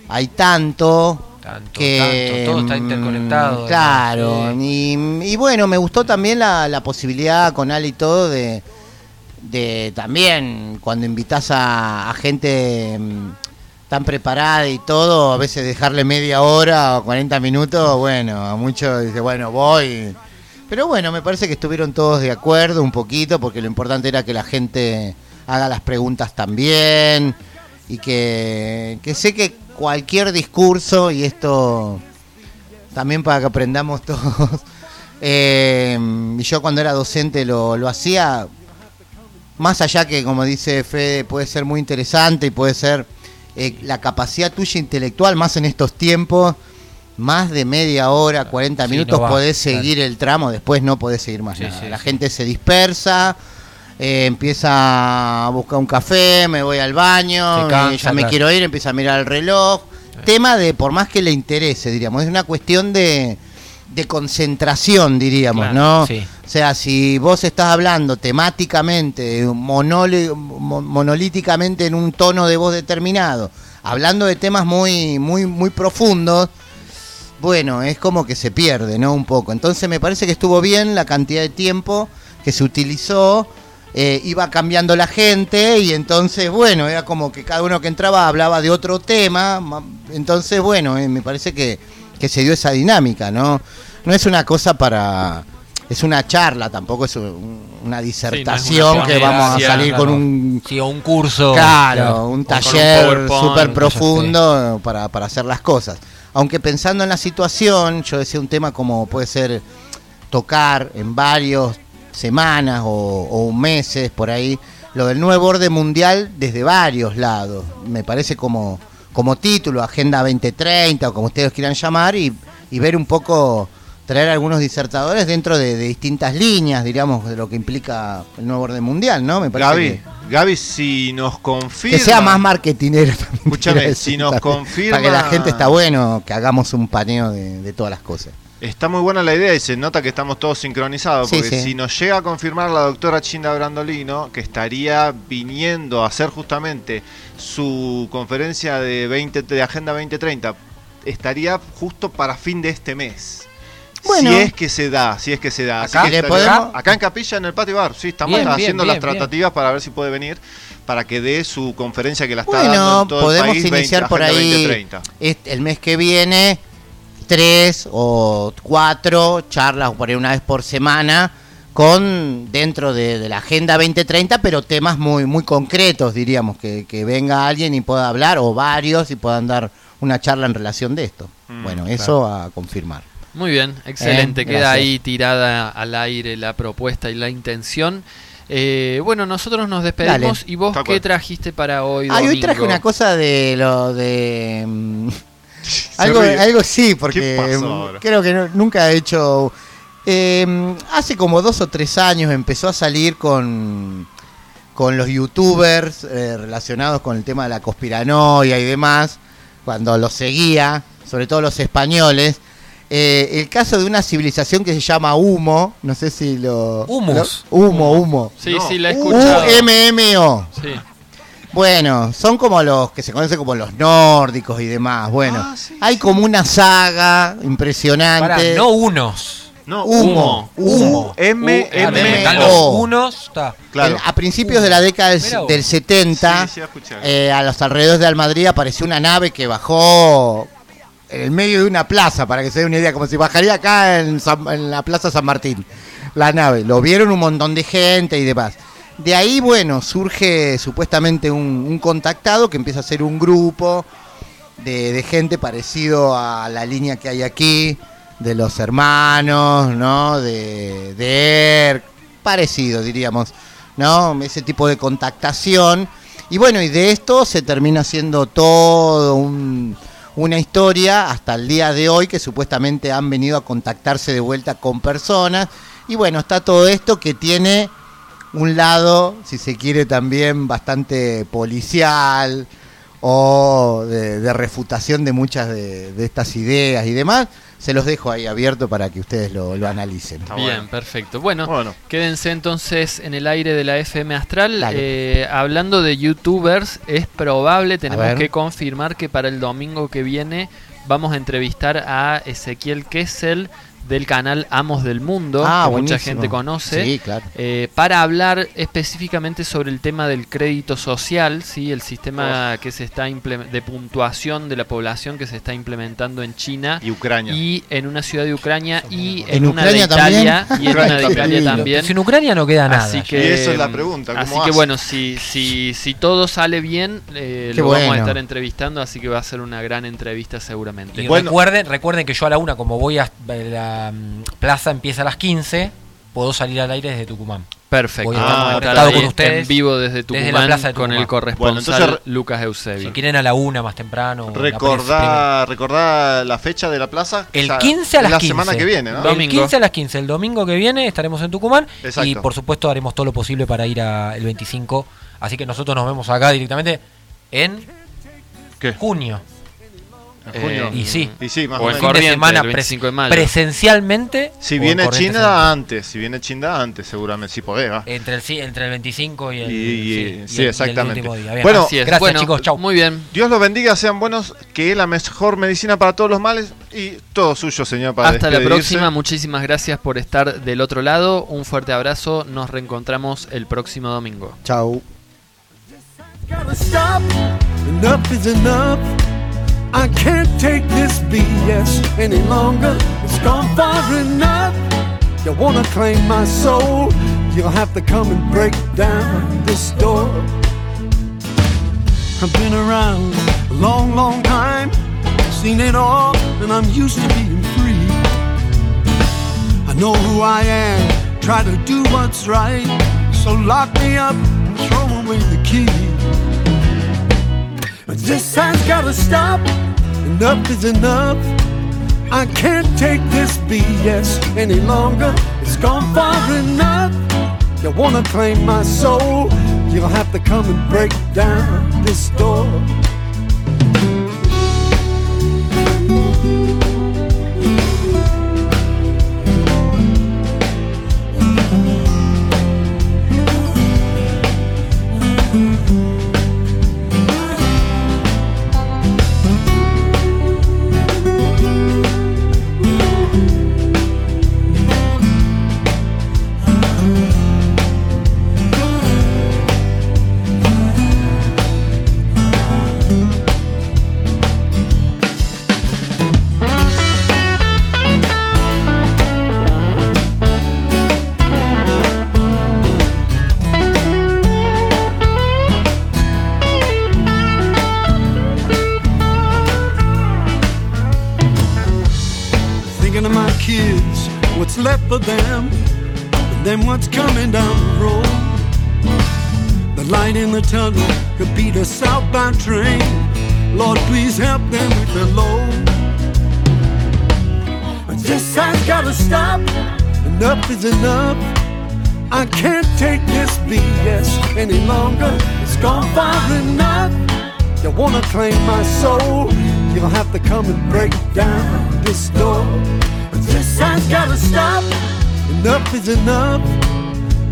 Hay tanto Tanto, que tanto, todo está mm, interconectado. Claro, y, y bueno, me gustó también la, la posibilidad con Ale y todo de, de también cuando invitas a, a gente mm, tan preparada y todo, a veces dejarle media hora o 40 minutos, bueno, a muchos dice, bueno, voy. Pero bueno, me parece que estuvieron todos de acuerdo un poquito, porque lo importante era que la gente haga las preguntas también y que, que sé que cualquier discurso, y esto también para que aprendamos (laughs) todos, eh, y yo cuando era docente lo, lo hacía, más allá que como dice Fede, puede ser muy interesante y puede ser eh, la capacidad tuya intelectual, más en estos tiempos, más de media hora, 40 Sí, minutos no va, podés seguir el tramo, después no podés seguir más Sí, nada. sí, la sí. gente se dispersa. Eh, empieza a buscar un café, me voy al baño, cansa, eh, ya me claro. quiero ir, empieza a mirar el reloj. Tema de, por más que le interese, diríamos, es una cuestión de, de concentración, diríamos, Claro, ¿no? sí. O sea, si vos estás hablando temáticamente, monole- mo- monolíticamente en un tono de voz determinado, hablando de temas muy, muy, muy profundos, bueno, es como que se pierde, ¿no? Un poco. Entonces me parece que estuvo bien la cantidad de tiempo que se utilizó, eh, iba cambiando la gente y entonces, bueno, era como que cada uno que entraba hablaba de otro tema, ma- entonces, bueno, eh, me parece que, que se dio esa dinámica, ¿no? No es una cosa para... Es una charla, tampoco es un- una disertación que vamos a salir con un Sí, o un curso. Claro, Claro. un taller súper profundo para, para hacer las cosas. Aunque pensando en la situación, yo decía un tema como puede ser tocar en varios semanas o, o meses por ahí, lo del nuevo orden mundial desde varios lados. Me parece como, como título, Agenda 2030 o como ustedes quieran llamar, y, y ver un poco, traer algunos disertadores dentro de, de distintas líneas, diríamos, de lo que implica el nuevo orden mundial, ¿no? Me parece Gaby, que- Gaby, si nos confirma. que sea más marketinero también. Escúchame, si nos confirma- Para que la gente está bueno que hagamos un paneo de, de todas las cosas. Está muy buena la idea y se nota que estamos todos sincronizados. Porque sí. si nos llega a confirmar la doctora Chinda Brandolino, que estaría viniendo a hacer justamente su conferencia de, 20, de Agenda 2030, estaría justo para fin de este mes. Bueno. si es que se da, si es que se da. Así Acá que le estaría- podemos- acá en Capilla, en el patio bar, sí, estamos Bien, haciendo bien, las bien. tratativas para ver si puede venir, para que dé su conferencia que la está Bueno, dando en todo podemos el país, 20, iniciar por Agenda ahí 2030. este- el mes que viene tres o cuatro charlas por ahí una vez por semana con dentro de, de la agenda 2030 pero temas muy muy concretos diríamos que, que venga alguien y pueda hablar o varios y puedan dar una charla en relación de esto Mm, bueno eso a confirmar Muy bien, excelente. Eh, Queda gracias. ahí tirada al aire la propuesta y la intención. Eh, bueno, nosotros nos despedimos. Dale. ¿Y vos qué trajiste para hoy? Ah, hoy traje una cosa de lo de. (laughs) algo, ríe. algo sí, ¿Qué porque creo que no- nunca he hecho. eh, hace como dos o tres años empezó a salir con, con los youtubers eh, relacionados con el tema de la conspiranoia y demás, cuando los seguía, sobre todo los españoles. eh, el caso de una civilización que se llama Humo, no sé si lo. Humus. lo- humo, Humo. Sí, No. sí, la he escuchado. U-M-M-O. Sí. Bueno, son como los que se conocen como los nórdicos y demás. Bueno, Ah, sí, hay como una saga Pará, impresionante. no unos. No, Humo, humo. M, Ah, M, M, están O. los unos. Está. Claro. El- a principios de la década del, del 70, Sí, sí, escuché. eh, a los alrededores de Almadrid apareció una nave que bajó en el medio de una plaza, para que se dé una idea, como si bajaría acá en, San- en la Plaza San Martín, la nave. Lo vieron un montón de gente y demás. De ahí, bueno, surge supuestamente un, contactado que empieza a ser un grupo de, gente parecido a la línea que hay aquí, de los hermanos, ¿no? De, de parecido, diríamos, ¿no? Ese tipo de contactación. Y bueno, y de esto se termina haciendo todo un- una historia hasta el día de hoy que supuestamente han venido a contactarse de vuelta con personas. Y bueno, está todo esto que tiene un lado, si se quiere, también bastante policial o de, de refutación de muchas de, de estas ideas y demás. Se los dejo ahí abierto para que ustedes lo, lo analicen. Está Bien, bueno. perfecto. Bueno, Bueno. quédense entonces en el aire de la FM Astral. Eh, hablando de youtubers, es probable, tenemos que confirmar que para el domingo que viene vamos a entrevistar a Ezequiel Kessel del canal Amos del Mundo, Ah, que mucha gente conoce, Sí, claro. eh, para hablar específicamente sobre el tema del crédito social, ¿sí? el sistema que se está de puntuación de la población que se está implementando en China y Ucrania y en una ciudad de Ucrania y en, ¿En una de Italia también? y en (laughs) una de Italia también. Si en Ucrania no queda nada. Así Y que, eso es la pregunta, ¿cómo Así que bueno, si, si, si todo sale bien, eh, lo vamos a estar entrevistando, así que va a ser una gran entrevista seguramente. Y Bueno. recuerden, recuerden que yo a la una, como voy a la mm, plaza empieza a las 15, puedo salir al aire desde Tucumán. Perfecto. Voy a estar Vamos a estar conectado ahí con ustedes en vivo desde desde la Tucumán plaza de con Tucumán. el corresponsal Bueno, entonces, Lucas Si Eusebio. quieren a la una más temprano. la recordá recordá la fecha de la plaza El Ya 15 a las la 15. semana que viene ¿no? El Domingo. 15 a las 15. El domingo que viene estaremos en Tucumán. Exacto. Y por supuesto haremos todo lo posible para ir a el 25. Así que nosotros nos vemos acá directamente en ¿Qué? junio. En junio. y sí. y sí más O o en menos Fin de Corrientes, semana el 25 de mayo. presencialmente. si viene China antes si viene China antes seguramente si podés ¿va? Entre el, sí, entre el 25 y el, Y- y- y sí, el- y el exactamente. último día. Bien. Bueno, Así es. gracias Bueno, chicos, chau. Muy bien. Dios los bendiga, sean buenos, que es la mejor medicina para todos los males y todo suyo, señor, para Hasta la próxima. Muchísimas gracias por estar del otro lado. Un fuerte abrazo. Nos reencontramos el próximo domingo. Chau. I can't take this BS any longer. It's gone far enough. You wanna claim my soul? You'll have to come and break down this door. I've been around a long, long time. Seen it all, and I'm used to being free. I know who I am. Try to do what's right. So lock me up and throw away the key. But this has gotta stop. Enough is enough. I can't take this BS any longer. It's gone far enough. You wanna claim my soul? You'll have to come and break down this door. What's coming down the road. The light in the tunnel could be the southbound train. Lord, please help them with the load. This has gotta stop. Enough is enough. I can't take this BS any longer. It's gone far enough. You wanna claim my soul? You'll have to come and break down this door. This has gotta stop. Enough is enough.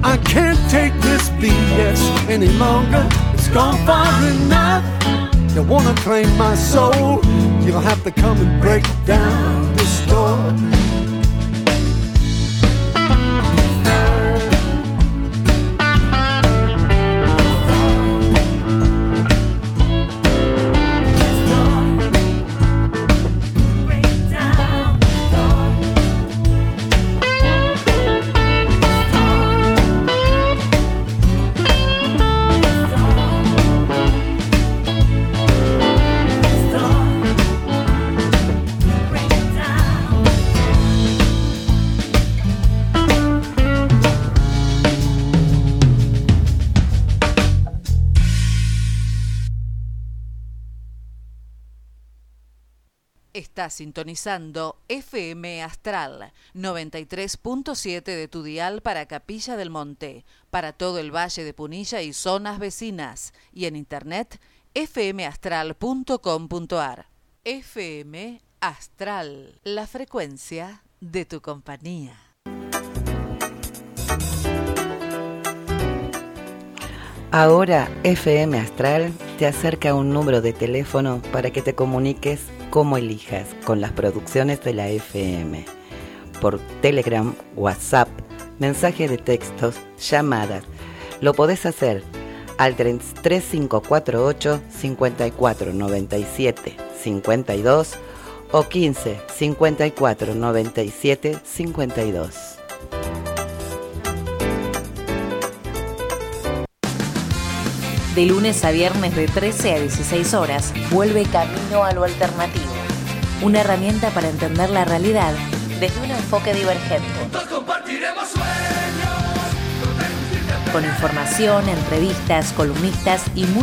I can't take this BS any longer. It's gone far enough. You wanna claim my soul? You'll have to come and break down this door. Sintonizando FM Astral 93.7 de tu dial para Capilla del Monte, para todo el Valle de Punilla y zonas vecinas, y en internet fmastral.com.ar. FM Astral, la frecuencia de tu compañía. Ahora FM Astral te acerca un número de teléfono para que te comuniques como elijas con las producciones de la FM. por Telegram, WhatsApp, mensaje de textos, llamadas. Lo podés hacer al 3548 5497 52 o 15 54 97 52. De lunes a viernes de 13 a 16 horas, vuelve Camino a lo Alternativo. Una herramienta para entender la realidad desde un enfoque divergente. Con información, entrevistas, columnistas y mucho